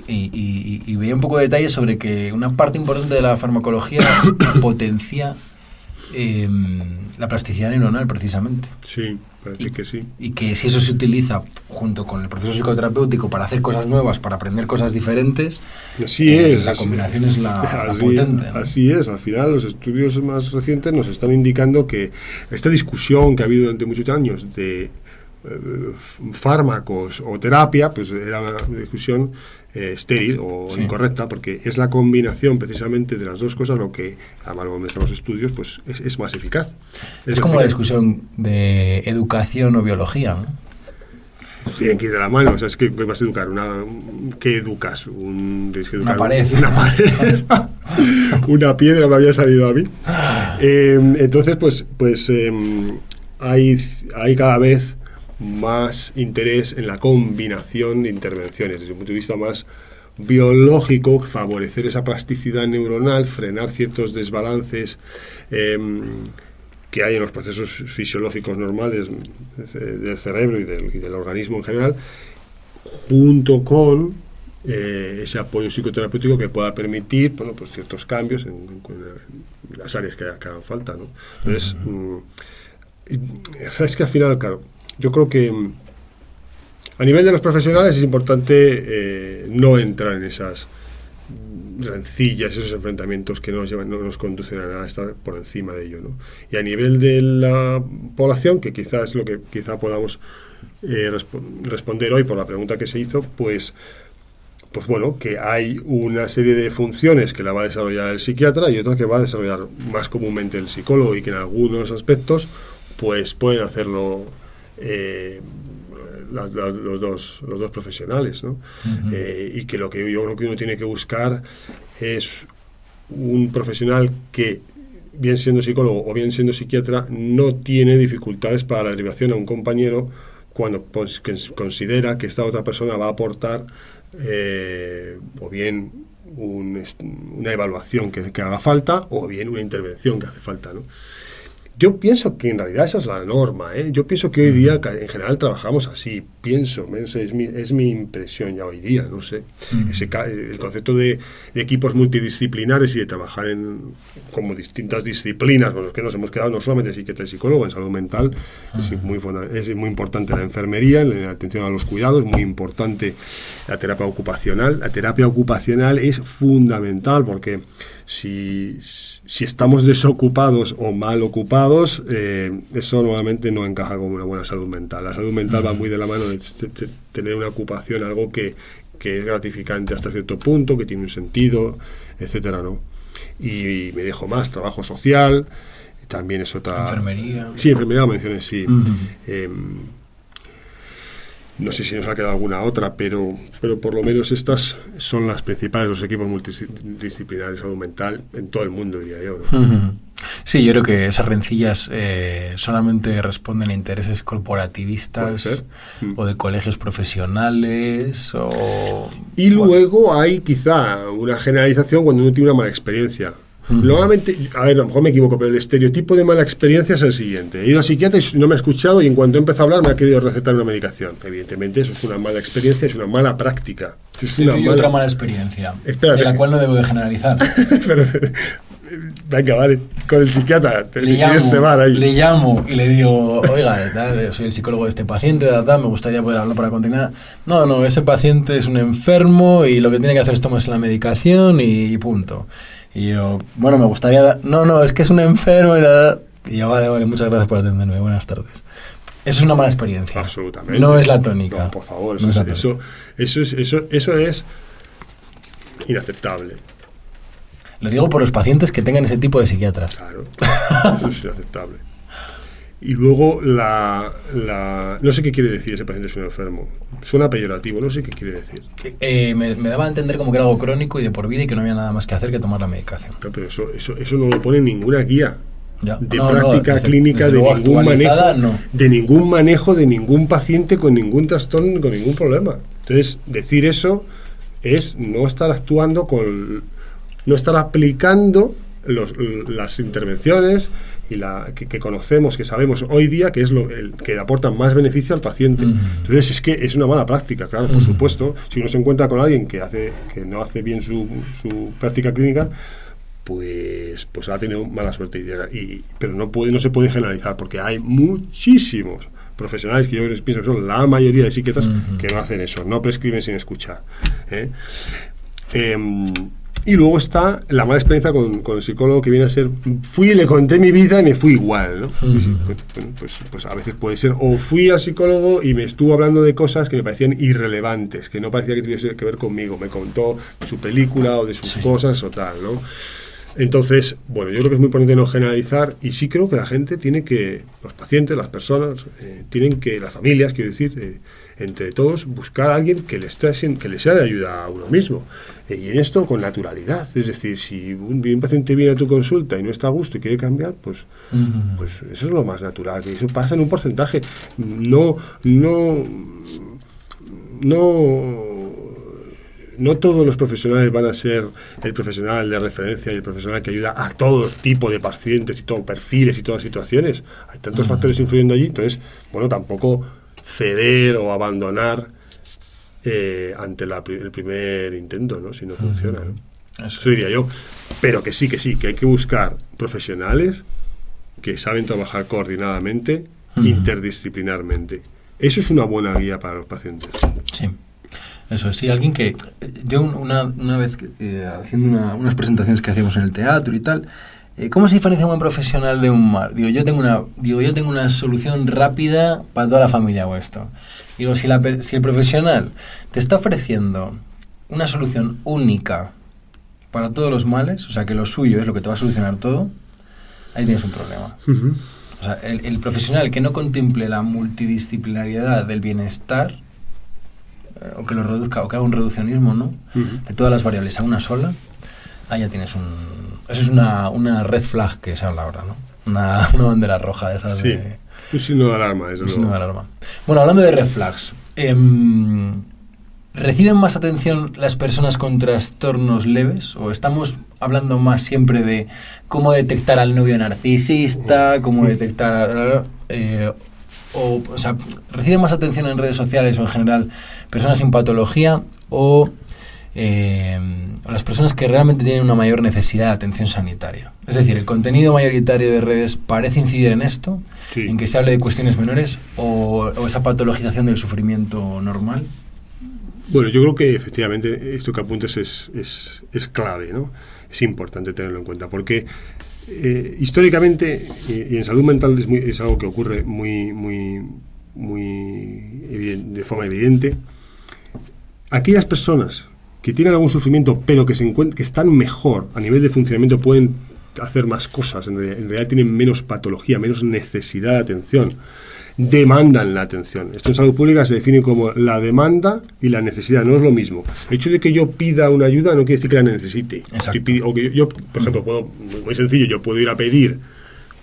y, veía un poco de detalle sobre que una parte importante de la farmacología <coughs> potencia em, la plasticidad neuronal, precisamente. Sí y, que sí. Y que si eso se utiliza junto con el proceso psicoterapéutico para hacer cosas nuevas, para aprender cosas diferentes, así eh, es, la combinación es la, <laughs> así, potente. Así es, al final los estudios más recientes nos están indicando que esta discusión que ha habido durante muchos años de eh, fármacos o terapia, pues era una discusión eh, estéril o incorrecta, porque es la combinación precisamente de las dos cosas lo que, a lo de los estudios, pues es, más eficaz. Es, como la discusión de educación o biología, ¿no? Tienen que ir de la mano, o sea, es que vas a educar, una, ¿qué educas? Un, una pared. Una pared. <laughs> una piedra me había salido a mí. <laughs> Eh, entonces, pues, pues em, hay, hay cada vez más interés en la combinación de intervenciones, desde un punto de vista más biológico, favorecer esa plasticidad neuronal, frenar ciertos desbalances em, que hay en los procesos fisiológicos normales del cerebro y del, organismo en general, junto con eh, ese apoyo psicoterapéutico que pueda permitir bueno, pues ciertos cambios en, las áreas que, hagan falta. ¿no? Entonces, mm, es que al final, claro, yo creo que mm, a nivel de los profesionales es importante eh, no entrar en esas rencillas, esos enfrentamientos que no nos, llevan, no nos conducen a nada, estar por encima de ello. ¿no? Y a nivel de la población, que quizás es lo que quizá podamos eh, responder hoy por la pregunta que se hizo, pues, pues bueno, que hay una serie de funciones que la va a desarrollar el psiquiatra y otras que va a desarrollar más comúnmente el psicólogo y que en algunos aspectos pues pueden hacerlo eh, los, dos, los dos profesionales, ¿no? Eh, y que lo que yo creo que uno tiene que buscar es un profesional que, bien siendo psicólogo o bien siendo psiquiatra, no tiene dificultades para la derivación a un compañero cuando considera que esta otra persona va a aportar eh, o bien una evaluación que, que, haga falta o bien una intervención que hace falta. ¿no? Yo pienso que en realidad esa es la norma. ¿eh? Yo pienso que hoy día en general trabajamos así. Pienso, es mi, es mi impresión ya hoy día, no sé. Ese, el concepto de, equipos multidisciplinares y de trabajar en como distintas disciplinas con los que nos hemos quedado, no solamente psiquiatra y psicólogo, en salud mental, es, muy, es muy importante la enfermería, la atención a los cuidados, muy importante la terapia ocupacional. La terapia ocupacional es fundamental porque si si estamos desocupados o mal ocupados, eh, eso normalmente no encaja con una buena salud mental. La salud mental va muy de la mano de, tener una ocupación, algo que, es gratificante hasta cierto punto, que tiene un sentido, etcétera, ¿no? Y, me dejo más, trabajo social, también es otra... Enfermería. Sí, enfermería mencioné, sí. No sé si nos ha quedado alguna otra, pero, pero por lo menos estas son las principales, los equipos multidisciplinares salud mental en todo el mundo, diría yo. Sí, yo creo que esas rencillas eh, solamente responden a intereses corporativistas o de colegios profesionales. O, y luego hay quizá una generalización cuando uno tiene una mala experiencia. Normalmente, a ver, a lo mejor me equivoco, pero el estereotipo de mala experiencia es el siguiente. He ido al psiquiatra y no me ha escuchado y en cuanto empezado a hablar me ha querido recetar una medicación. Evidentemente eso es una mala experiencia, es una mala práctica. es una mala... otra mala experiencia, de la cual no debo de generalizar. <laughs> venga, vale, con el psiquiatra, te, le, llamo, este bar ahí. le llamo y le digo, oiga, soy el psicólogo de este paciente, me gustaría poder hablar para continuar. No, no, ese paciente es un enfermo y lo que tiene que hacer es tomarse la medicación y punto. Y yo, bueno, me gustaría... No, no, es que es un enfermo y, yo, vale, vale, muchas gracias por atenderme, buenas tardes. Eso es una mala experiencia. Absolutamente. No es la tónica. No, por favor, eso, es, eso, eso, es, eso, eso es inaceptable. Lo digo por los pacientes que tengan ese tipo de psiquiatras. Claro, eso es inaceptable. Y luego la, la, No sé qué quiere decir ese paciente es un enfermo. Suena peyorativo, no sé qué quiere decir. Eh, me, daba a entender como que era algo crónico y de por vida y que no había nada más que hacer que tomar la medicación. pero eso, eso, eso no lo pone en ninguna guía. De práctica clínica, de ningún manejo, de ningún manejo de ningún paciente con ningún trastorno, con ningún problema. Entonces, decir eso es no estar actuando con, no estar aplicando las intervenciones y la que, conocemos, que sabemos hoy día que es lo el, que aporta más beneficio al paciente. Entonces es que es una mala práctica, claro, por supuesto. Si uno se encuentra con alguien que hace que no hace bien su, su práctica clínica, pues pues ha tenido mala suerte y, pero no puede no se puede generalizar porque hay muchísimos profesionales que yo pienso que son la mayoría de psiquiatras que no hacen eso, no prescriben sin escuchar. ¿eh? Em, y luego está la mala experiencia con, el psicólogo que viene a ser, fui y le conté mi vida y me fui igual, ¿no? Pues, pues, pues, a veces puede ser, o fui al psicólogo y me estuvo hablando de cosas que me parecían irrelevantes, que no parecía que tuviese que ver conmigo, me contó su película o de sus cosas o tal, ¿no? Entonces, bueno, yo creo que es muy importante no generalizar y sí creo que la gente tiene que, los pacientes, las personas, eh, tienen que, las familias, quiero decir, eh, entre todos, buscar a alguien que les, que les sea de ayuda a uno mismo. Eh, y en esto con naturalidad. Es decir, si un, paciente viene a tu consulta y no está a gusto y quiere cambiar, pues, pues eso es lo más natural. Y eso pasa en un porcentaje. No, no, no no todos los profesionales van a ser el profesional de referencia y el profesional que ayuda a todo tipo de pacientes y todo perfiles y todas situaciones. Hay tantos factores influyendo allí, entonces, bueno, tampoco ceder o abandonar eh, ante el primer intento, ¿no? Si no funciona, Eso. diría yo. Pero que sí, que sí, que hay que buscar profesionales que saben trabajar coordinadamente, interdisciplinarmente. Eso es una buena guía para los pacientes. Sí. Eso sí, alguien que yo una, una vez eh, haciendo unas presentaciones que hacíamos en el teatro y tal, eh, ¿cómo se diferencia un buen profesional de un mal? Digo, yo tengo una, digo, yo tengo una solución rápida para toda la familia o esto. Digo, si, la, si el profesional te está ofreciendo una solución única para todos los males, o sea, que lo suyo es lo que te va a solucionar todo, ahí tienes un problema. O sea, el, el profesional que no contemple la multidisciplinariedad del bienestar, o que lo reduzca, o que haga un reduccionismo, ¿no? De todas las variables a una sola, ahí ya tienes un... Eso es una, una red flag que se habla ahora, ¿no? Una, <laughs> una bandera roja de esas sí. Un signo de alarma, eso Un signo de alarma. Bueno, hablando de red flags, em, ¿reciben más atención las personas con trastornos leves? ¿O estamos hablando más siempre de cómo detectar al novio narcisista, cómo detectar... Eh, o, o sea, ¿reciben más atención en redes sociales o en general personas sin patología o, eh, las personas que realmente tienen una mayor necesidad de atención sanitaria. Es decir, el contenido mayoritario de redes parece incidir en esto, en que se hable de cuestiones menores o, esa patologización del sufrimiento normal. Bueno, yo creo que efectivamente esto que apuntes es, es, es clave, ¿no? Es importante tenerlo en cuenta, porque eh, históricamente y, en salud mental es, es, algo que ocurre muy, muy, muy de forma evidente aquellas personas que tienen algún sufrimiento, pero que, se que están mejor a nivel de funcionamiento, pueden hacer más cosas, en realidad, tienen menos patología, menos necesidad de atención, demandan la atención. Esto en salud pública se define como la demanda y la necesidad, no es lo mismo. El hecho de que yo pida una ayuda no quiere decir que la necesite. o que yo, por ejemplo, puedo, muy sencillo, yo puedo ir a pedir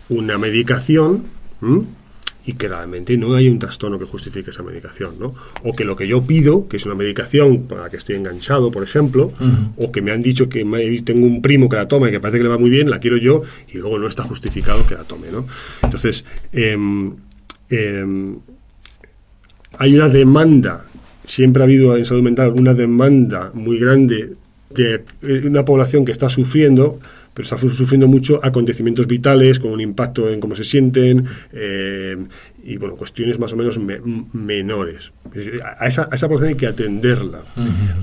una medicación y que realmente no hay un trastorno que justifique esa medicación, ¿no? O que lo que yo pido, que es una medicación para la que estoy enganchado, por ejemplo, o que me han dicho que tengo un primo que la toma y que parece que le va muy bien, la quiero yo y luego no está justificado que la tome, ¿no? Entonces, em, em, hay una demanda, siempre ha habido en salud mental una demanda muy grande de una población que está sufriendo pero está sufriendo mucho acontecimientos vitales con un impacto en cómo se sienten eh, y bueno, cuestiones más o menos menores. A esa, a esa, población hay que atenderla,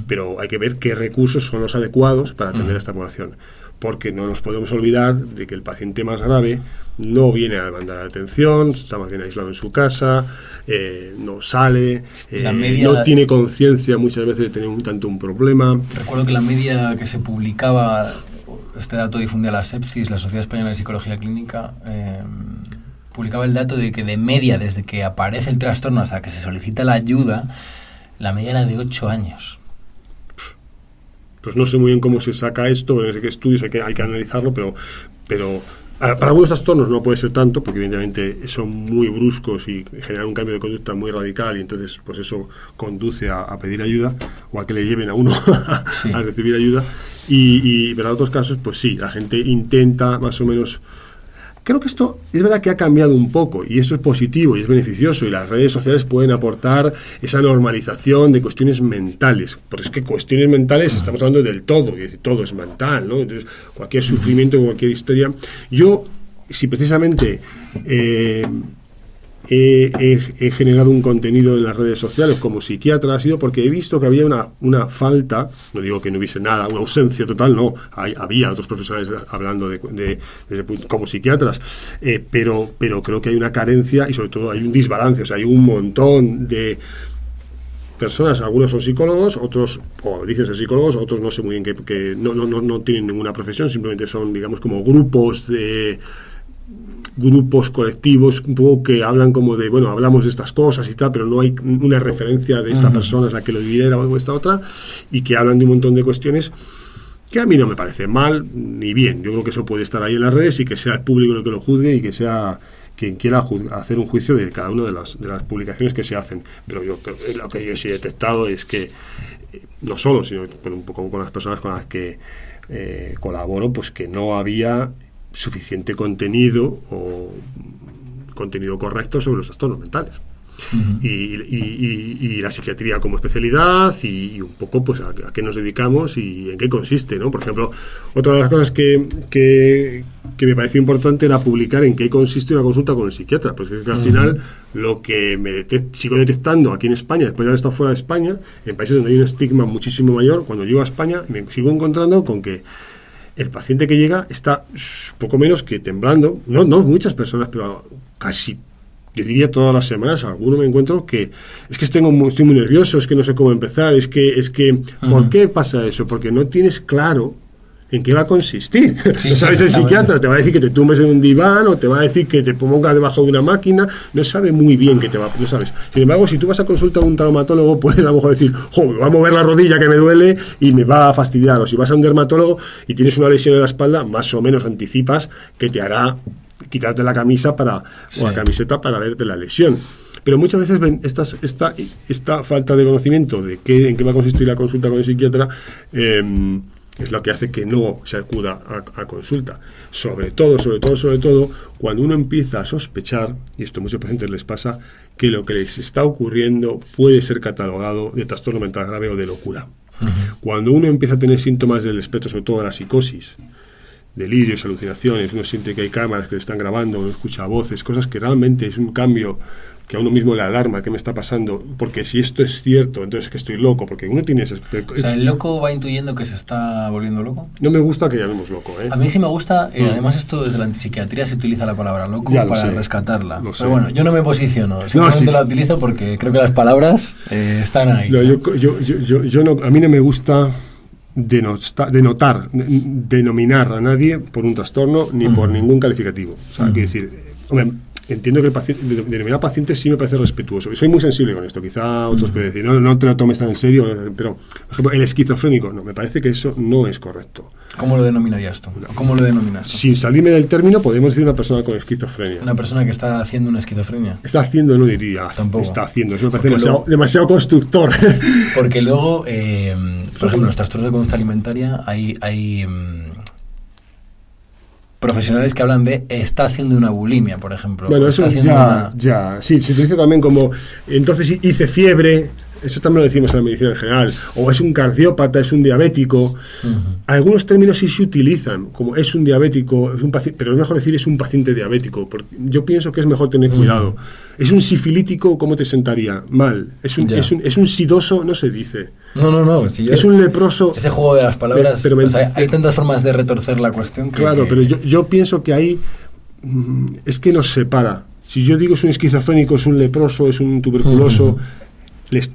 pero hay que ver qué recursos son los adecuados para atender a esta población. Porque no nos podemos olvidar de que el paciente más grave no viene a demandar atención, está más bien aislado en su casa, eh, no sale, eh, no tiene conciencia muchas veces de tener un tanto un problema. Recuerdo que la media que se publicaba este dato difundía la sepsis, la Sociedad Española de Psicología Clínica, eh, publicaba el dato de que de media, desde que aparece el trastorno hasta que se solicita la ayuda, la media era de 8 años. Pues no sé muy bien cómo se saca esto, sé qué estudios hay que, hay que analizarlo, pero, pero para algunos trastornos no puede ser tanto, porque evidentemente son muy bruscos y generan un cambio de conducta muy radical y entonces pues eso conduce a, pedir ayuda o a que le lleven a uno <laughs> a recibir ayuda. Y, y, pero en otros casos, pues sí, la gente intenta más o menos Creo que esto es verdad que ha cambiado un poco y esto es positivo y es beneficioso y las redes sociales pueden aportar esa normalización de cuestiones mentales. Porque es que cuestiones mentales estamos hablando del todo, y todo es mental, ¿no? Entonces, cualquier sufrimiento, cualquier historia. Yo, si precisamente eh, he, generado un contenido en las redes sociales como psiquiatra ha sido porque he visto que había una, una falta, no digo que no hubiese nada, una ausencia total, no, había otros profesores hablando de, como psiquiatras, eh, pero, pero creo que hay una carencia y sobre todo hay un desbalance, o sea, hay un montón de personas, algunos son psicólogos, otros, o dicen ser psicólogos, otros no sé muy bien que, que no, no, no tienen ninguna profesión, simplemente son, digamos, como grupos de grupos colectivos un poco que hablan como de, bueno, hablamos de estas cosas y tal, pero no hay una referencia de esta persona es la que lo lidera o esta otra, y que hablan de un montón de cuestiones que a mí no me parece mal ni bien. Yo creo que eso puede estar ahí en las redes y que sea el público el que lo juzgue y que sea quien quiera hacer un juicio de cada una de las, de las publicaciones que se hacen. Pero yo lo que yo sí he detectado es que eh, no solo, sino un poco con las personas con las que eh, colaboro, pues que no había suficiente contenido o contenido correcto sobre los trastornos mentales. y, la psiquiatría como especialidad y, un poco pues a, qué nos dedicamos y en qué consiste, ¿no? Por ejemplo, otra de las cosas que, que, me pareció importante era publicar en qué consiste una consulta con el psiquiatra, porque es que al final lo que me sigo detectando aquí en España, después de haber estado fuera de España, en países donde hay un estigma muchísimo mayor, cuando llego a España me sigo encontrando con que el paciente que llega está poco menos que temblando, no, no muchas personas, pero casi, yo diría todas las semanas, alguno me encuentro que es que estoy muy, estoy muy nervioso, es que no sé cómo empezar, es que, es que, ¿por qué pasa eso? Porque no tienes claro en qué va a consistir. no sabes el psiquiatra, te va a decir que te tumbes en un diván o te va a decir que te pongas debajo de una máquina, no sabe muy bien qué te va, no sabes. Sin embargo, si tú vas a consultar a un traumatólogo, puedes a lo mejor decir, jo, me va a mover la rodilla que me duele y me va a fastidiar. O si vas a un dermatólogo y tienes una lesión en la espalda, más o menos anticipas que te hará quitarte la camisa para, o la camiseta para verte la lesión. Pero muchas veces ven estas, esta, esta falta de conocimiento de qué, en qué va a consistir la consulta con el psiquiatra, eh, es lo que hace que no se acuda a, consulta. Sobre todo, sobre todo, sobre todo, cuando uno empieza a sospechar, y esto a muchos pacientes les pasa, que lo que les está ocurriendo puede ser catalogado de trastorno mental grave o de locura. Cuando uno empieza a tener síntomas del espectro, sobre todo de la psicosis, delirios, alucinaciones, uno siente que hay cámaras que le están grabando, uno escucha voces, cosas que realmente es un cambio que a uno mismo le alarma qué me está pasando, porque si esto es cierto, entonces que estoy loco, porque uno tiene ese... O sea, ¿el loco va intuyendo que se está volviendo loco? No me gusta que llamemos loco, ¿eh? A mí sí me gusta, eh, mm. además esto desde la antipsiquiatría se utiliza la palabra loco para rescatarla. Pero bueno, yo no me posiciono, simplemente la utilizo porque creo que las palabras eh, están ahí. No, yo, yo, yo, yo, no, a mí no me gusta denotar, denominar a nadie por un trastorno ni por ningún calificativo. O sea, quiero decir, hombre, entiendo que el paciente, determinado paciente sí me parece respetuoso. Y soy muy sensible con esto. Quizá otros pueden decir, no, no te lo tomes tan en serio, pero, por ejemplo, el esquizofrénico, no, me parece que eso no es correcto. ¿Cómo lo denominarías tú? ¿Cómo lo denominas? Sin salirme del término, podemos decir una persona con esquizofrenia. Una persona que está haciendo una esquizofrenia. Está haciendo, no diría. Tampoco. Está haciendo. Eso me parece demasiado, demasiado, constructor. Porque luego, eh, por ejemplo, en los trastornos de conducta alimentaria hay, hay mm, profesionales que hablan de está haciendo una bulimia, por ejemplo. Bueno, eso ya, ya. Sí, se dice también como, entonces hice fiebre, eso también lo decimos en la medicina en general, o es un cardiópata, es un diabético. Algunos términos sí se utilizan, como es un diabético, es un pero es mejor decir es un paciente diabético, porque yo pienso que es mejor tener cuidado. Es un sifilítico, ¿cómo te sentaría? Mal. Es un, es un, es un sidoso, no se dice. No, no, no. es un leproso. Ese juego de las palabras. Pero hay tantas formas de retorcer la cuestión. claro, pero yo, yo pienso que ahí mm, es que nos separa. Si yo digo es un esquizofrénico, es un leproso, es un tuberculoso,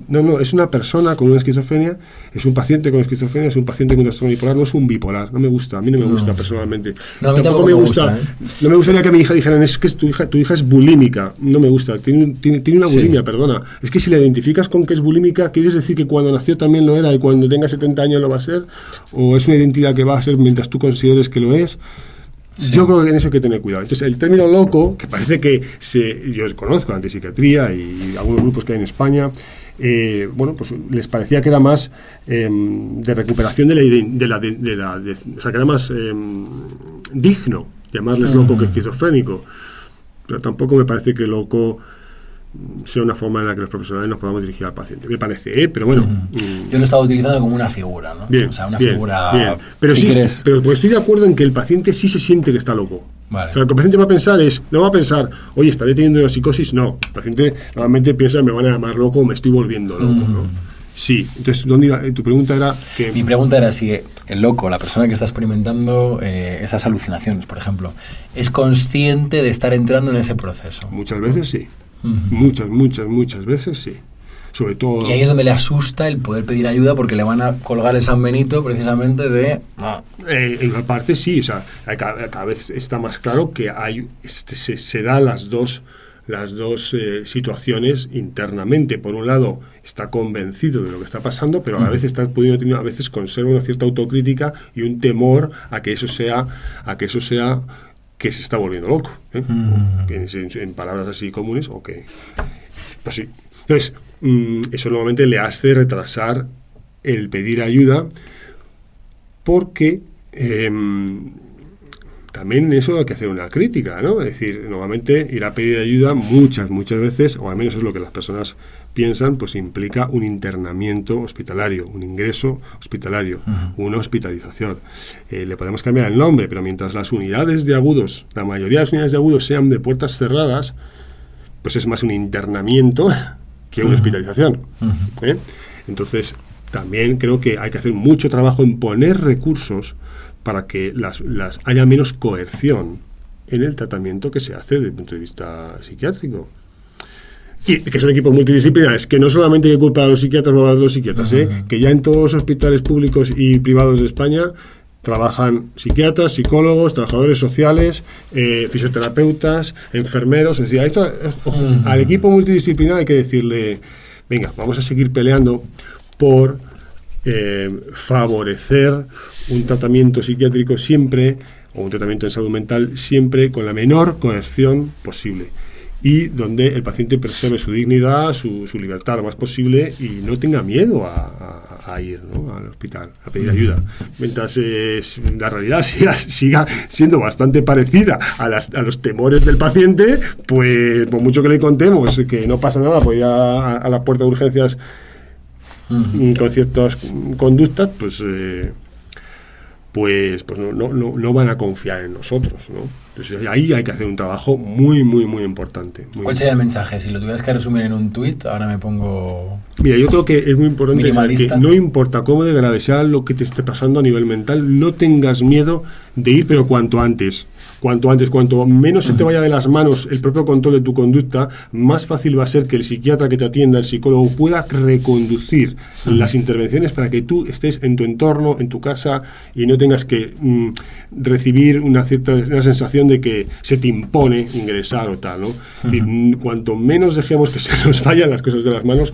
no, no, es una persona con una esquizofrenia, es un paciente con esquizofrenia, es un paciente con trastorno bipolar, no es un bipolar. No me gusta, a mí no me gusta personalmente. No, tampoco, me gusta. ¿eh? No me gustaría que mi hija dijera, es que tu hija, tu hija es bulímica. No me gusta, tiene, tiene, una bulimia, perdona. Es que si la identificas con que es bulímica, ¿quieres decir que cuando nació también lo era y cuando tenga 70 años lo va a ser? ¿O es una identidad que va a ser mientras tú consideres que lo es? Yo creo que en eso hay que tener cuidado. Entonces, el término loco, que parece que se, yo conozco la antipsiquiatría y algunos grupos que hay en España, eh, bueno, pues les parecía que era más em, de recuperación de la, de la, de, la o sea, que era más em, digno llamarles loco que esquizofrénico. Pero tampoco me parece que loco sea una forma en la que los profesionales nos podamos dirigir al paciente. Me parece, ¿eh? Pero bueno. Mm. Yo lo estaba utilizando como una figura, ¿no? Bien, o sea, una figura. Pero, sí, pero pues estoy de acuerdo en que el paciente sí se siente que está loco. O sea, lo que el paciente va a pensar es, no va a pensar, oye, estaré teniendo una psicosis. No. El paciente normalmente piensa, me van a llamar loco, me estoy volviendo loco, ¿no? Sí, entonces, ¿dónde iba? tu pregunta era que... Mi pregunta era si el loco, la persona que está experimentando eh, esas alucinaciones, por ejemplo, es consciente de estar entrando en ese proceso. Muchas veces sí. Muchas, muchas, muchas veces sí. Sobre todo... Y ahí es donde le asusta el poder pedir ayuda porque le van a colgar el San Benito precisamente de... Ah. Eh, en parte sí, o sea, cada, vez está más claro que hay este, se, se da las dos las dos eh, situaciones internamente. Por un lado, está convencido de lo que está pasando, pero a la vez está pudiendo tener, a veces conserva una cierta autocrítica y un temor a que eso sea, a que eso sea que se está volviendo loco, ¿eh? en, palabras así comunes, o que... Pues sí. Entonces, mm, eso normalmente le hace retrasar el pedir ayuda porque em, también eso hay que hacer una crítica, ¿no? Es decir, normalmente ir a pedir ayuda muchas, muchas veces, o al menos es lo que las personas piensan, pues implica un internamiento hospitalario, un ingreso hospitalario, una hospitalización. Eh, le podemos cambiar el nombre, pero mientras las unidades de agudos, la mayoría de las unidades de agudos sean de puertas cerradas, pues es más un internamiento que una hospitalización. ¿eh? Entonces, también creo que hay que hacer mucho trabajo en poner recursos para que las, las haya menos coerción en el tratamiento que se hace desde el punto de vista psiquiátrico. Y que son equipos multidisciplinares, que no solamente hay que culpar a los psiquiatras o a los psiquiatras, ¿eh? que ya en todos los hospitales públicos y privados de España trabajan psiquiatras, psicólogos, trabajadores sociales, eh, fisioterapeutas, enfermeros. Es decir, esto, al equipo multidisciplinar hay que decirle, venga, vamos a seguir peleando por eh, favorecer un tratamiento psiquiátrico siempre, o un tratamiento en salud mental siempre con la menor coerción posible y donde el paciente preserve su dignidad, su, su libertad lo más posible y no tenga miedo a, ir al hospital a pedir ayuda. Mientras la realidad <laughs> siga, siendo bastante parecida a, las, a, los temores del paciente, pues por mucho que le contemos que no pasa nada, pues ya a, la puerta de urgencias con ciertas conductas, pues... Eh, pues, pues no, no, no, van a confiar en nosotros, ¿no? Entonces ahí hay que hacer un trabajo muy, muy, muy importante. ¿Cuál sería el mensaje? Si lo tuvieras que resumir en un tuit, ahora me pongo... Mira, yo creo que es muy importante que no importa cómo de grave sea lo que te esté pasando a nivel mental, no tengas miedo de ir, pero cuanto antes cuanto antes, cuanto menos se te vaya de las manos el propio control de tu conducta, más fácil va a ser que el psiquiatra que te atienda, el psicólogo, pueda reconducir las intervenciones para que tú estés en tu entorno, en tu casa y no tengas que mm, recibir una cierta una sensación de que se te impone ingresar o tal, ¿no? Es decir, mm, cuanto menos dejemos que se <laughs> nos vayan las cosas de las manos,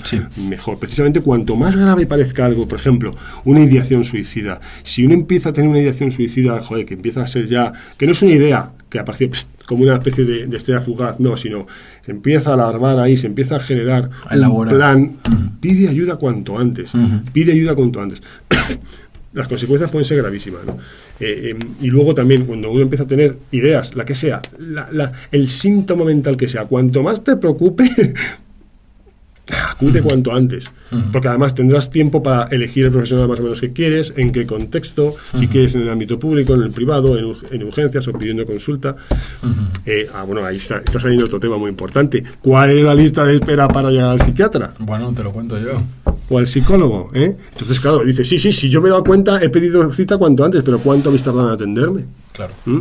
mejor. Precisamente cuanto más grave parezca algo, por ejemplo, una ideación suicida. Si uno empieza a tener una ideación suicida, joder, que empieza a ser ya, que no es una idea que aparece como una especie de, estrella fugaz, no, sino se empieza a alarmar ahí, se empieza a generar un plan, pide ayuda cuanto antes, pide ayuda cuanto antes. <coughs> Las consecuencias pueden ser gravísimas, eh, em, y luego también, cuando uno empieza a tener ideas, la que sea, el síntoma mental que sea, cuanto más te preocupe, <laughs> acude cuanto antes, porque además tendrás tiempo para elegir el profesional más o menos que quieres, en qué contexto, si quieres en el ámbito público, en el privado, en, urgencias o pidiendo consulta. Eh, ah, bueno, ahí está, saliendo otro tema muy importante. ¿Cuál es la lista de espera para llegar al psiquiatra? Bueno, te lo cuento yo. O al psicólogo, ¿eh? Entonces, claro, dice, sí, sí, sí, yo me he dado cuenta, he pedido cita cuanto antes, pero ¿cuánto habéis tardado en atenderme? Claro. ¿Mm?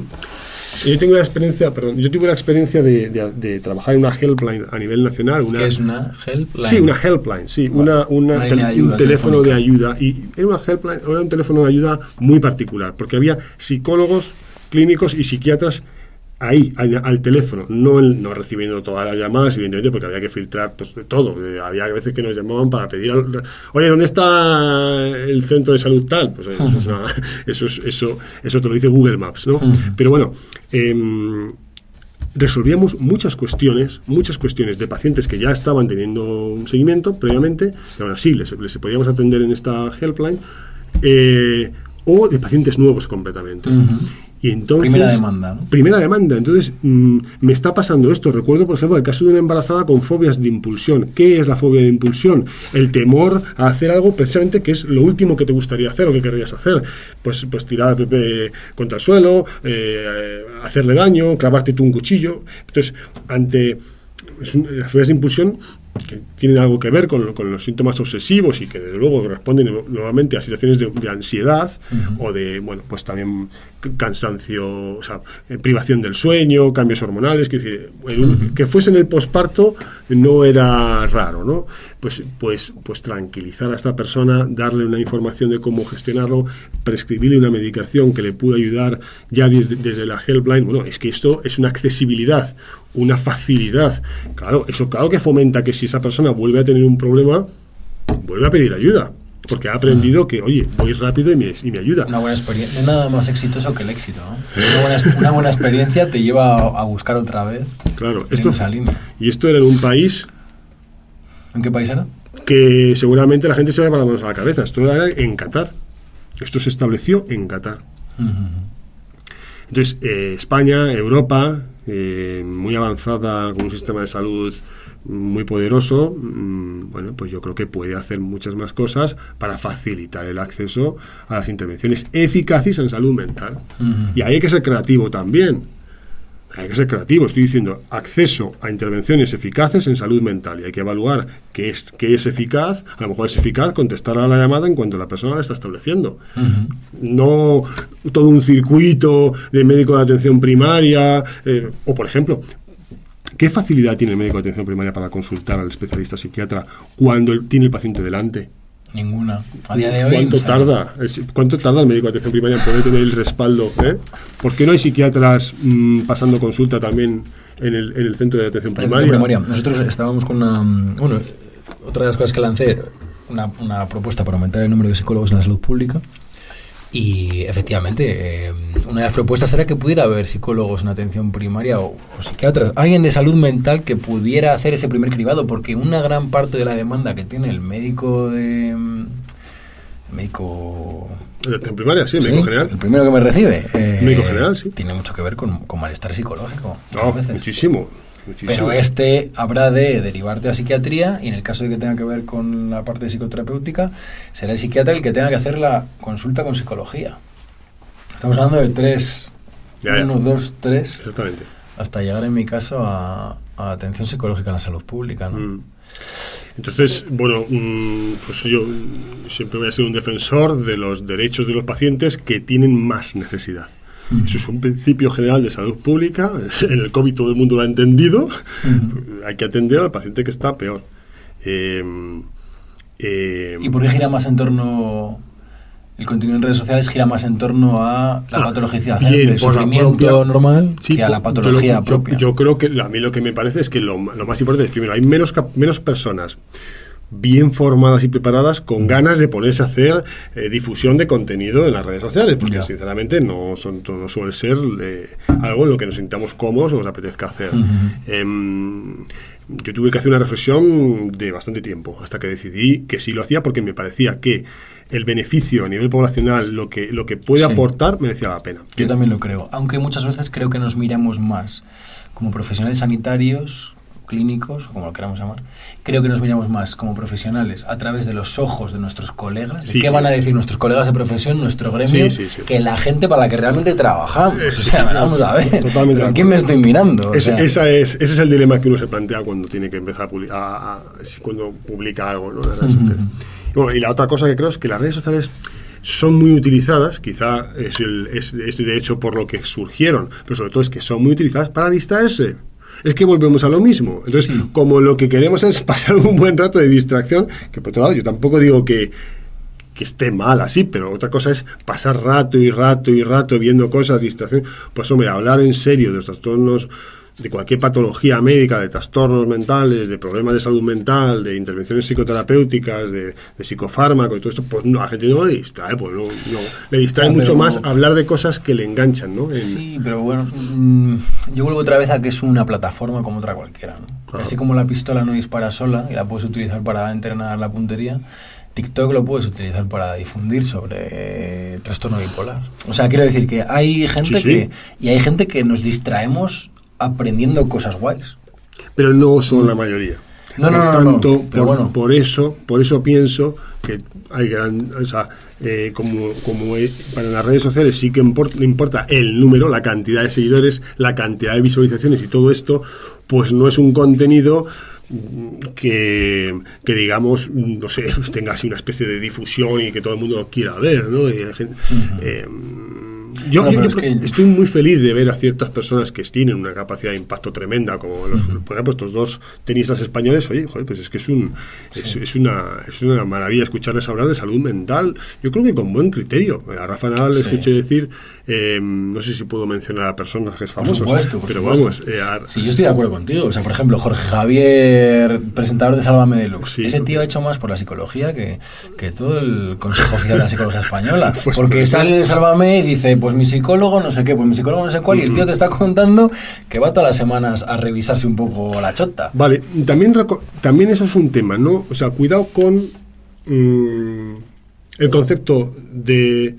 Yo tengo la experiencia, perdón, yo tuve la experiencia de, trabajar en una helpline a nivel nacional. Una, ¿Qué es una helpline? Sí, una helpline, sí, una, una un teléfono de ayuda. Y era una helpline, era un teléfono de ayuda muy particular, porque había psicólogos clínicos y psiquiatras ahí, al, teléfono, no, no recibiendo todas las llamadas, evidentemente, porque había que filtrar pues, de todo. Eh, había veces que nos llamaban para pedir, oye, ¿dónde está el centro de salud tal? Pues eso, <laughs> eso, eso, te lo dice Google Maps, ¿no? Pero bueno, em, resolvíamos muchas cuestiones, muchas cuestiones de pacientes que ya estaban teniendo un seguimiento previamente, y aún así les, les podíamos atender en esta helpline, eh, o de pacientes nuevos completamente. Y entonces, primera demanda. Primera demanda. Entonces, mm, me está pasando esto. Recuerdo, por ejemplo, el caso de una embarazada con fobias de impulsión. ¿Qué es la fobia de impulsión? El temor a hacer algo precisamente que es lo último que te gustaría hacer o que querrías hacer. Pues, pues tirar al bebé contra el suelo, eh, hacerle daño, clavarte tú un cuchillo. Entonces, ante las fobias de impulsión que tienen algo que ver con, con, los síntomas obsesivos y que desde luego responden nuevamente a situaciones de, ansiedad o de, bueno, pues también cansancio, o sea, eh, privación del sueño, cambios hormonales, que, decir, que fuese en el posparto no era raro, ¿no? Pues, pues, pues tranquilizar a esta persona, darle una información de cómo gestionarlo, prescribirle una medicación que le pueda ayudar ya desde, desde la helpline, bueno, es que esto es una accesibilidad, una facilidad, claro, eso claro que fomenta que si esa persona vuelve a tener un problema, vuelve a pedir ayuda. Porque ha aprendido que, oye, voy rápido y me, y me ayuda. Una buena experiencia. No nada más exitoso que el éxito. Una, buena, experiencia te lleva a, buscar otra vez. Claro, esto, y esto era en un país. ¿En qué país era? Que seguramente la gente se va a las manos a la cabeza. Esto era en Qatar. Esto se estableció en Qatar. Entonces, eh, España, Europa, eh, muy avanzada, con un sistema de salud muy poderoso, mm, bueno, pues yo creo que puede hacer muchas más cosas para facilitar el acceso a las intervenciones eficaces en salud mental. Y ahí hay que ser creativo también. Hay que ser creativo, estoy diciendo acceso a intervenciones eficaces en salud mental y hay que evaluar qué es, qué es eficaz. A lo mejor es eficaz contestar a la llamada en cuanto la persona la está estableciendo. No todo un circuito de médico de atención primaria eh, o, por ejemplo, ¿Qué facilidad tiene el médico de atención primaria para consultar al especialista psiquiatra cuando tiene el paciente delante? Ninguna. A día de hoy. ¿Cuánto, tarda? ¿Cuánto tarda el médico de atención primaria en poder tener el respaldo? Eh? ¿Por qué no hay psiquiatras mm, pasando consulta también en el, en el centro de atención primaria? Nosotros estábamos con una. Bueno, otra de las cosas que lancé, una, una propuesta para aumentar el número de psicólogos en la salud pública. Y efectivamente, eh, una de las propuestas era que pudiera haber psicólogos en atención primaria o, psiquiatras, alguien de salud mental que pudiera hacer ese primer cribado, porque una gran parte de la demanda que tiene el médico de. Mm, médico. ¿De atención primaria? Sí, médico general. El primero que me recibe. Eh, médico general, sí. Tiene mucho que ver con, con malestar psicológico. No, muchísimo. Pero este habrá de derivarte a psiquiatría y en el caso de que tenga que ver con la parte psicoterapéutica, será el psiquiatra el que tenga que hacer la consulta con psicología. Estamos hablando de tres, uno, dos, tres, Exactamente. hasta llegar en mi caso a, atención psicológica en la salud pública. ¿no? Mm. Entonces, bueno, pues yo siempre voy a ser un defensor de los derechos de los pacientes que tienen más necesidad. Eso es un principio general de salud pública. <laughs> En el COVID todo el mundo lo ha entendido. Hay que atender al paciente que está peor. Em, em, ¿Y por qué gira más en torno el contenido en redes sociales gira más en torno a la ah, patología del sufrimiento normal que a la patología yo, propia. Yo, creo que a mí lo que me parece es que lo, lo más importante es primero hay menos menos personas bien formadas y preparadas con ganas de ponerse a hacer eh, difusión de contenido en las redes sociales, porque sinceramente no, son, no suele ser eh, algo en lo que nos sintamos cómodos o nos apetezca hacer. Em, yo tuve que hacer una reflexión de bastante tiempo hasta que decidí que sí lo hacía porque me parecía que el beneficio a nivel poblacional, lo que, lo que puede aportar, merecía la pena. Yo también lo creo, aunque muchas veces creo que nos miramos más como profesionales sanitarios clínicos, o como lo queramos llamar, creo que nos miramos más como profesionales a través de los ojos de nuestros colegas. ¿Qué van a decir nuestros colegas de profesión, nuestro gremio? que la gente para la que realmente trabajamos. o sea, vamos a ver. ¿A quién me estoy mirando? esa es, ese es el dilema que uno se plantea cuando tiene que empezar a, cuando publica algo ¿no? y la otra cosa que creo es que las redes sociales son muy utilizadas, quizá es, el, es, de hecho por lo que surgieron, pero sobre todo es que son muy utilizadas para distraerse es que volvemos a lo mismo. Entonces, como lo que queremos es pasar un buen rato de distracción, que por otro lado yo tampoco digo que, que esté mal así, pero otra cosa es pasar rato y rato y rato viendo cosas, distracción. Pues hombre, hablar en serio de los trastornos de cualquier patología médica, de trastornos mentales, de problemas de salud mental, de intervenciones psicoterapéuticas, de, de psicofármaco y todo esto, pues no, la gente no le distrae, pues no, le distrae mucho más hablar de cosas que le enganchan, ¿no? Sí, pero bueno, mm, yo vuelvo otra vez a que es una plataforma como otra cualquiera, ¿no? Así como la pistola no dispara sola y la puedes utilizar para entrenar la puntería, TikTok lo puedes utilizar para difundir sobre trastorno bipolar. O sea, quiero decir que hay gente que y hay gente que nos distraemos aprendiendo cosas guays. Pero no son la mayoría. No, no, no, tanto, por, bueno. por eso, por eso pienso que hay gran, o sea, eh, como, como para las redes sociales sí que importa, importa el número, la cantidad de seguidores, la cantidad de visualizaciones y todo esto, pues no es un contenido que, que, digamos, no sé, <laughs> tenga así una especie de difusión y que todo el mundo lo quiera ver, ¿no? Yo, estoy muy feliz de ver a ciertas personas que tienen una capacidad de impacto tremenda, como los, por ejemplo estos dos tenistas españoles. Oye, joder, pues es que es, un, es, una, es una maravilla escucharles hablar de salud mental. Yo creo que con buen criterio. A Rafa Nadal le escuché decir eh, no sé si puedo mencionar a personajes famosos. Por supuesto, pero vamos. Eh, Sí, yo estoy de acuerdo contigo. O sea, por ejemplo, Jorge Javier, presentador de Sálvame Deluxe. Ese tío ha hecho más por la psicología que, que todo el Consejo Oficial de la Psicología Española. <laughs> Pues porque sale de Sálvame y dice, pues mi psicólogo no sé qué, pues mi psicólogo no sé cuál, y el tío te está contando que va todas las semanas a revisarse un poco la chota. Vale, también, también eso es un tema, ¿no? O sea, cuidado con mm, el concepto de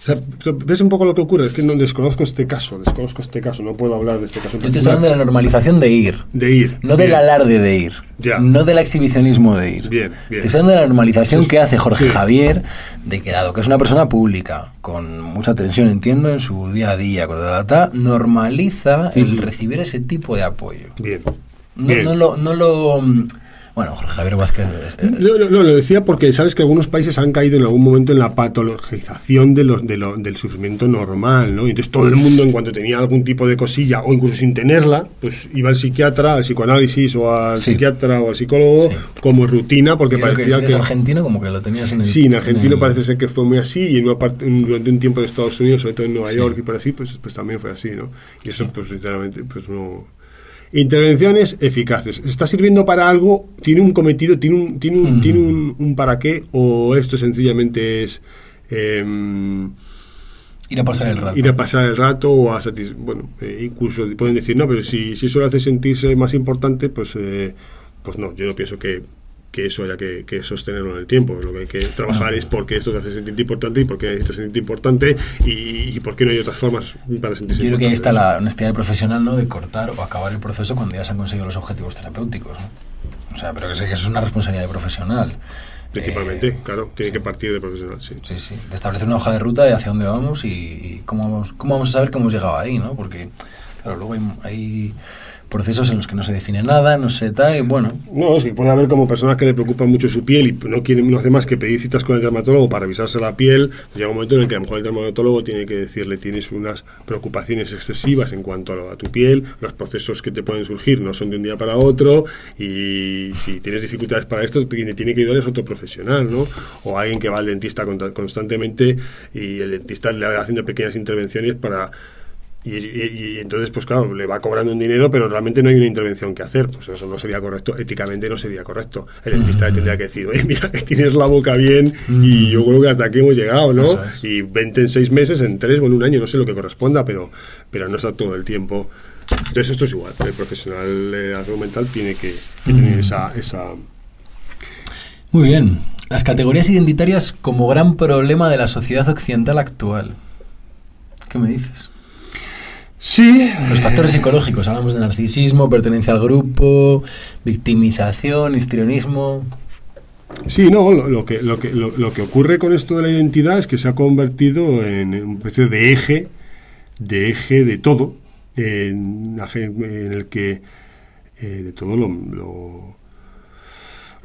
o sea, ¿Ves un poco lo que ocurre? Es que no desconozco este caso, desconozco este caso, no puedo hablar de este caso. Yo te estoy hablando de la normalización de ir. De ir. No del alarde de ir. Ya. No del exhibicionismo de ir. Bien, bien. Te estoy hablando de la normalización que hace Jorge Javier, de que dado que es una persona pública, con mucha tensión, entiendo, en su día a día, con la data, normaliza el recibir ese tipo de apoyo. Bien. No, lo, no lo bueno, Jorge Javier Vázquez. Eh, no, no, lo decía porque sabes que algunos países han caído en algún momento en la patologización de los, de lo, del sufrimiento normal, ¿no? entonces todo el mundo, en cuanto tenía algún tipo de cosilla, o incluso sin tenerla, pues iba al psiquiatra, al psicoanálisis, o al psiquiatra, o al psicólogo, como rutina, porque parecía que. En argentino, como que lo tenías en el. Sí, en argentino parece ser que fue muy así, y en una parte, durante un tiempo en Estados Unidos, sobre todo en Nueva York y por así, pues, pues también fue así, ¿no? Y eso, pues, sinceramente, pues no Intervenciones eficaces. ¿Está sirviendo para algo? ¿Tiene un cometido? ¿Tiene un, tiene un, ¿tiene un, para qué? ¿O esto sencillamente es... Em, ir a pasar el rato. Ir a pasar el rato o a Bueno, eh, incluso pueden decir, no, pero si, si eso le hace sentirse más importante, pues, eh, pues no, yo no pienso que que eso haya que, sostenerlo en el tiempo. Lo que hay que trabajar es porque esto te hace sentir importante y por qué necesitas sentir importante y, y por qué no hay otras formas para sentirse Yo creo que ahí está la honestidad profesional ¿no? de cortar o acabar el proceso cuando ya se han conseguido los objetivos terapéuticos. O sea, pero que, eso es una responsabilidad profesional. Principalmente, eh, claro, tiene que partir de profesional, sí. Sí, sí, de establecer una hoja de ruta de hacia dónde vamos y, cómo, vamos, cómo vamos a saber cómo hemos llegado ahí, ¿no? Porque, claro, luego hay procesos en los que no se define nada, no se tal, bueno. No, es que puede haber como personas que le preocupan mucho su piel y no quieren no hace más que pedir citas con el dermatólogo para revisarse la piel, llega un momento en el que a lo mejor el dermatólogo tiene que decirle tienes unas preocupaciones excesivas en cuanto a, tu piel, los procesos que te pueden surgir no son de un día para otro y si tienes dificultades para esto tiene, tiene que ayudar a otro profesional, ¿no? O alguien que va al dentista constantemente y el dentista le va haciendo pequeñas intervenciones para y, entonces, pues claro, le va cobrando un dinero, pero realmente no hay una intervención que hacer. Pues eso no sería correcto, éticamente no sería correcto. El dentista le tendría que decir, oye, mira, que <laughs> tienes la boca bien y yo creo que hasta aquí hemos llegado, ¿no? Y vente en seis meses, en tres o en un año, no sé lo que corresponda, pero, pero no está todo el tiempo. Entonces esto es igual, el profesional de la mental tiene que, tener esa, esa... Muy bien. Las categorías identitarias como gran problema de la sociedad occidental actual. ¿Qué me dices? Sí. Los factores psicológicos, hablamos de narcisismo, pertenencia al grupo, victimización, histrionismo. Sí, no, lo, que, lo, que, lo, que ocurre con esto de la identidad es que se ha convertido en una especie de eje, de eje de todo, en, el que, eh, de todo lo,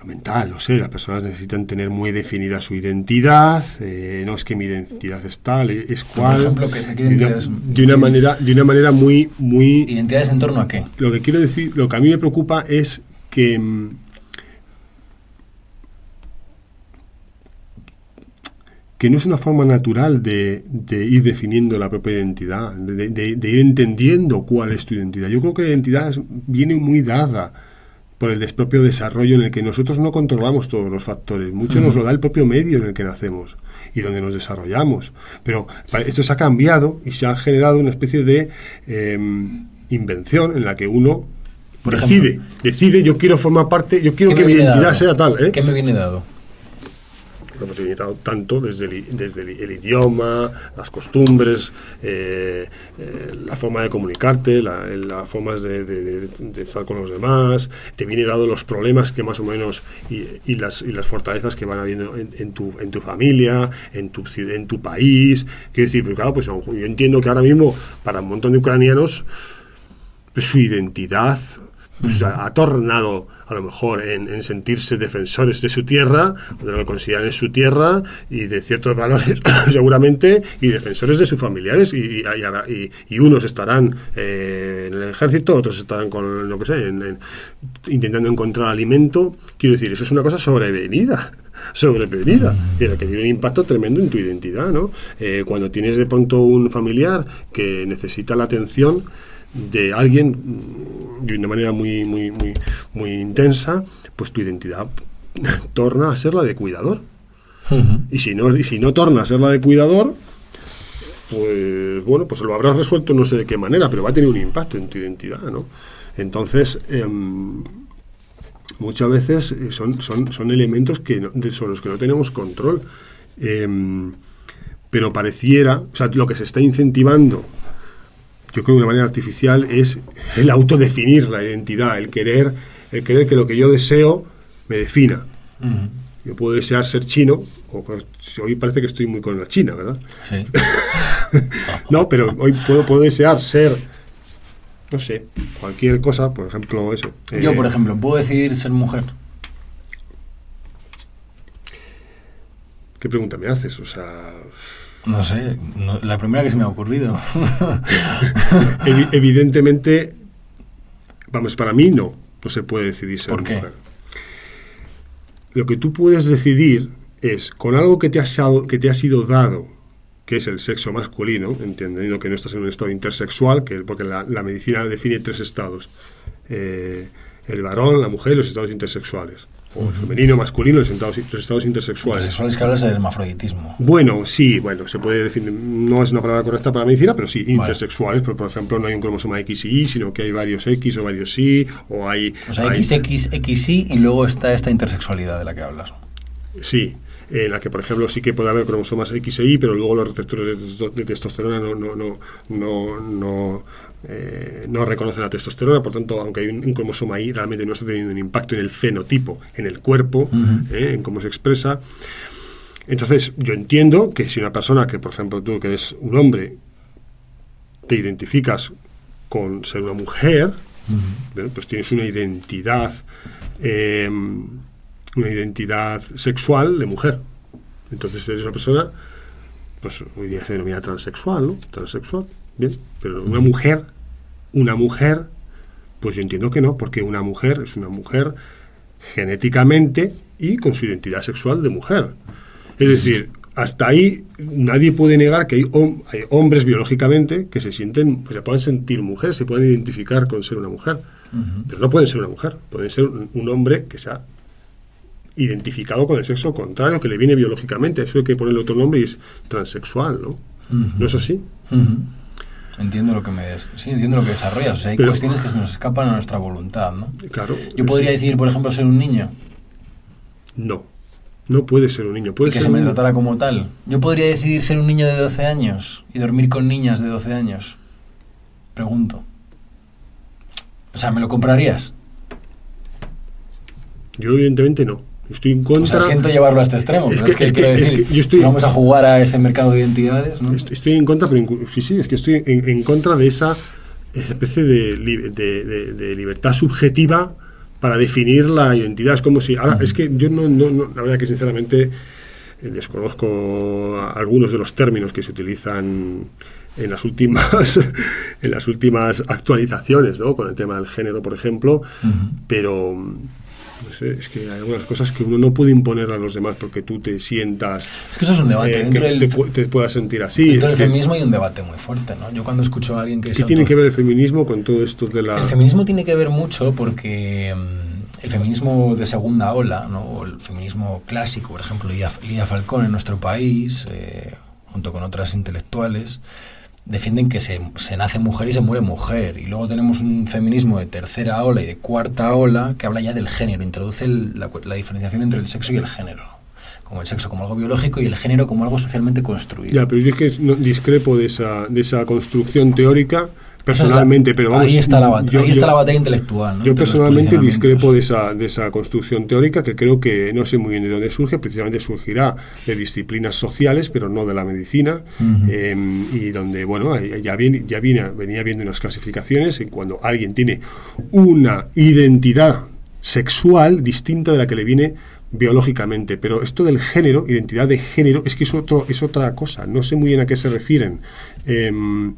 mental, no sé, las personas necesitan tener muy definida su identidad, eh, no es que mi identidad es tal, es cual, ejemplo, de, una, manera, de una manera muy, muy... ¿Identidades en torno a qué? Lo que quiero decir, lo que a mí me preocupa es que mm, que no es una forma natural de, ir definiendo la propia identidad, de, ir entendiendo cuál es tu identidad. Yo creo que la identidad viene muy dada por el propio desarrollo en el que nosotros no controlamos todos los factores. Mucho nos lo da el propio medio en el que nacemos y donde nos desarrollamos. Pero esto se ha cambiado y se ha generado una especie de em, invención en la que uno decide, decide, yo quiero formar parte, yo quiero que mi identidad sea tal. ¿eh? ¿Qué me viene dado? Lo hemos limitado tanto desde el, desde el, idioma, las costumbres, eh, eh, la forma de comunicarte, las formas de, estar con los demás, te viene dado los problemas que más o menos y, las, y las fortalezas que van habiendo en, tu, en tu familia, en tu, en tu país. Quiero decir, pero claro, pues yo entiendo que ahora mismo para un montón de ucranianos su identidad pues, ha tornado a lo mejor en, sentirse defensores de su tierra, de lo que consideran es su tierra y de ciertos <laughs> valores seguramente, y defensores de sus familiares, y, unos estarán eh, en el ejército, otros estarán con lo que sé, intentando encontrar alimento. Quiero decir, eso es una cosa sobrevenida <laughs> sobrevenida, pero que tiene un impacto tremendo en tu identidad, ¿no? Eh, cuando tienes de pronto un familiar que necesita la atención, de alguien de una manera muy, muy, muy, muy intensa, pues tu identidad <laughs> torna a ser la de cuidador. Y si no, y si no torna a ser la de cuidador, pues bueno, pues lo habrás resuelto no sé de qué manera, pero va a tener un impacto en tu identidad, ¿no? Entonces, em, muchas veces son, son, son elementos que sobre los que no tenemos control. Em, pero pareciera, o sea, lo que se está incentivando yo creo que de manera artificial es el autodefinir la identidad, el querer, el querer que lo que yo deseo me defina. Yo puedo desear ser chino, o pues, hoy parece que estoy muy con la China, ¿verdad? Sí. <laughs> no, pero hoy puedo, puedo desear ser, no sé, cualquier cosa, por ejemplo, eso. Yo, por eh, ejemplo, puedo decidir ser mujer. ¿Qué pregunta me haces? O sea, no sé, la primera que se me ha ocurrido. <laughs> evidentemente, vamos, para mí no, no se puede decidir ser ¿Por qué? Lo que tú puedes decidir es, con algo que te, ha, que te ha sido dado, que es el sexo masculino, entendiendo que no estás en un estado intersexual, que, porque la, medicina define tres estados, eh, el varón, la mujer y los estados intersexuales o femenino, masculino, los estados, los estados intersexuales. Intersexuales que hablas del hermafroditismo. Bueno, sí, bueno, se puede definir, no es una palabra correcta para la medicina, pero sí, intersexuales, por, por ejemplo, no hay un cromosoma X y Y, sino que hay varios X o varios Y, o hay... O sea, X, X, X, Y, y luego está esta intersexualidad de la que hablas. Sí, en la que, por ejemplo, sí que puede haber cromosomas X e Y, pero luego los receptores de, testosterona no, no, no, no, no, eh, no reconocen la testosterona, por tanto, aunque hay un, cromosoma Y, realmente no está teniendo un impacto en el fenotipo, en el cuerpo, eh, en cómo se expresa. Entonces, yo entiendo que si una persona que, por ejemplo, tú que eres un hombre, te identificas con ser una mujer, pues tienes una identidad eh, una identidad sexual de mujer. Entonces eres una persona, pues hoy día se denomina transexual, ¿no? Transexual, bien. Pero una mujer, una mujer, pues yo entiendo que no, porque una mujer es una mujer genéticamente y con su identidad sexual de mujer. Es decir, hasta ahí nadie puede negar que hay, hombres biológicamente que se sienten, pues se pueden sentir mujeres, se pueden identificar con ser una mujer, pero no pueden ser una mujer, pueden ser un hombre que sea identificado con el sexo contrario, que le viene biológicamente. Eso hay que ponerle otro nombre y es transexual, ¿no? ¿No es así? Entiendo lo que me sí, entiendo lo que desarrollas. O sea, hay cuestiones que se nos escapan a nuestra voluntad, ¿no? Claro. Yo podría decir, por ejemplo, ser un niño. No. No puede ser un niño. Puede que se me tratara como tal. Yo podría decidir ser un niño de 12 años y dormir con niñas de 12 años. Pregunto. O sea, ¿me lo comprarías? Yo evidentemente no. Estoy en contra. O siento llevarlo a este extremo. Es, que, yo estoy, vamos a jugar a ese mercado de identidades. ¿no? Estoy, en contra, pero sí, sí, es que estoy en, contra de esa especie de, de, libertad subjetiva para definir la identidad. Es como si. Ahora, es que yo no, no, no, la verdad que sinceramente eh, desconozco algunos de los términos que se utilizan en las últimas <laughs> en las últimas actualizaciones, ¿no? Con el tema del género, por ejemplo, pero no sé, es que hay algunas cosas que uno no puede imponer a los demás porque tú te sientas. Es que eso es un debate. eh, dentro que del, te, te puedas sentir así. dentro del feminismo hay un debate muy fuerte, ¿no? Yo cuando escucho a alguien que ¿Qué tiene auto- que ver el feminismo con todo esto de la.? El feminismo tiene que ver mucho porque mm, el feminismo de segunda ola, ¿no? o el feminismo clásico, por ejemplo, Lidia, Lidia Falcón en nuestro país, eh, junto con otras intelectuales, defienden que se, se nace mujer y se muere mujer. Y luego tenemos un feminismo de tercera ola y de cuarta ola que habla ya del género, introduce el- la, la diferenciación entre el sexo y el género. Como el sexo como algo biológico y el género como algo socialmente construido. Ya, pero yo es que discrepo de esa, de esa construcción teórica personalmente, la- pero vamos. ahí está la, bat- yo- ahí está la batalla intelectual. ¿no? Yo personalmente discrepo de esa, de esa construcción teórica que creo que no sé muy bien de dónde surge, precisamente surgirá de disciplinas sociales, pero no de la medicina, eh, y donde, bueno, ya, viene, ya viene, venía viendo unas clasificaciones en cuando alguien tiene una identidad sexual distinta de la que le viene biológicamente, pero esto del género, identidad de género, es que es, otro, es otra cosa, no sé muy bien a qué se refieren. Em,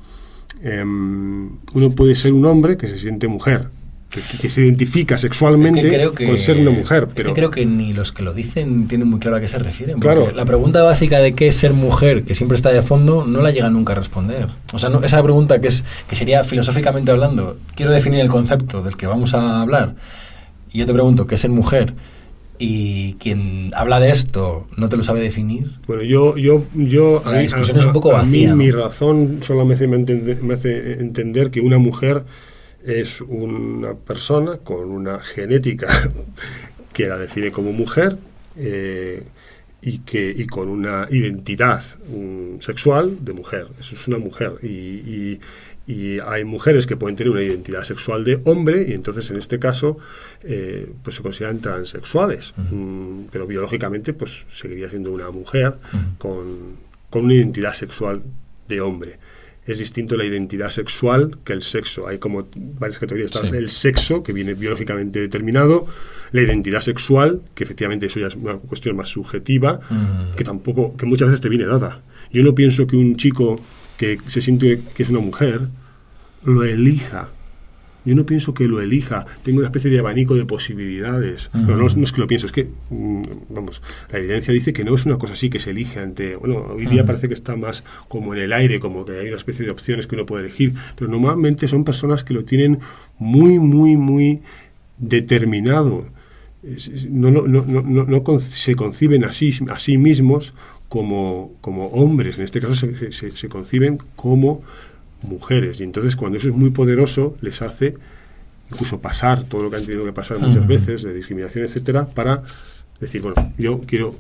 em, uno puede ser un hombre que se siente mujer, que, que se identifica Es sexualmente que creo que, con ser una mujer, pero creo que ni los que lo dicen tienen muy claro a qué se refieren. Claro. La pregunta básica de qué es ser mujer, que siempre está de fondo, no la llegan nunca a responder. O sea, no- esa pregunta que, es, que sería filosóficamente hablando, quiero definir el concepto del que vamos a hablar, y yo te pregunto qué es ser mujer, y quien habla de esto no te lo sabe definir. Bueno, yo, yo, yo La discusión es un poco a mí vacía, ¿no? mi razón me entende- me hace entender que una mujer es una persona con una genética <laughs> que la define como mujer eh, y que y con una identidad sexual de mujer. Eso es una mujer. Y, y- y hay mujeres que pueden tener una identidad sexual de hombre y entonces en este caso eh, pues se consideran transexuales. Mm, pero biológicamente pues seguiría siendo una mujer con, con una identidad sexual de hombre es distinto la identidad sexual que el sexo. Hay como varias categorías. Sí. El sexo, que viene biológicamente determinado, la identidad sexual, que efectivamente eso ya es una cuestión más subjetiva, Mm. que tampoco, que muchas veces te viene dada. Yo no pienso que un chico que se siente que es una mujer lo elija. Yo no pienso que lo elija. Tengo una especie de abanico de posibilidades. Pero no, no es que lo pienso, es que, mm, vamos, la evidencia dice que no es una cosa así que se elige ante. Bueno, hoy día parece que está más como en el aire, como que hay una especie de opciones que uno puede elegir. Pero normalmente son personas que lo tienen muy, muy, muy determinado. No, no, no, no, se conciben a sí, a sí mismos como, como hombres. En este caso se, se- se conciben como mujeres. Y entonces cuando eso es muy poderoso, les hace incluso pasar todo lo que han tenido que pasar muchas veces, de discriminación, etcétera, para decir, bueno, yo quiero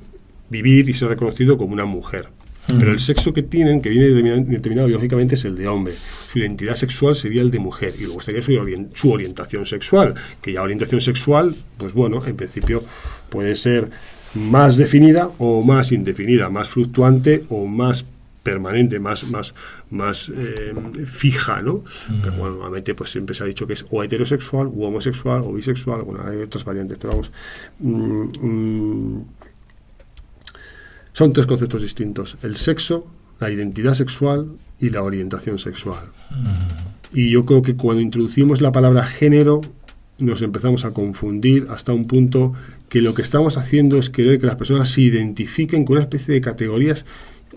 vivir y ser reconocido como una mujer. Pero el sexo que tienen, que viene determinado, determinado biológicamente, es el de hombre. Su identidad sexual sería el de mujer. Y luego estaría su, su orientación sexual, que ya orientación sexual, pues bueno, en principio puede ser más definida o más indefinida, más fluctuante o más permanente, más, más, más eh, fija, ¿no? Pero bueno, normalmente pues siempre se ha dicho que es o heterosexual, u homosexual, o bisexual, bueno, hay otras variantes, pero vamos. mm, mm, son tres conceptos distintos: el sexo, la identidad sexual y la orientación sexual. Y yo creo que cuando introducimos la palabra género, nos empezamos a confundir hasta un punto que lo que estamos haciendo es querer que las personas se identifiquen con una especie de categorías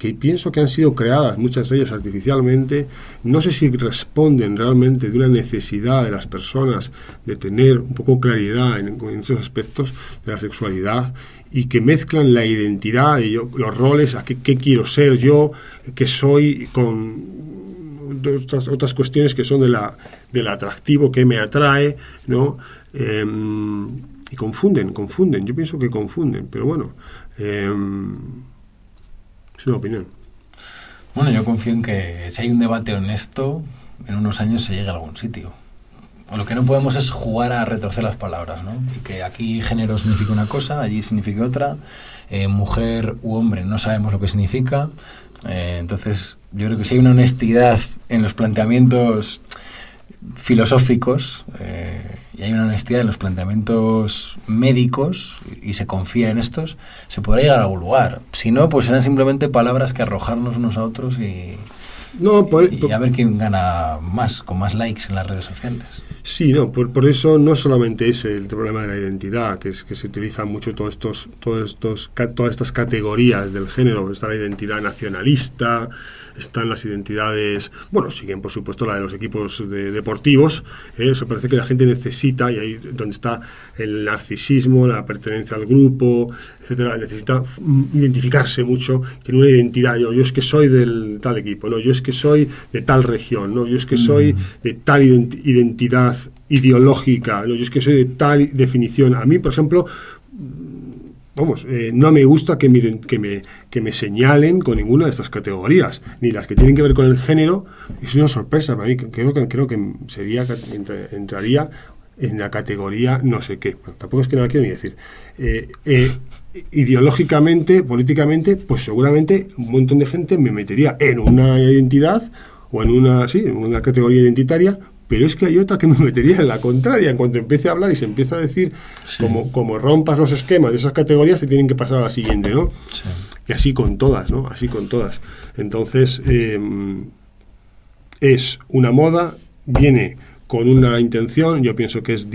que pienso que han sido creadas, muchas de ellas artificialmente, no sé si responden realmente de una necesidad de las personas de tener un poco claridad en, en esos aspectos de la sexualidad y que mezclan la identidad y yo- los roles, a qué, qué quiero ser yo, qué soy, con otras, otras cuestiones que son de la, del atractivo que me atrae, ¿no? Em, y confunden, confunden. Yo pienso que confunden, pero bueno, em, es una opinión. Bueno, yo confío en que si hay un debate honesto, en unos años se llegue a algún sitio. Lo que no podemos es jugar a retorcer las palabras, ¿no? Y que aquí género significa una cosa, allí significa otra, eh, mujer u hombre no sabemos lo que significa. Eh, entonces, yo creo que si hay una honestidad en los planteamientos filosóficos, eh, y hay una honestidad en los planteamientos médicos y se confía en estos, se podrá llegar a algún lugar. Si no, pues serán simplemente palabras que arrojarnos unos a otros y, no, y a ver quién gana más, con más likes en las redes sociales. Sí, no, por, por, eso no solamente es el problema de la identidad, que es que se utilizan mucho todos estos, todos estos, todas estas categorías del género, está la identidad nacionalista, están las identidades, bueno, siguen por supuesto la de los equipos deportivos, ¿eh? eso parece que la gente necesita, y ahí donde está el narcisismo, la pertenencia al grupo, etcétera, necesita identificarse mucho, tiene una identidad, yo, yo es que soy del tal equipo, no, yo es que soy de tal región, no, yo es que soy mm. de tal identidad ideológica, yo es que soy de tal definición. A mí, por ejemplo, vamos, eh, no me gusta que me, que, me, que me señalen con ninguna de estas categorías, ni las que tienen que ver con el género. Es una sorpresa para mí, creo que, creo que sería, entraría en la categoría no sé qué. tampoco es que no la quiero ni decir. Eh, eh, ideológicamente, políticamente, pues seguramente un montón de gente me metería en una identidad o en una, sí, en una categoría identitaria pero es que hay otra que me metería en la contraria. En cuanto empiece a hablar y se empieza a decir, como, como rompas los esquemas de esas categorías, te tienen que pasar a la siguiente, ¿no? Y así con todas, ¿no? Así con todas. Entonces, em, es una moda, viene con una intención, yo pienso que es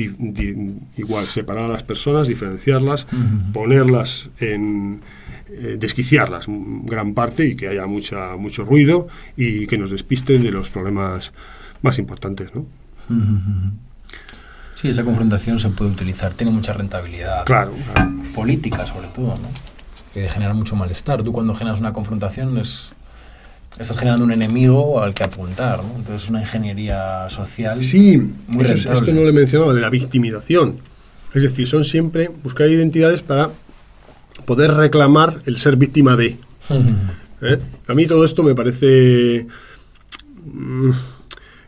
igual separar a las personas, diferenciarlas, ponerlas en, eh, desquiciarlas gran parte y que haya mucha, mucho ruido y que nos despisten de los problemas más importantes, ¿no? Sí, esa confrontación se puede utilizar, tiene mucha rentabilidad. Claro. Política, sobre todo, ¿no? Que genera mucho malestar. Tú cuando generas una confrontación es, estás generando un enemigo al que apuntar, ¿no? Entonces una ingeniería social. Sí, esto no lo he mencionado, de la victimización. Es decir, son siempre buscar identidades para poder reclamar el ser víctima de. ¿Eh? A mí todo esto me parece... Mm,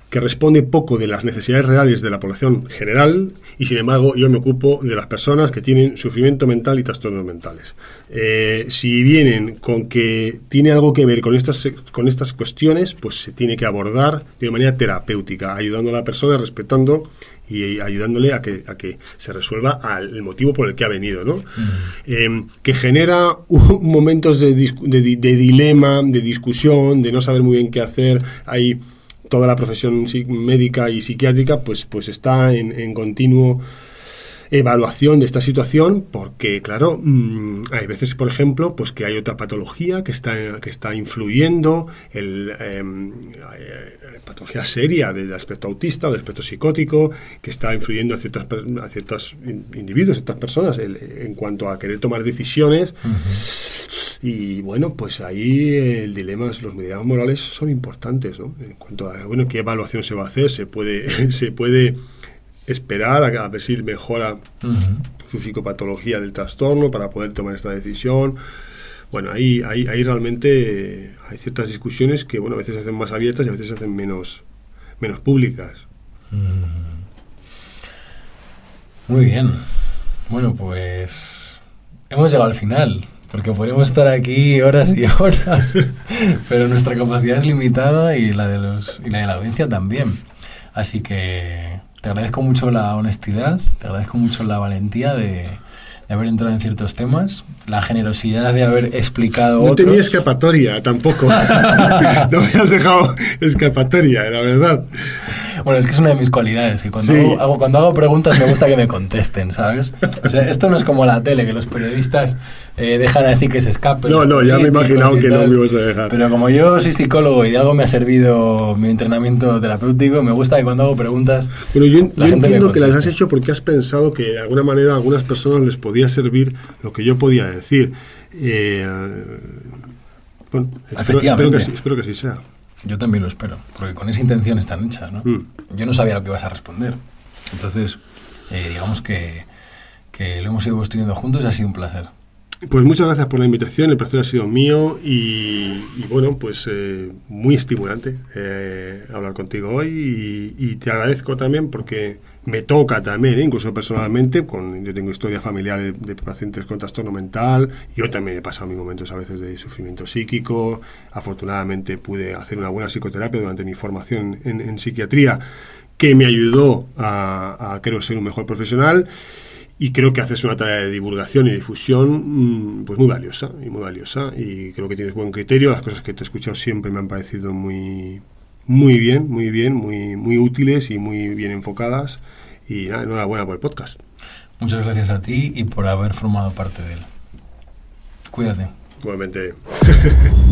que responde poco de las necesidades reales de la población general y sin embargo yo me ocupo de las personas que tienen sufrimiento mental y trastornos mentales. Eh, si vienen con que tiene algo que ver con estas, con estas cuestiones, pues se tiene que abordar de manera terapéutica, ayudando a la persona, respetando y ayudándole a que, a que se resuelva el motivo por el que ha venido, ¿no? Eh, que genera momentos de, de, de dilema, de discusión, de no saber muy bien qué hacer, hay toda la profesión médica y psiquiátrica pues, pues está en, en continuo evaluación de esta situación porque claro mm, hay veces por ejemplo pues que hay otra patología que está que está influyendo el em, eh, patología seria del aspecto autista o del aspecto psicótico que está influyendo a ciertas a ciertos individuos a ciertas personas en cuanto a querer tomar decisiones y bueno pues ahí el dilema los medidas morales son importantes ¿no? en cuanto a bueno qué evaluación se va a hacer se puede <laughs> se puede esperar a, ver si mejora su psicopatología del trastorno para poder tomar esta decisión. Bueno, ahí, ahí, ahí realmente hay ciertas discusiones que bueno, a veces se hacen más abiertas y a veces se hacen menos, menos públicas. Muy bien. Bueno, pues hemos llegado al final, porque podríamos estar aquí horas y horas, <laughs> pero nuestra capacidad es limitada y la de, los, y la, de la audiencia también. Así que te agradezco mucho la honestidad, te agradezco mucho la valentía de, haber entrado en ciertos temas, la generosidad de haber explicado. No tenía escapatoria tampoco. <laughs> <laughs> no me has dejado escapatoria, la verdad. Bueno, es que es una de mis cualidades, que cuando, hago, cuando hago preguntas me gusta que me contesten, ¿sabes? O sea, esto no es como la tele, que los periodistas eh, dejan así que se escapen. No, no, ya me he imaginado que no me ibas a dejar. Pero como yo soy psicólogo y de algo me ha servido mi entrenamiento terapéutico, me gusta que cuando hago preguntas... Pero yo, entiendo que las has hecho porque has pensado que de alguna manera a algunas personas les podía servir lo que yo podía decir. Eh, bueno, espero, que, espero que así sea. Yo también lo espero, porque con esa intención están hechas, ¿no? Mm. Yo no sabía lo que ibas a responder. Entonces, eh, digamos que, que lo hemos ido construyendo juntos y ha sido un placer. Pues muchas gracias por la invitación, el placer ha sido mío y, bueno, pues eh, muy estimulante eh, hablar contigo hoy y, te agradezco también porque me toca también, incluso personalmente, con, yo tengo historia familiar de, pacientes con trastorno mental, yo también he pasado mis momentos a veces de sufrimiento psíquico, afortunadamente pude hacer una buena psicoterapia durante mi formación en, en psiquiatría que me ayudó a, a creo ser un mejor profesional y creo que haces una tarea de divulgación y difusión mm, pues muy valiosa y muy valiosa y creo que tienes buen criterio las cosas que te he escuchado siempre me han parecido muy muy bien muy bien muy muy útiles y muy bien enfocadas y nada, enhorabuena por el podcast. Muchas gracias a ti y por haber formado parte de él. Cuídate. Igualmente <laughs>